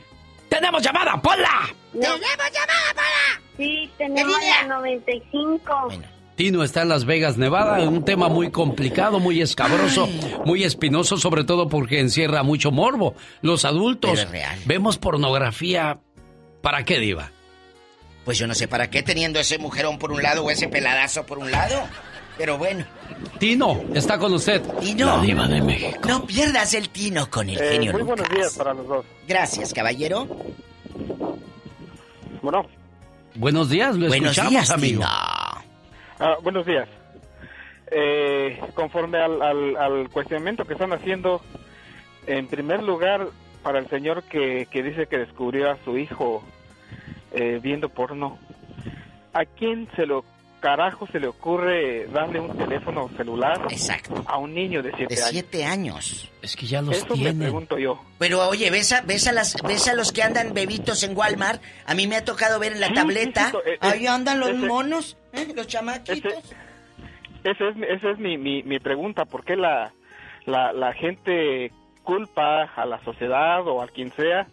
¡Tenemos llamada, Pola! ¡Tenemos llamada, Pola! Sí, tenemos la 95. Tino está en Las Vegas, Nevada, un tema muy complicado, muy escabroso, muy espinoso, sobre todo porque encierra mucho morbo. Los adultos vemos pornografía. ¿Para qué, Diva? Pues yo no sé para qué teniendo ese mujerón por un lado o ese peladazo por un lado. Pero bueno. Tino, está con usted. Tino. La diva de México. No pierdas el tino con el Eh, genio muy buenos días para los dos. Gracias, caballero. Bueno. Buenos días, lo Buenos escuchamos, días, amigo. Tino. Ah, buenos días. Eh, conforme al, al, al cuestionamiento que están haciendo, en primer lugar, para el señor que, que dice que descubrió a su hijo eh, viendo porno, ¿a quién se lo carajo se le ocurre darle un teléfono celular Exacto. a un niño de 7 De años? siete años. Es que ya los Eso me tienen. pregunto yo. Pero oye, ¿ves a, ves, a las, ¿ves a los que andan bebitos en Walmart? A mí me ha tocado ver en la Sí, tableta. sí, sí, eh, Ahí andan los ese- monos, ¿eh? los chamaquitos. Esa es, esa es mi, mi, mi pregunta, ¿por qué la, la, la gente culpa a la sociedad o a quien sea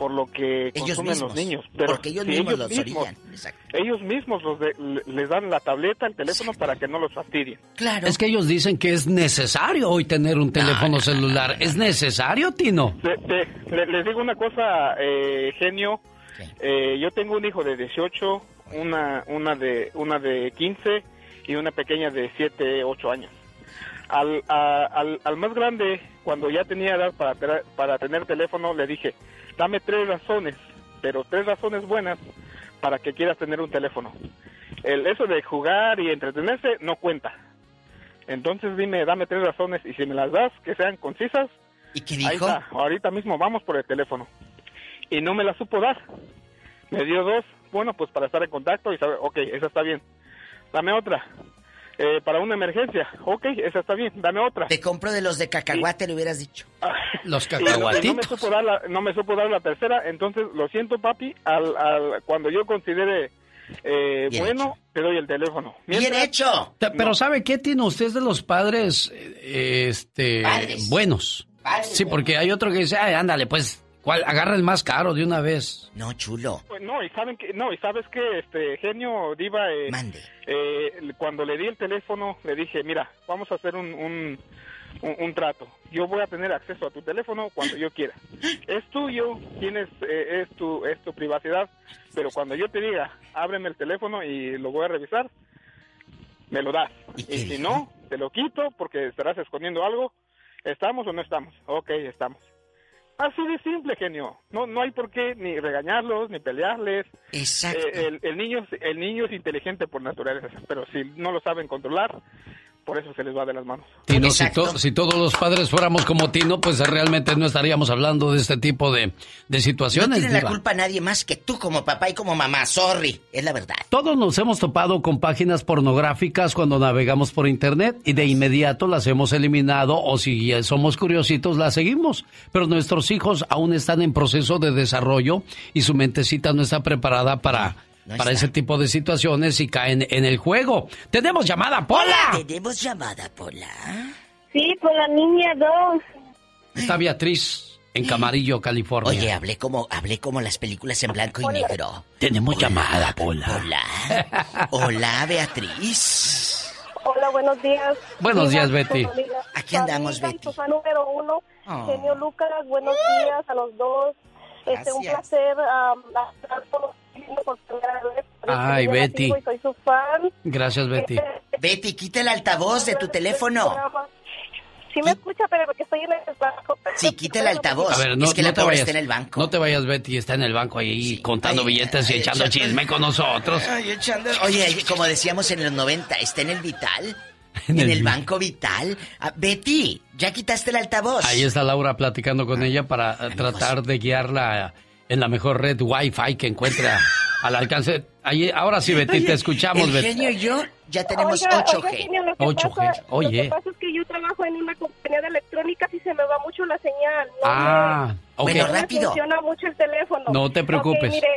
por lo que Ellos consumen mismos, los niños? Pero porque ellos si mismos los mismos, orillan. Exacto. ellos mismos los de- le- les dan la tableta, el teléfono para que no los fastidien. Claro. Es que ellos dicen que es necesario hoy tener un teléfono celular. ¿Es necesario, Tino? Te- te- le- les digo una cosa, eh, genio. Eh, yo tengo un hijo de 18, una, una, de, una de 15 y una pequeña de 7, 8 años. Al, a- al, al más grande, cuando ya tenía edad para, para tener teléfono, le dije, dame tres razones, pero tres razones buenas para que quieras tener un teléfono. El, eso de jugar y entretenerse no cuenta. Entonces dime, dame tres razones y si me las das, que sean concisas, ¿Y qué Ahí dijo? está, ahorita mismo vamos por el teléfono. Y no me la supo dar. Me dio dos, bueno, pues para estar en contacto y saber, ok, esa está bien. Dame otra. Eh, para una emergencia, ok, esa está bien, dame otra. Te compro de los de cacahuate, le hubieras dicho. Los Y no, no me supo dar la, no me supo dar la tercera, entonces lo siento papi, al, al, cuando yo considere eh, bueno, te doy el teléfono. Bien hecho. Pero ¿sabe qué tiene usted de los padres eh, este Padres. buenos? Padres sí, porque hay otro que dice, ay, ándale, pues, ¿cuál? agarra el más caro de una vez. No, chulo. Pues no, y saben que, no, y sabes que este genio diva eh, eh, cuando le di el teléfono le dije, mira, vamos a hacer un, un, un- un trato. Yo voy a tener acceso a tu teléfono cuando yo quiera. Es tuyo, tienes eh, es tu es tu privacidad, pero cuando yo te diga, ábreme el teléfono y lo voy a revisar, me lo das. Y, si no, te lo quito porque estarás escondiendo algo. ¿Estamos o no estamos? Ok, estamos. Así de simple, genio. No, no hay por qué ni regañarlos, ni pelearles. Exacto. Eh, el, el niño, el niño es inteligente por naturaleza, pero si no lo saben controlar, por eso se les va de las manos. Tino, si, to- si todos los padres fuéramos como Tino, pues realmente no estaríamos hablando de este tipo de, de No situaciones. tiene la culpa nadie más que tú como papá y como mamá. Sorry, es la verdad. Todos nos hemos topado con páginas pornográficas cuando navegamos por internet y de inmediato las hemos eliminado o si somos curiositos las seguimos. Pero nuestros hijos aún están en proceso de desarrollo y su mentecita no está preparada para, No para está. ese tipo de situaciones y caen en el juego. Tenemos llamada, Pola. Tenemos llamada, Pola. Sí, con la niña 2. Está Beatriz en Camarillo, California. Oye, hablé como, hablé como las películas en blanco y negro. Tenemos llamada, Pola. Hola. Hola, Beatriz. Hola, buenos días. Buenos días, Betty. Aquí andamos, Betty. número uno, Oh. genio Lucas, buenos días a los dos. Este, un Gracias. placer um, estar conociendo por primera vez. Ay, Betty. y soy su fan. Gracias, Betty. Betty, quita el altavoz de tu teléfono. Sí me escucha, pero porque estoy en el banco. Sí, quita el altavoz. A ver, no, es que no la te pobre vayas. está en el banco. No te vayas, Betty. Está en el banco ahí contando billetes y echando ay, chisme con nosotros. Ay, echando- Oye, como decíamos en los 90, ¿está en el Vital? En ¿En, el Banco Vital? Ah, Betty, ya quitaste el altavoz. Ahí está Laura platicando con ella para eh, tratar de guiarla en la mejor red Wi-Fi que encuentra al alcance. Ahí, ahora sí, Betty, te escuchamos, El Betty. genio y yo ya tenemos Oiga, 8G. oiga, genio, lo que 8G, pasa- oye. Lo que pasa es que yo trabajo en una compañía de electrónica y se me va mucho la señal. No Ah, me. Bueno, no me rápido. funciona mucho el teléfono. No te preocupes. Mire,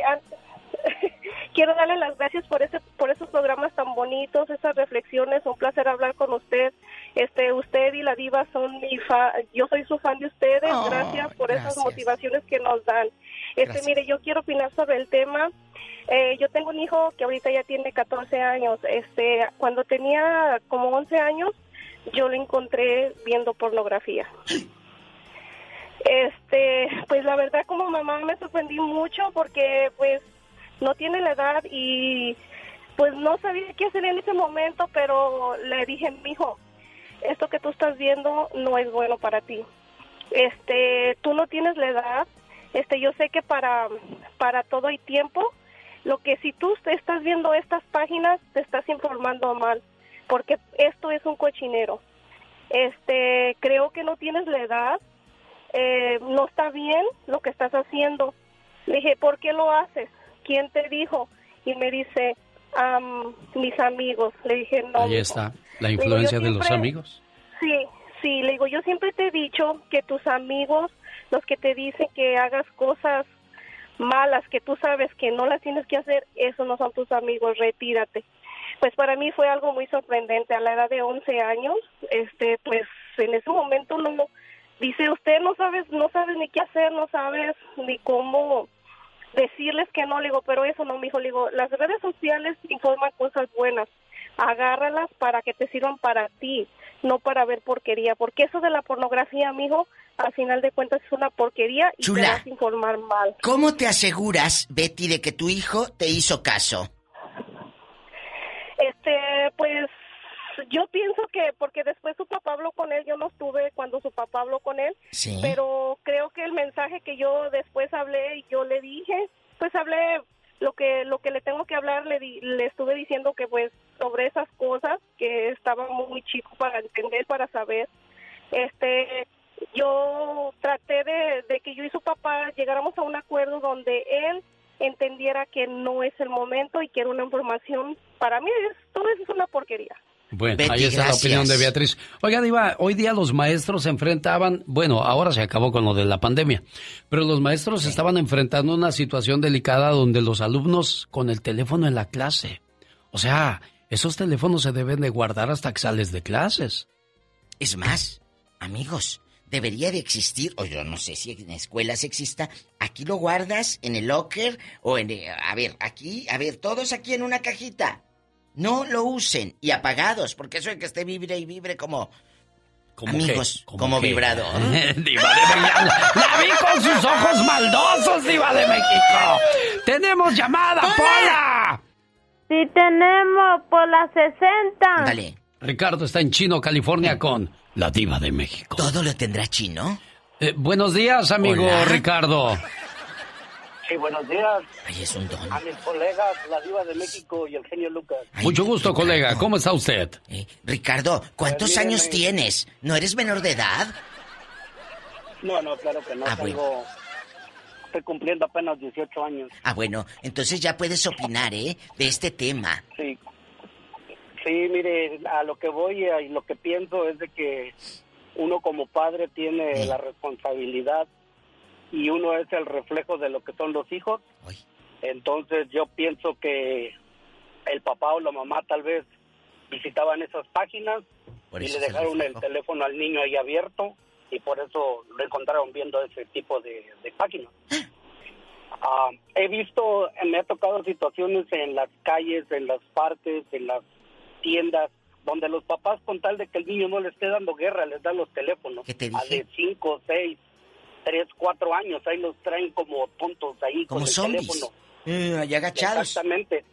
quiero darle las gracias por ese, por esos programas tan bonitos, esas reflexiones. Un placer hablar con usted. Este, usted y la diva son mi fan. Yo soy su fan de ustedes. Oh, gracias por esas motivaciones que nos dan. Este, Gracias. mire, yo quiero opinar sobre el tema. Eh, yo tengo un hijo que ahorita ya tiene 14 años. Este, cuando tenía como 11 años, yo lo encontré viendo pornografía. Este, pues la verdad como mamá me sorprendí mucho porque pues no tiene la edad y pues no sabía qué hacer en ese momento, pero le dije, mijo, esto que tú estás viendo no es bueno para ti. Este, tú no tienes la edad. Este, yo sé que para para todo hay tiempo. Lo que si tú te estás viendo estas páginas te estás informando mal, porque esto es un cochinero. Este, creo que no tienes la edad. Eh, no está bien lo que estás haciendo. Le dije, ¿por qué lo haces? ¿Quién te dijo? Y me dice, "Am, mis amigos. Le dije, no. Ahí mijo". está la digo, influencia "Yo de los siempre- amigos. Sí, sí, le digo, yo siempre te he dicho que tus amigos, los que te dicen que hagas cosas malas, que tú sabes que no las tienes que hacer, esos no son tus amigos, retírate. Pues para mí fue algo muy sorprendente a la edad de 11 años, este, pues en ese momento no dice usted no sabes, no sabes ni qué hacer, no sabes ni cómo decirles que no, le digo, pero eso no, mi hijo, le digo, las redes sociales informan cosas buenas, agárralas para que te sirvan para ti, no para ver porquería, porque eso de la pornografía, mijo, al final de cuentas es una porquería y Chula. te vas a informar mal. ¿Cómo te aseguras, Betty, de que tu hijo te hizo caso? Este, pues yo pienso que porque después su papá habló con él, yo no estuve cuando su papá habló con él, Sí. pero creo que el mensaje que yo después hablé y yo le dije, pues hablé lo que lo que le tengo que hablar le di- le estuve diciendo que pues sobre esas cosas que estaba muy chico para entender, para saber. Este, yo traté de, de que yo y su papá llegáramos a un acuerdo donde él entendiera que no es el momento y que era una información, para mí es- todo eso es una porquería. Bueno, Betty, ahí está la opinión de Beatriz. Oiga, Diva, hoy día los maestros se enfrentaban, bueno, ahora se acabó con lo de la pandemia, pero los maestros estaban enfrentando una situación delicada donde los alumnos con el teléfono en la clase. O sea, esos teléfonos se deben de guardar hasta que sales de clases. Es más, amigos, debería de existir, o yo no sé si en escuelas exista, aquí lo guardas en el locker o en... eh, A ver, aquí, a ver, todos aquí en una cajita. No lo usen y apagados, porque eso de que esté vibre y vibre como... amigos, como vibrador. Diva de México. La vi con sus ojos maldosos, Diva de México. Tenemos llamada, Pola. Sí tenemos por las 60. Dale. Ricardo está en Chino, California con la Diva de México. ¿Todo lo tendrá chino? Eh, buenos días, amigo Hola. Ricardo. Sí, buenos días. Ay, es un don. A mis colegas, la Diva de México y el genio Lucas. Mucho gusto, colega. ¿Cómo está usted? Ricardo, ¿cuántos Pues, años mírenme. tienes? ¿No eres menor de edad? No, no, claro que no. Ah, bueno. tengo... Estoy cumpliendo apenas 18 años. Ah, bueno, entonces ya puedes opinar, ¿eh? De este tema. Sí. Sí, mire, a lo que voy y lo que pienso es de que uno como padre tiene la responsabilidad y uno es el reflejo de lo que son los hijos. Entonces yo pienso que el papá o la mamá tal vez visitaban esas páginas y le dejaron el teléfono al niño ahí abierto y por eso lo encontraron viendo ese tipo de, de páginas. Ah, he visto, me ha tocado situaciones en las calles, en las parques, en las tiendas, donde los papás con tal de que el niño no le esté dando guerra, les dan los teléfonos. ¿Qué te A de 5, 6, 3, 4 años, ahí los traen como tontos ahí Como con el zombies. teléfono. Mm, allá agachados. Exactamente.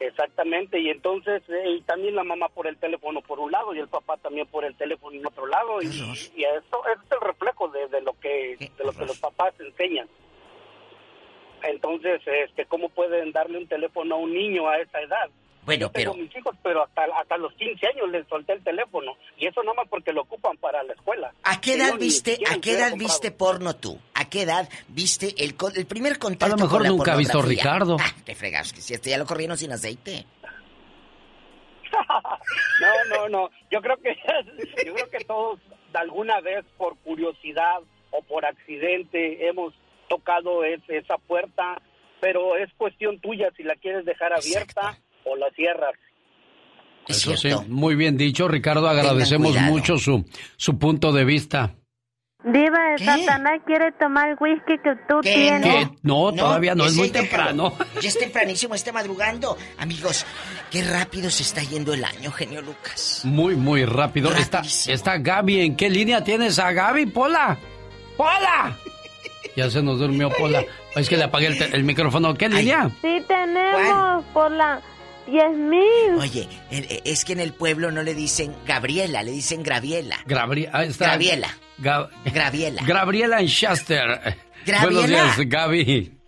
Exactamente, y entonces eh, y también la mamá por el teléfono por un lado y el papá también por el teléfono en otro lado y, y esto es el reflejo de, de lo que de lo que los papás enseñan. Entonces, este, ¿cómo pueden darle un teléfono a un niño a esa edad? Bueno, Yo tengo pero- mis hijos, pero hasta, hasta los 15 años les solté el teléfono y eso nada más porque lo ocupan para la escuela. ¿A qué edad no, viste, a qué edad viste porno tú? ¿A qué edad viste el, el primer contacto A lo mejor con nunca ha visto? Ricardo. Ah, te fregas, que si este ya lo corrieron sin aceite. No, no, no. Yo creo que yo creo que todos de alguna vez por curiosidad o por accidente hemos tocado es- esa puerta, pero es cuestión tuya si la quieres dejar abierta o la cierras. Eso sí, muy bien dicho, Ricardo. Agradecemos mucho su, su punto de vista. Diva de Satanás quiere tomar el whisky que tú tienes. ¿Qué? No, todavía no, es muy déjalo. temprano. Ya es tempranísimo, está madrugando. Amigos, qué rápido se está yendo el año, genio Lucas. Muy, muy rápido. Está, está Gaby. ¿En qué línea tienes a Gaby, Pola? ¡Pola! Ya se nos durmió Pola. Es que le apagué el, el micrófono. ¿Qué línea? Sí tenemos por la 10 mil. Oye, el- es que en el pueblo no le dicen Gabriela, le dicen Graviela. Gabri- ahí está. Graviela. Graviela. Gabriela en Shaster. Graviela. Buenos días, Gaby.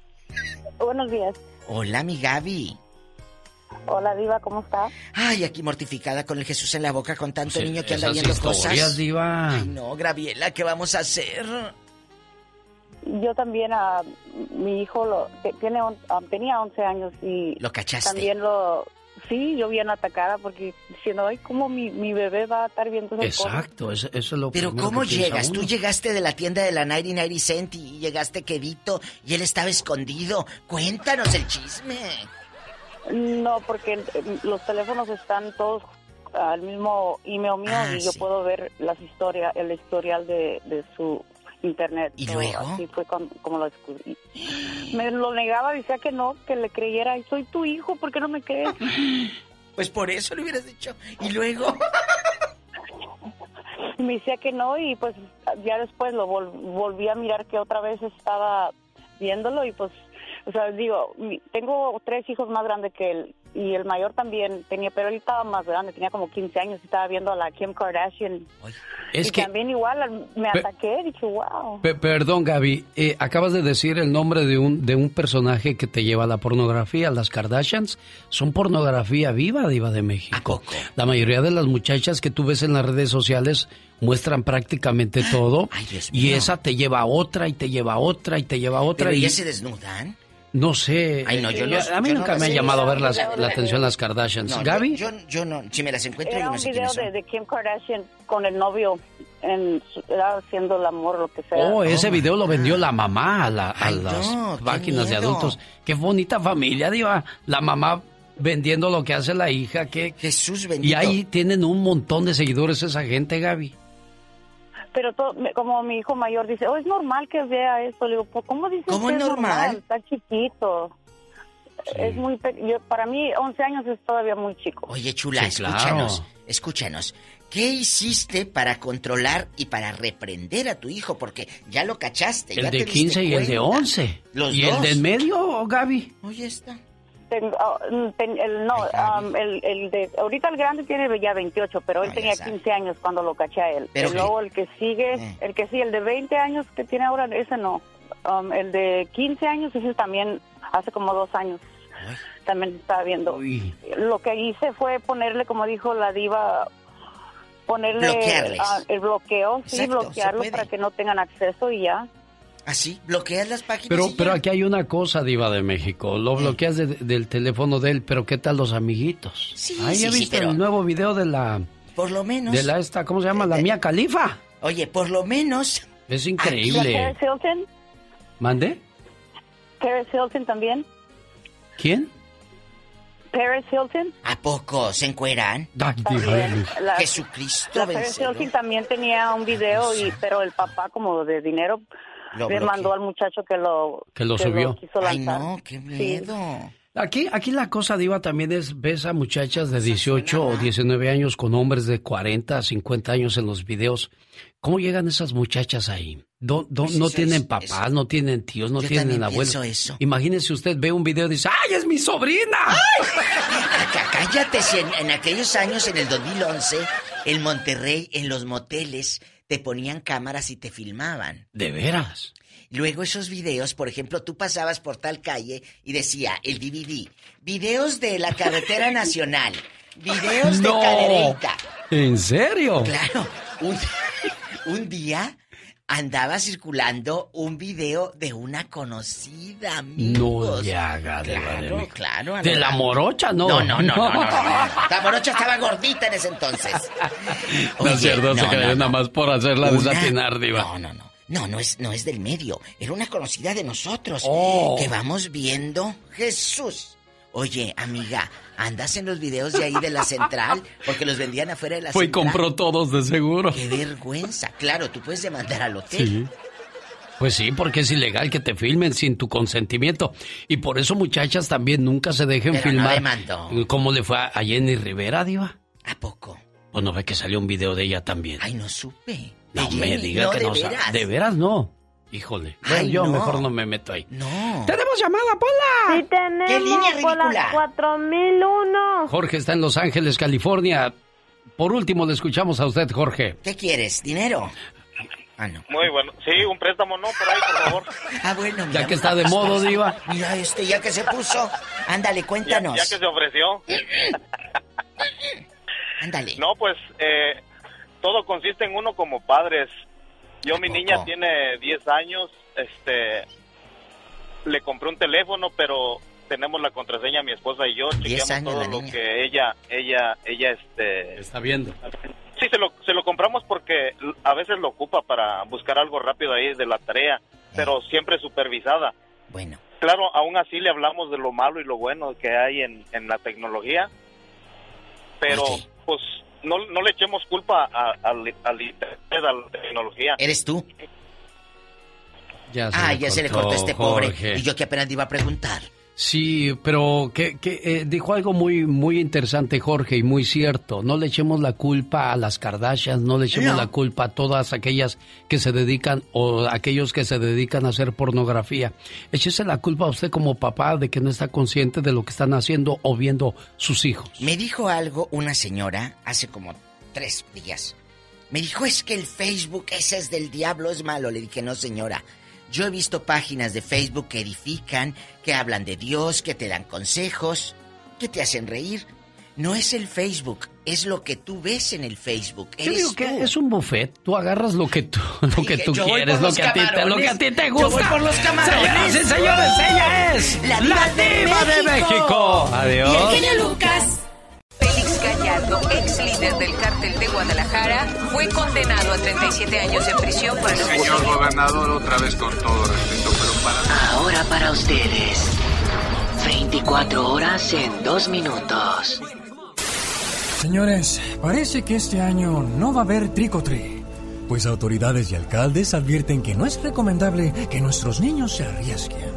Buenos días. Hola, mi Gaby. Hola, Diva, ¿cómo estás? Ay, aquí mortificada con el Jesús en la boca con tanto Sí, niño que anda viendo historias, cosas. diva. Ay, no, Graviela, ¿qué vamos a hacer? Yo también, a mi hijo lo, que tiene, on- ah, tenía 11 años y ¿Lo cachaste? también lo... Sí, yo bien atacada porque diciendo, ay, ¿cómo mi, mi bebé va a estar viendo? Exacto, eso, eso es lo Pero ¿cómo que llegas? Tú llegaste de la tienda de la 99 Cent y llegaste quedito y él estaba escondido. Cuéntanos el chisme. No, porque eh, los teléfonos están todos al mismo email mío Ah, y yo puedo ver las historias, el historial de, de su internet. ¿Y luego? Así fue como lo descubrí. Me lo negaba, decía que no, que le creyera. Y soy tu hijo, ¿por qué no me crees? Pues por eso le hubieras dicho. Y luego. Me decía que no y pues ya después lo vol- volví a mirar que otra vez estaba viéndolo y pues, o sea, digo, tengo tres hijos más grandes que él y el mayor también tenía, pero él estaba más grande, tenía como 15 años y estaba viendo a la Kim Kardashian. Es y que- también igual al- me Pe- ataqué, dije, wow. Pe- perdón, Gaby. eh, acabas de decir el nombre de un, de un personaje que te lleva a la pornografía. Las Kardashians son pornografía viva, Diva de México. La mayoría de las muchachas que tú ves en las redes sociales muestran prácticamente todo. y esa te lleva a otra, y te lleva a otra, y te lleva a otra. ¿Pero y... ellas se desnudan? No sé. Ay, no, yo no- a mí yo nunca me ha llamado a ver las- la atención las Kardashians. No, Gaby. Yo, no, si me las encuentro, Era yo no un sé video quiénes son. de, de Kim Kardashian con el novio en, haciendo el amor, lo que sea. Oh, ese video lo vendió la mamá a, la- a las no, páginas de adultos. Qué bonita familia, Diva. La mamá vendiendo lo que hace la hija. Que... Jesús Y ahí tienen un montón de seguidores esa gente, Gaby. Pero to- me- como mi hijo mayor dice, oh, es normal que vea esto. Le digo, "Pues, ¿cómo dices ¿Cómo que es normal? Está chiquito. Es muy pe- yo- para mí 11 años es todavía muy chico. Oye, chula, Sí, claro. escúchanos, escúchanos. ¿Qué hiciste para controlar y para reprender a tu hijo? Porque ya lo cachaste. El ya te de diste 15 y el de cuenta. 11. Los ¿Y dos. el de en medio, Gaby? Oye, está. Ten- ah, mm, ten- el, no, um, el, el de, ahorita el grande tiene ya 28, pero él Ah, tenía sabe. 15 años cuando lo caché a él. Pero y luego el que sigue, Eh. el que sí, el de 20 años que tiene ahora, ese no. Um, el de 15 años, ese también hace como dos años. También estaba viendo. Lo que hice fue ponerle, como dijo la diva, ponerle ah, el bloqueo, sí, Exacto, bloquearlo para que no tengan acceso y ya. Así, bloqueas las páginas. Pero, y ya. pero aquí hay una cosa, Diva de México. Lo bloqueas de- del teléfono de él, pero ¿qué tal los amiguitos? Sí, Ahí sí, he sí, visto pero- el nuevo video de la. Por lo menos. De la esta, ¿cómo se llama? La mía Califa. Oye, por lo menos. Es ¿La increíble. Paris Hilton? ¿Mande? Paris Hilton también. ¿Quién? Paris Hilton. ¿A poco se encueran? También, la- Jesucristo La Paris. Hilton también tenía un video, y pero el papá, como de dinero, Lo le bloqueó. mandó al muchacho que lo, Que lo subió. quiso Ay, no, qué Sí. miedo. Aquí, aquí la cosa, Diva, también es, ves a muchachas de 18 o 19 años con hombres de 40, 50 años en los videos. ¿Cómo llegan esas muchachas ahí? Do- do- Pues no tienen es- papás, eso. no tienen tíos, no Yo tienen abuelos. eso. Imagínese usted ve un video y dice, ¡ay, es mi sobrina! Cá- Cállate, si en, en aquellos años, en el 2011, en Monterrey, en los moteles, te ponían cámaras y te filmaban. De veras. Luego esos videos, por ejemplo, tú pasabas por tal calle y decía el DVD, videos de la carretera nacional, videos de No. Cadereyta. ¿En serio? Claro, un, un día andaba circulando un video de una conocida, No amigos. le haga de Claro, claro. ¿De la morocha? No. No, no, no, no, no, no. La morocha estaba gordita en ese entonces. No es cierto, se no, no, nada más por hacerla Una- desatinar, Diva. No, no, no. No, no es, no es del medio. Era una conocida de nosotros. Oh. Que vamos viendo. Jesús. Oye, amiga, ¿andas en los videos de ahí de la central? Porque los vendían afuera de la Fue y central. compró todos de seguro. Qué vergüenza. Claro, tú puedes demandar al hotel. Sí. Pues sí, porque es ilegal que te filmen sin tu consentimiento. Y por eso muchachas también nunca se dejen Pero no filmar. demandó. ¿Cómo le fue a Jenny Rivera, Diva? ¿A poco? Pues no ve que salió un video de ella también. Ay, no supe. no me diga no, que de no veras. De veras no. Híjole. Bueno, Ay, yo no. mejor no me meto ahí. No. ¡Tenemos llamada, Pola! Sí tenemos, ¿Qué línea por la ridícula? 4001. Jorge está en Los Ángeles, California. Por último, le escuchamos a usted, Jorge. ¿Qué quieres? ¿Dinero? Ah, no. Muy bueno. Sí, un préstamo, ¿no? Por ahí, por favor. Ah, bueno, Ya mira, que está de modo, Diva. Mira este, ya que se puso. Ándale, Ya, cuéntanos. ya que se ofreció. Ándale. No, pues eh, todo consiste en uno como padres. Yo, mi niña tiene 10 años, este, le compré un teléfono, pero tenemos la contraseña mi esposa y yo, 10 chequeamos años todo lo niña. que ella, ella, ella, este, Está viendo. sí se lo, se lo compramos porque a veces lo ocupa para buscar algo rápido ahí de la tarea, pero siempre supervisada. Bueno. Claro, aún así le hablamos de lo malo y lo bueno que hay en, en la tecnología, pero pues no, no le echemos culpa a- al, al internet, a la tecnología. ¿Eres tú? Ya Ah, ya se le cortó, cortó este pobre. Jorge. Y yo que apenas te iba a preguntar. Sí, pero que, que, eh, dijo algo muy muy interesante Jorge y muy cierto. No le echemos la culpa a las Kardashians, no le echemos No. la culpa a todas aquellas que se dedican o aquellos que se dedican a hacer pornografía. Échese la culpa a usted como papá de que no está consciente de lo que están haciendo o viendo sus hijos. Me dijo algo una señora hace como tres días. Me dijo, es que el Facebook ese es del diablo, es malo. Le dije, no señora. Yo he visto páginas de Facebook que edifican, que hablan de Dios, que te dan consejos, que te hacen reír. no es el Facebook, es lo que tú ves en el Facebook. Yo digo que es un buffet. Tú agarras lo que tú, lo que tú quieres, lo que, a ti te, lo que a ti te camarones. gusta. Yo voy por los camarones. Señoras y señores, ella es La la diva de. México. Adiós. Y el genio Lucas. Gallardo, ex líder del cártel de Guadalajara, fue condenado a 37 años de prisión por el Señor gobernador, otra vez con todo respeto, pero para... Ahora para ustedes. 24 horas en 2 minutos. Señores, parece que este año no va a haber tricotri, pues autoridades y alcaldes advierten que no es recomendable que nuestros niños se arriesguen.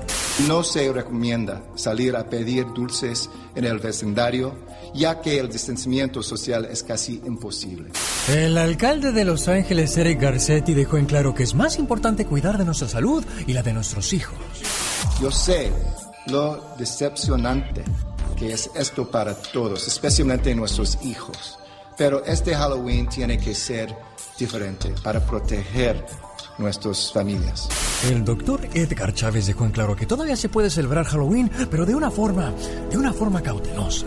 No se recomienda salir a pedir dulces en el vecindario, ya que el distanciamiento social es casi imposible. El alcalde de Los Ángeles, Eric Garcetti, dejó en claro que es más importante cuidar de nuestra salud y la de nuestros hijos. Yo sé lo decepcionante que es esto para todos, especialmente nuestros hijos. Pero este Halloween tiene que ser diferente para proteger nuestras familias. El doctor Edgar Chávez dejó en claro que todavía se puede celebrar Halloween, pero de una forma, de una forma cautelosa.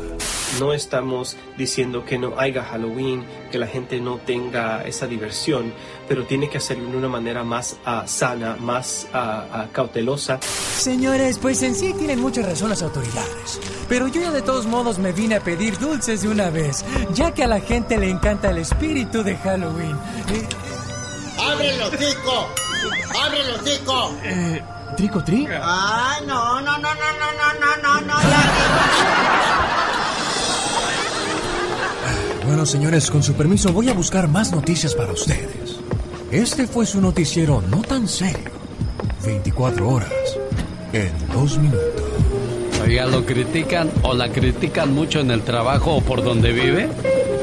No estamos diciendo que no haya Halloween, que la gente no tenga esa diversión, pero tiene que hacerlo de una manera más ah, sana, más ah, ah, cautelosa. Señores, pues en sí tienen mucha razón las autoridades. Pero yo ya de todos modos me vine a pedir dulces de una vez, ya que a la gente le encanta el espíritu de Halloween. Eh, ¡Abre el hocico! ¡Abre el hocico! eh, ¿Trico tri? ¡Ay, no, no, no, no, no, no, no, no, Bueno, señores, con su permiso voy a buscar más noticias para ustedes. Este fue su noticiero no tan serio. 24 horas en 2 minutos. Oiga, ¿lo critican o la critican mucho en el trabajo o por donde vive?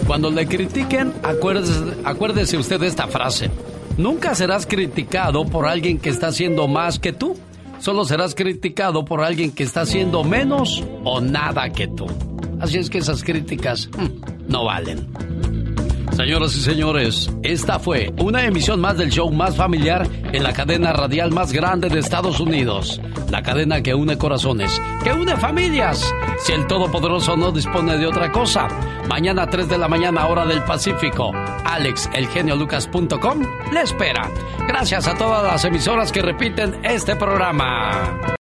Cuando le critiquen, acuérdese, acuérdese usted de esta frase. Nunca serás criticado por alguien que está haciendo más que tú. Solo serás criticado por alguien que está haciendo menos o nada que tú. Así es que esas críticas hmm, no valen. Señoras y señores, esta fue una emisión más del show más familiar en la cadena radial más grande de Estados Unidos. La cadena que une corazones, que une familias. Si el Todopoderoso no dispone de otra cosa, mañana a 3 de la mañana hora del Pacífico, alexelgeniolucas.com le espera. Gracias a todas las emisoras que repiten este programa.